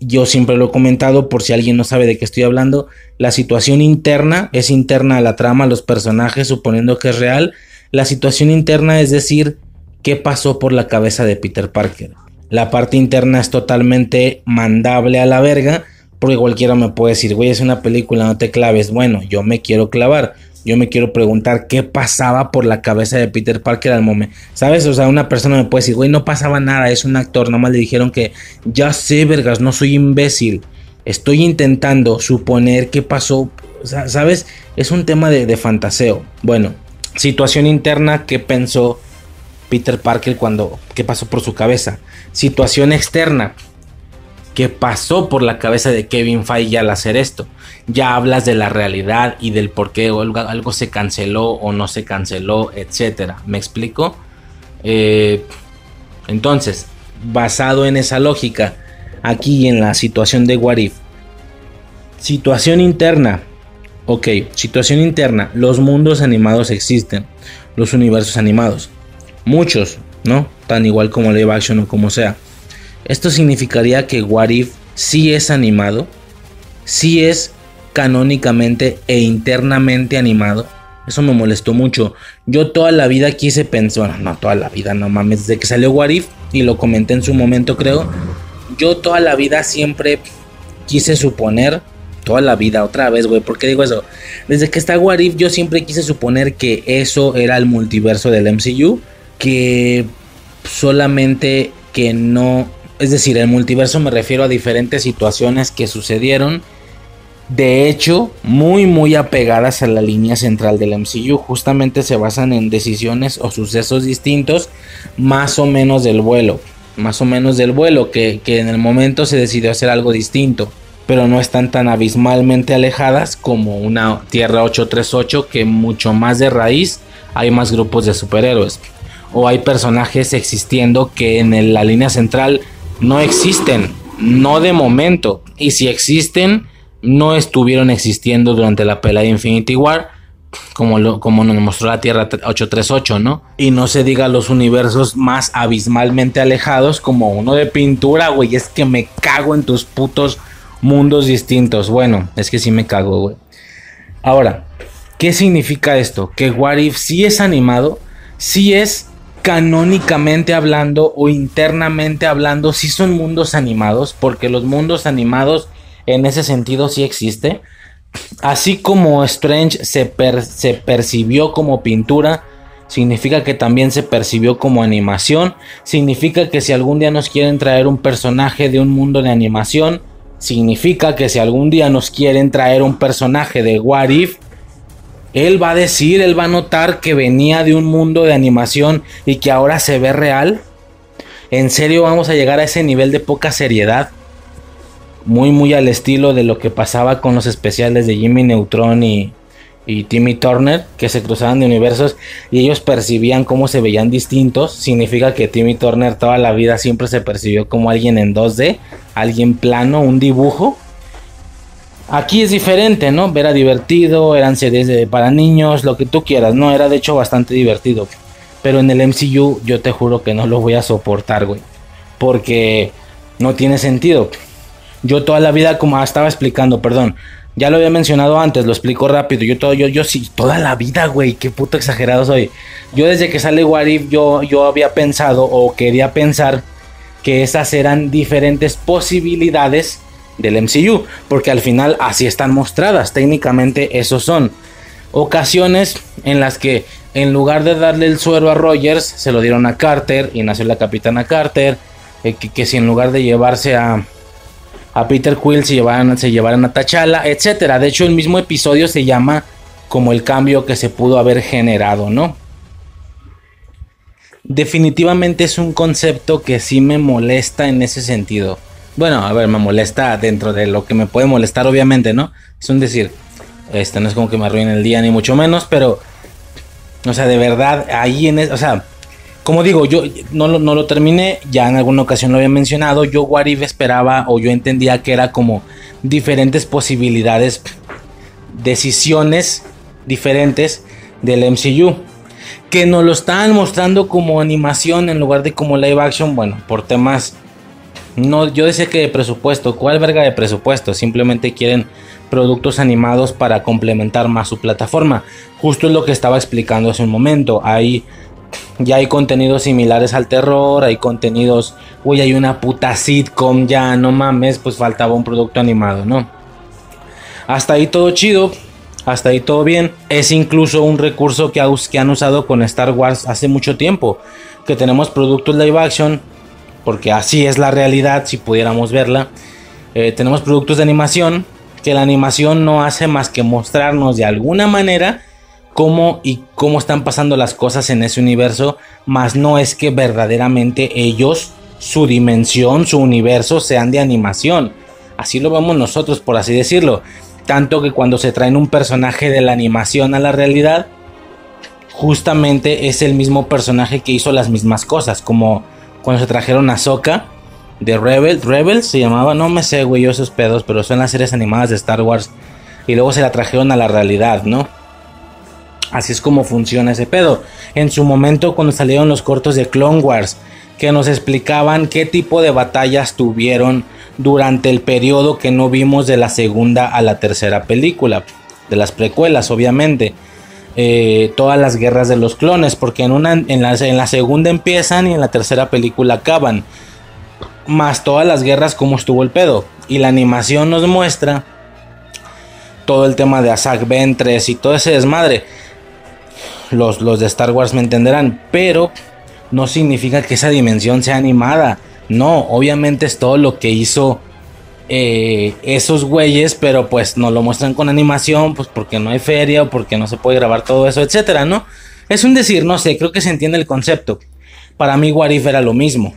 Yo siempre lo he comentado por si alguien no sabe de qué estoy hablando. La situación interna es interna a la trama, a los personajes, suponiendo que es real. La situación interna es decir, qué pasó por la cabeza de Peter Parker. La parte interna es totalmente mandable a la verga, porque cualquiera me puede decir, güey, es una película, no te claves. Bueno, yo me quiero clavar. Yo me quiero preguntar qué pasaba por la cabeza de Peter Parker al momento. ¿Sabes? O sea, una persona me puede decir, güey, no pasaba nada, es un actor. Nomás le dijeron que ya sé, vergas, no soy imbécil. Estoy intentando suponer qué pasó. ¿Sabes? Es un tema de, de fantaseo. Bueno, situación interna, ¿qué pensó Peter Parker cuando, qué pasó por su cabeza. Situación externa, qué pasó por la cabeza de Kevin Feige al hacer esto. Ya hablas de la realidad y del por qué algo, se canceló o no se canceló, etcétera. ¿Me explico? Eh, entonces, basado en esa lógica, aquí en la situación de Warif, situación interna. Ok, situación interna. Los mundos animados existen. Los universos animados. Muchos, ¿no? Tan igual como live action o como sea. Esto significaría que What If sí es animado, sí es canónicamente e internamente animado. Eso me molestó mucho. Yo toda la vida quise pensar, bueno, no toda la vida, no mames, desde que salió What If y lo comenté en su momento creo, yo toda la vida siempre quise suponer, toda la vida, otra vez, güey, ¿por qué digo eso? Desde que está What If yo siempre quise suponer que eso era el multiverso del MCU que solamente que no, es decir, el multiverso me refiero a diferentes situaciones que sucedieron, de hecho, muy muy apegadas a la línea central del MCU, justamente se basan en decisiones o sucesos distintos, más o menos del vuelo, más o menos del vuelo, que, que en el momento se decidió hacer algo distinto pero no están tan abismalmente alejadas como una Tierra 838 que mucho más de raíz hay más grupos de superhéroes o hay personajes existiendo que en la línea central no existen, no de momento, y si existen, no estuvieron existiendo durante la pelea de Infinity War, como, como nos mostró la Tierra 838, ¿no? Y no se diga los universos más abismalmente alejados como uno de pintura, güey, es que me cago en tus putos mundos distintos. Bueno, es que sí me cago, güey. Ahora, ¿qué significa esto? Que What If sí es animado, sí es canónicamente hablando o internamente hablando, si son mundos animados, porque los mundos animados en ese sentido sí existe. Así como Strange se, se percibió como pintura, significa que también se percibió como animación. Significa que si algún día nos quieren traer un personaje de un mundo de animación, significa que si algún día nos quieren traer un personaje de What If, él va a decir, él va a notar que venía de un mundo de animación y que ahora se ve real. ¿En serio vamos a llegar a ese nivel de poca seriedad? Muy, muy al estilo de lo que pasaba con los especiales de Jimmy Neutron y, y Timmy Turner, que se cruzaban de universos y ellos percibían cómo se veían distintos. Significa que Timmy Turner toda la vida siempre se percibió como alguien en 2D, alguien plano, un dibujo Aquí es diferente, ¿no? Era divertido, eran series para niños, lo que tú quieras, ¿no? Era de hecho bastante divertido. Pero en el MCU yo te juro que no lo voy a soportar, güey. Porque no tiene sentido. Yo toda la vida, como estaba explicando, perdón, ya lo había mencionado antes, lo explico rápido. Yo todo, yo, yo sí, toda la vida, güey, qué puto exagerado soy. Yo desde que sale Warif, yo, yo había pensado o quería pensar que esas eran diferentes posibilidades del MCU, porque al final así están mostradas. Técnicamente esos son ocasiones en las que en lugar de darle el suero a Rogers, se lo dieron a Carter y nació la capitana Carter. Eh, que si en lugar de llevarse a a Peter Quill se llevaran, se llevaran a T'Challa, etcétera. De hecho, el mismo episodio se llama como el cambio que se pudo haber generado, ¿no? Definitivamente es un concepto que sí me molesta en ese sentido. Bueno, a ver, me molesta dentro de lo que me puede molestar, obviamente, ¿no? Es un decir, este no es como que me arruine el día, ni mucho menos, pero, o sea, de verdad, ahí en, o sea, como digo, yo no lo, no lo terminé, ya en alguna ocasión lo había mencionado, yo What esperaba o yo entendía que era como diferentes posibilidades, decisiones diferentes del MCU. Que nos lo estaban mostrando como animación en lugar de como live action, bueno, por temas... No, yo decía que de presupuesto, ¿cuál verga de presupuesto? Simplemente quieren productos animados para complementar más su plataforma. Justo es lo que estaba explicando hace un momento. Hay ya hay contenidos similares al terror, hay contenidos, uy, hay una puta sitcom, ya no mames, pues faltaba un producto animado, ¿no? Hasta ahí todo chido, hasta ahí todo bien. Es incluso un recurso que, que han usado con Star Wars hace mucho tiempo, que tenemos productos live action, porque así es la realidad si pudiéramos verla. Eh, tenemos productos de animación, que la animación no hace más que mostrarnos de alguna manera cómo y cómo están pasando las cosas en ese universo, más no es que verdaderamente ellos, su dimensión, su universo sean de animación. Así lo vemos nosotros, por así decirlo. Tanto que cuando se traen un personaje de la animación a la realidad, justamente es el mismo personaje que hizo las mismas cosas, como cuando se trajeron a Soka de Rebel, Rebel se llamaba, no me sé, güey, yo esos pedos, pero son las series animadas de Star Wars. Y luego se la trajeron a la realidad, ¿no? Así es como funciona ese pedo. En su momento cuando salieron los cortos de Clone Wars, que nos explicaban qué tipo de batallas tuvieron durante el periodo que no vimos de la segunda a la tercera película, de las precuelas obviamente. Eh, todas las guerras de los clones, porque en, una, en, la, en la segunda empiezan y en la tercera película acaban. Más todas las guerras, como estuvo el pedo. Y la animación nos muestra todo el tema de Asak Ventres y todo ese desmadre los, de Star Wars me entenderán, pero no significa que esa dimensión sea animada. No, obviamente es todo lo que hizo eh, esos güeyes, pero pues no lo muestran con animación, pues porque no hay feria o porque no se puede grabar todo eso, etcétera, ¿no? Es un decir, no sé, creo que se entiende el concepto. Para mí, Warif era lo mismo.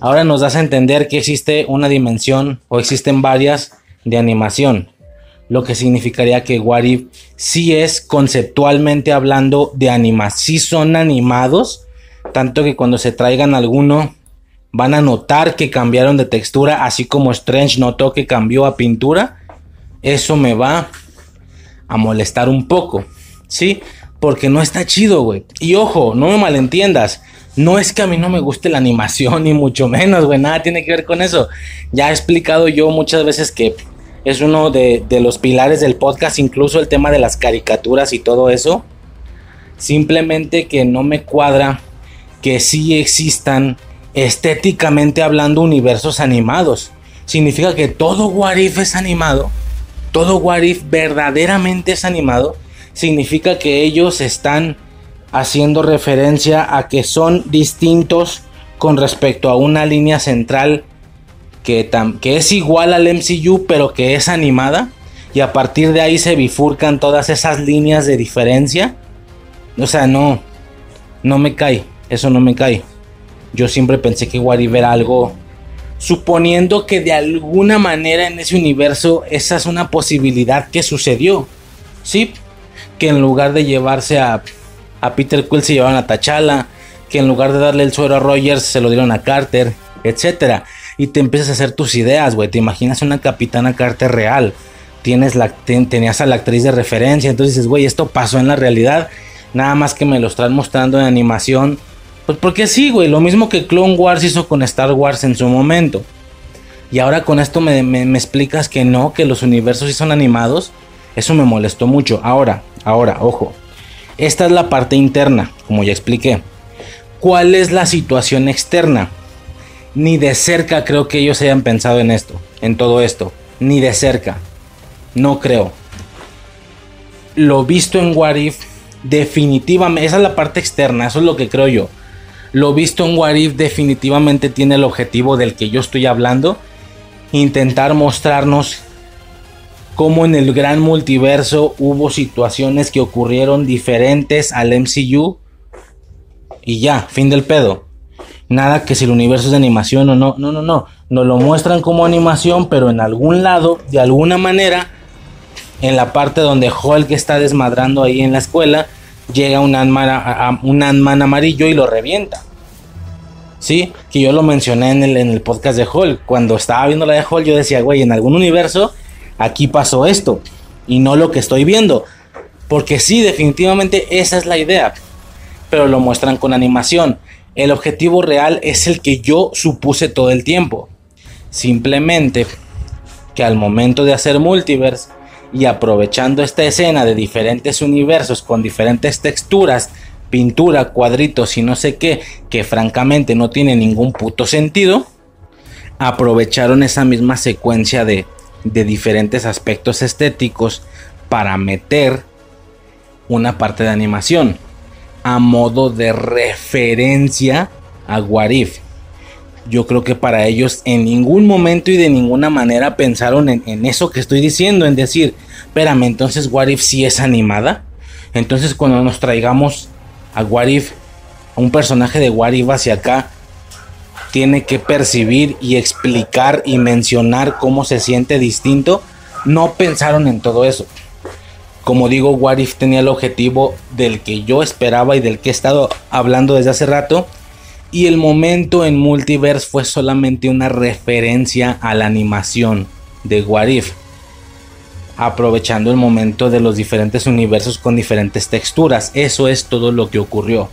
Ahora nos das a entender que existe una dimensión o existen varias de animación lo que significaría que What If sí es conceptualmente hablando de animación, sí son animados, tanto que cuando se traigan alguno van a notar que cambiaron de textura, así como Strange notó que cambió a pintura, eso me va a molestar un poco, ¿sí? Porque no está chido, güey. Y ojo, no me malentiendas. No es que a mí no me guste la animación, ni mucho menos, güey. Nada tiene que ver con eso. Ya he explicado yo muchas veces que es uno de, los pilares del podcast, incluso el tema de las caricaturas y todo eso. Simplemente que no me cuadra que sí existan estéticamente hablando universos animados. Significa que todo Warif es animado. Todo Warif verdaderamente es animado. Significa que ellos están haciendo referencia a que son distintos con respecto a una línea central que, es igual al MCU pero que es animada y a partir de ahí se bifurcan todas esas líneas de diferencia. O sea, no, no me cae, eso no me cae. Yo siempre pensé que What era algo, suponiendo que de alguna manera en ese universo esa es una posibilidad que sucedió. Sí, que en lugar de llevarse a, a Peter Quill se llevaron a T'Challa, que en lugar de darle el suero a Rogers se lo dieron a Carter, etcétera y te empiezas a hacer tus ideas, güey. Te imaginas una capitana Carter real. Tienes la, tenías a la actriz de referencia. Entonces dices, güey, esto pasó en la realidad. Nada más que me lo están mostrando en animación. Pues porque sí, güey. Lo mismo que Clone Wars hizo con Star Wars en su momento. Y ahora con esto me, me, me explicas que no, que los universos sí son animados. Eso me molestó mucho. Ahora, ahora, ojo. Esta es la parte interna, como ya expliqué. ¿Cuál es la situación externa? Ni de cerca creo que ellos hayan pensado en esto, en todo esto. Ni de cerca. No creo. Lo visto en What If, definitivamente, esa es la parte externa, eso es lo que creo yo. Lo visto en What If definitivamente tiene el objetivo del que yo estoy hablando. Intentar mostrarnos cómo en el gran multiverso hubo situaciones que ocurrieron diferentes al MCU. Y ya, fin del pedo. Nada que si el universo es de animación o no. No, no, no. Nos lo muestran como animación, pero en algún lado, de alguna manera, en la parte donde Hulk está desmadrando ahí en la escuela, llega un Ant-Man, un amarillo y lo revienta. Sí, que yo lo mencioné en el, en el podcast de Hulk. Cuando estaba viendo la de Hulk, yo decía, güey, en algún universo aquí pasó esto y no lo que estoy viendo. Porque sí, definitivamente esa es la idea. Pero lo muestran con animación. El objetivo real es el que yo supuse todo el tiempo. Simplemente que al momento de hacer multiverse y aprovechando esta escena de diferentes universos con diferentes texturas, pintura, cuadritos y no sé qué, que francamente no tiene ningún puto sentido, aprovecharon esa misma secuencia de, de diferentes aspectos estéticos para meter una parte de animación a modo de referencia a Warif. Yo creo que para ellos en ningún momento y de ninguna manera pensaron en, eso que estoy diciendo, en decir, espérame, entonces Warif sí es animada. Entonces cuando nos traigamos a Warif, a un personaje de Warif hacia acá, tiene que percibir y explicar y mencionar cómo se siente distinto. No pensaron en todo eso. Como digo, What If tenía el objetivo del que yo esperaba y del que he estado hablando desde hace rato. Y el momento en Multiverse fue solamente una referencia a la animación de What If. Aprovechando el momento de los diferentes universos con diferentes texturas. Eso es todo lo que ocurrió.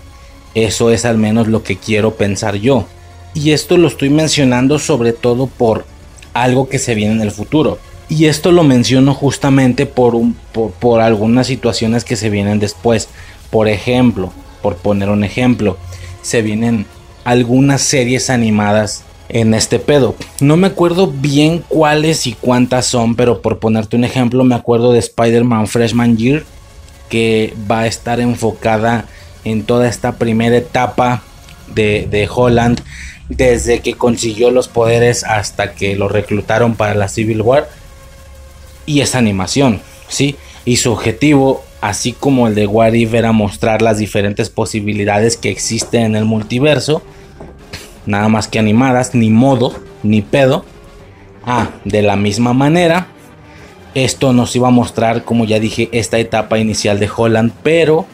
Eso es al menos lo que quiero pensar yo. Y esto lo estoy mencionando sobre todo por algo que se viene en el futuro. Y esto lo menciono justamente por, un, por, por, algunas situaciones que se vienen después. Por ejemplo, por poner un ejemplo, se vienen algunas series animadas en este pedo. No me acuerdo bien cuáles y cuántas son, pero por ponerte un ejemplo, me acuerdo de Spider-Man Freshman Year, que va a estar enfocada en toda esta primera etapa de, de Holland desde que consiguió los poderes hasta que lo reclutaron para la Civil War. Y esa animación, ¿sí? Y su objetivo, así como el de What era mostrar las diferentes posibilidades que existen en el multiverso. Nada más que animadas, ni modo, ni pedo. Ah, de la misma manera, esto nos iba a mostrar, como ya dije, esta etapa inicial de Holland, pero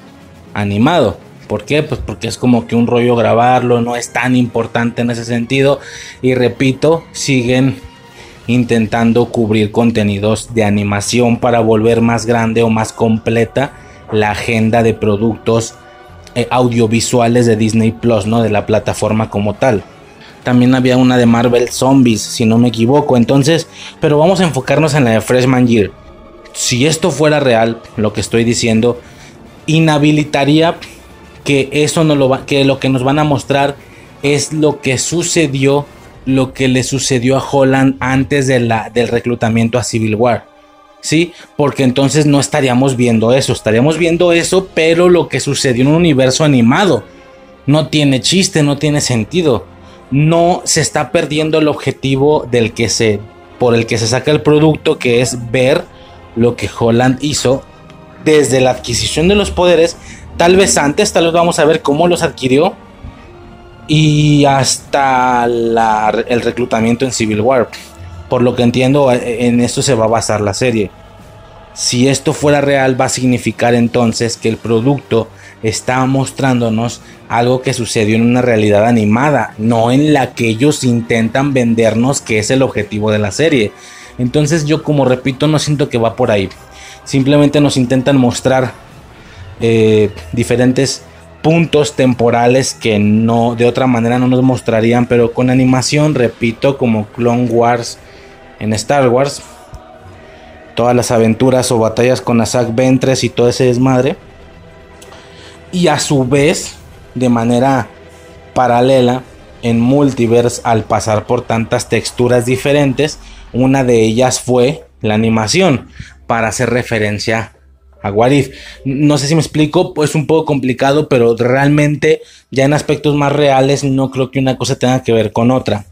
animado. ¿Por qué? Pues porque es como que un rollo grabarlo, no es tan importante en ese sentido. Y repito, siguen intentando cubrir contenidos de animación para volver más grande o más completa la agenda de productos eh, audiovisuales de Disney Plus, ¿no? De la plataforma como tal. También había una de Marvel Zombies, si no me equivoco. Entonces, pero vamos a enfocarnos en la de Freshman Year. Si esto fuera real, lo que estoy diciendo, inhabilitaría que eso no lo va, que lo que nos van a mostrar es lo que sucedió, lo que le sucedió a Holland antes de la, del reclutamiento a Civil War. ¿Sí? Porque entonces no estaríamos viendo eso, estaríamos viendo eso, pero lo que sucedió en un universo animado. No tiene chiste, no tiene sentido. No se está perdiendo el objetivo del que se, por el que se saca el producto, que es ver lo que Holland hizo desde la adquisición de los poderes Tal vez antes, tal vez vamos a ver cómo los adquirió. Y hasta el reclutamiento en Civil War. Por lo que entiendo, en esto se va a basar la serie. Si esto fuera real, va a significar entonces que el producto está mostrándonos algo que sucedió en una realidad animada, no en la que ellos intentan vendernos, que es el objetivo de la serie. Entonces yo como repito, no siento que va por ahí. Simplemente nos intentan mostrar eh, diferentes puntos temporales que no de otra manera no nos mostrarían, pero con animación, repito, como Clone Wars en Star Wars, todas las aventuras o batallas con Asak Ventres y todo ese desmadre. Y a su vez, de manera paralela, en Multiverse, al pasar por tantas texturas diferentes, una de ellas fue la animación, para hacer referencia a Warif. No sé si me explico, es un poco complicado, pero realmente ya en aspectos más reales no creo que una cosa tenga que ver con otra.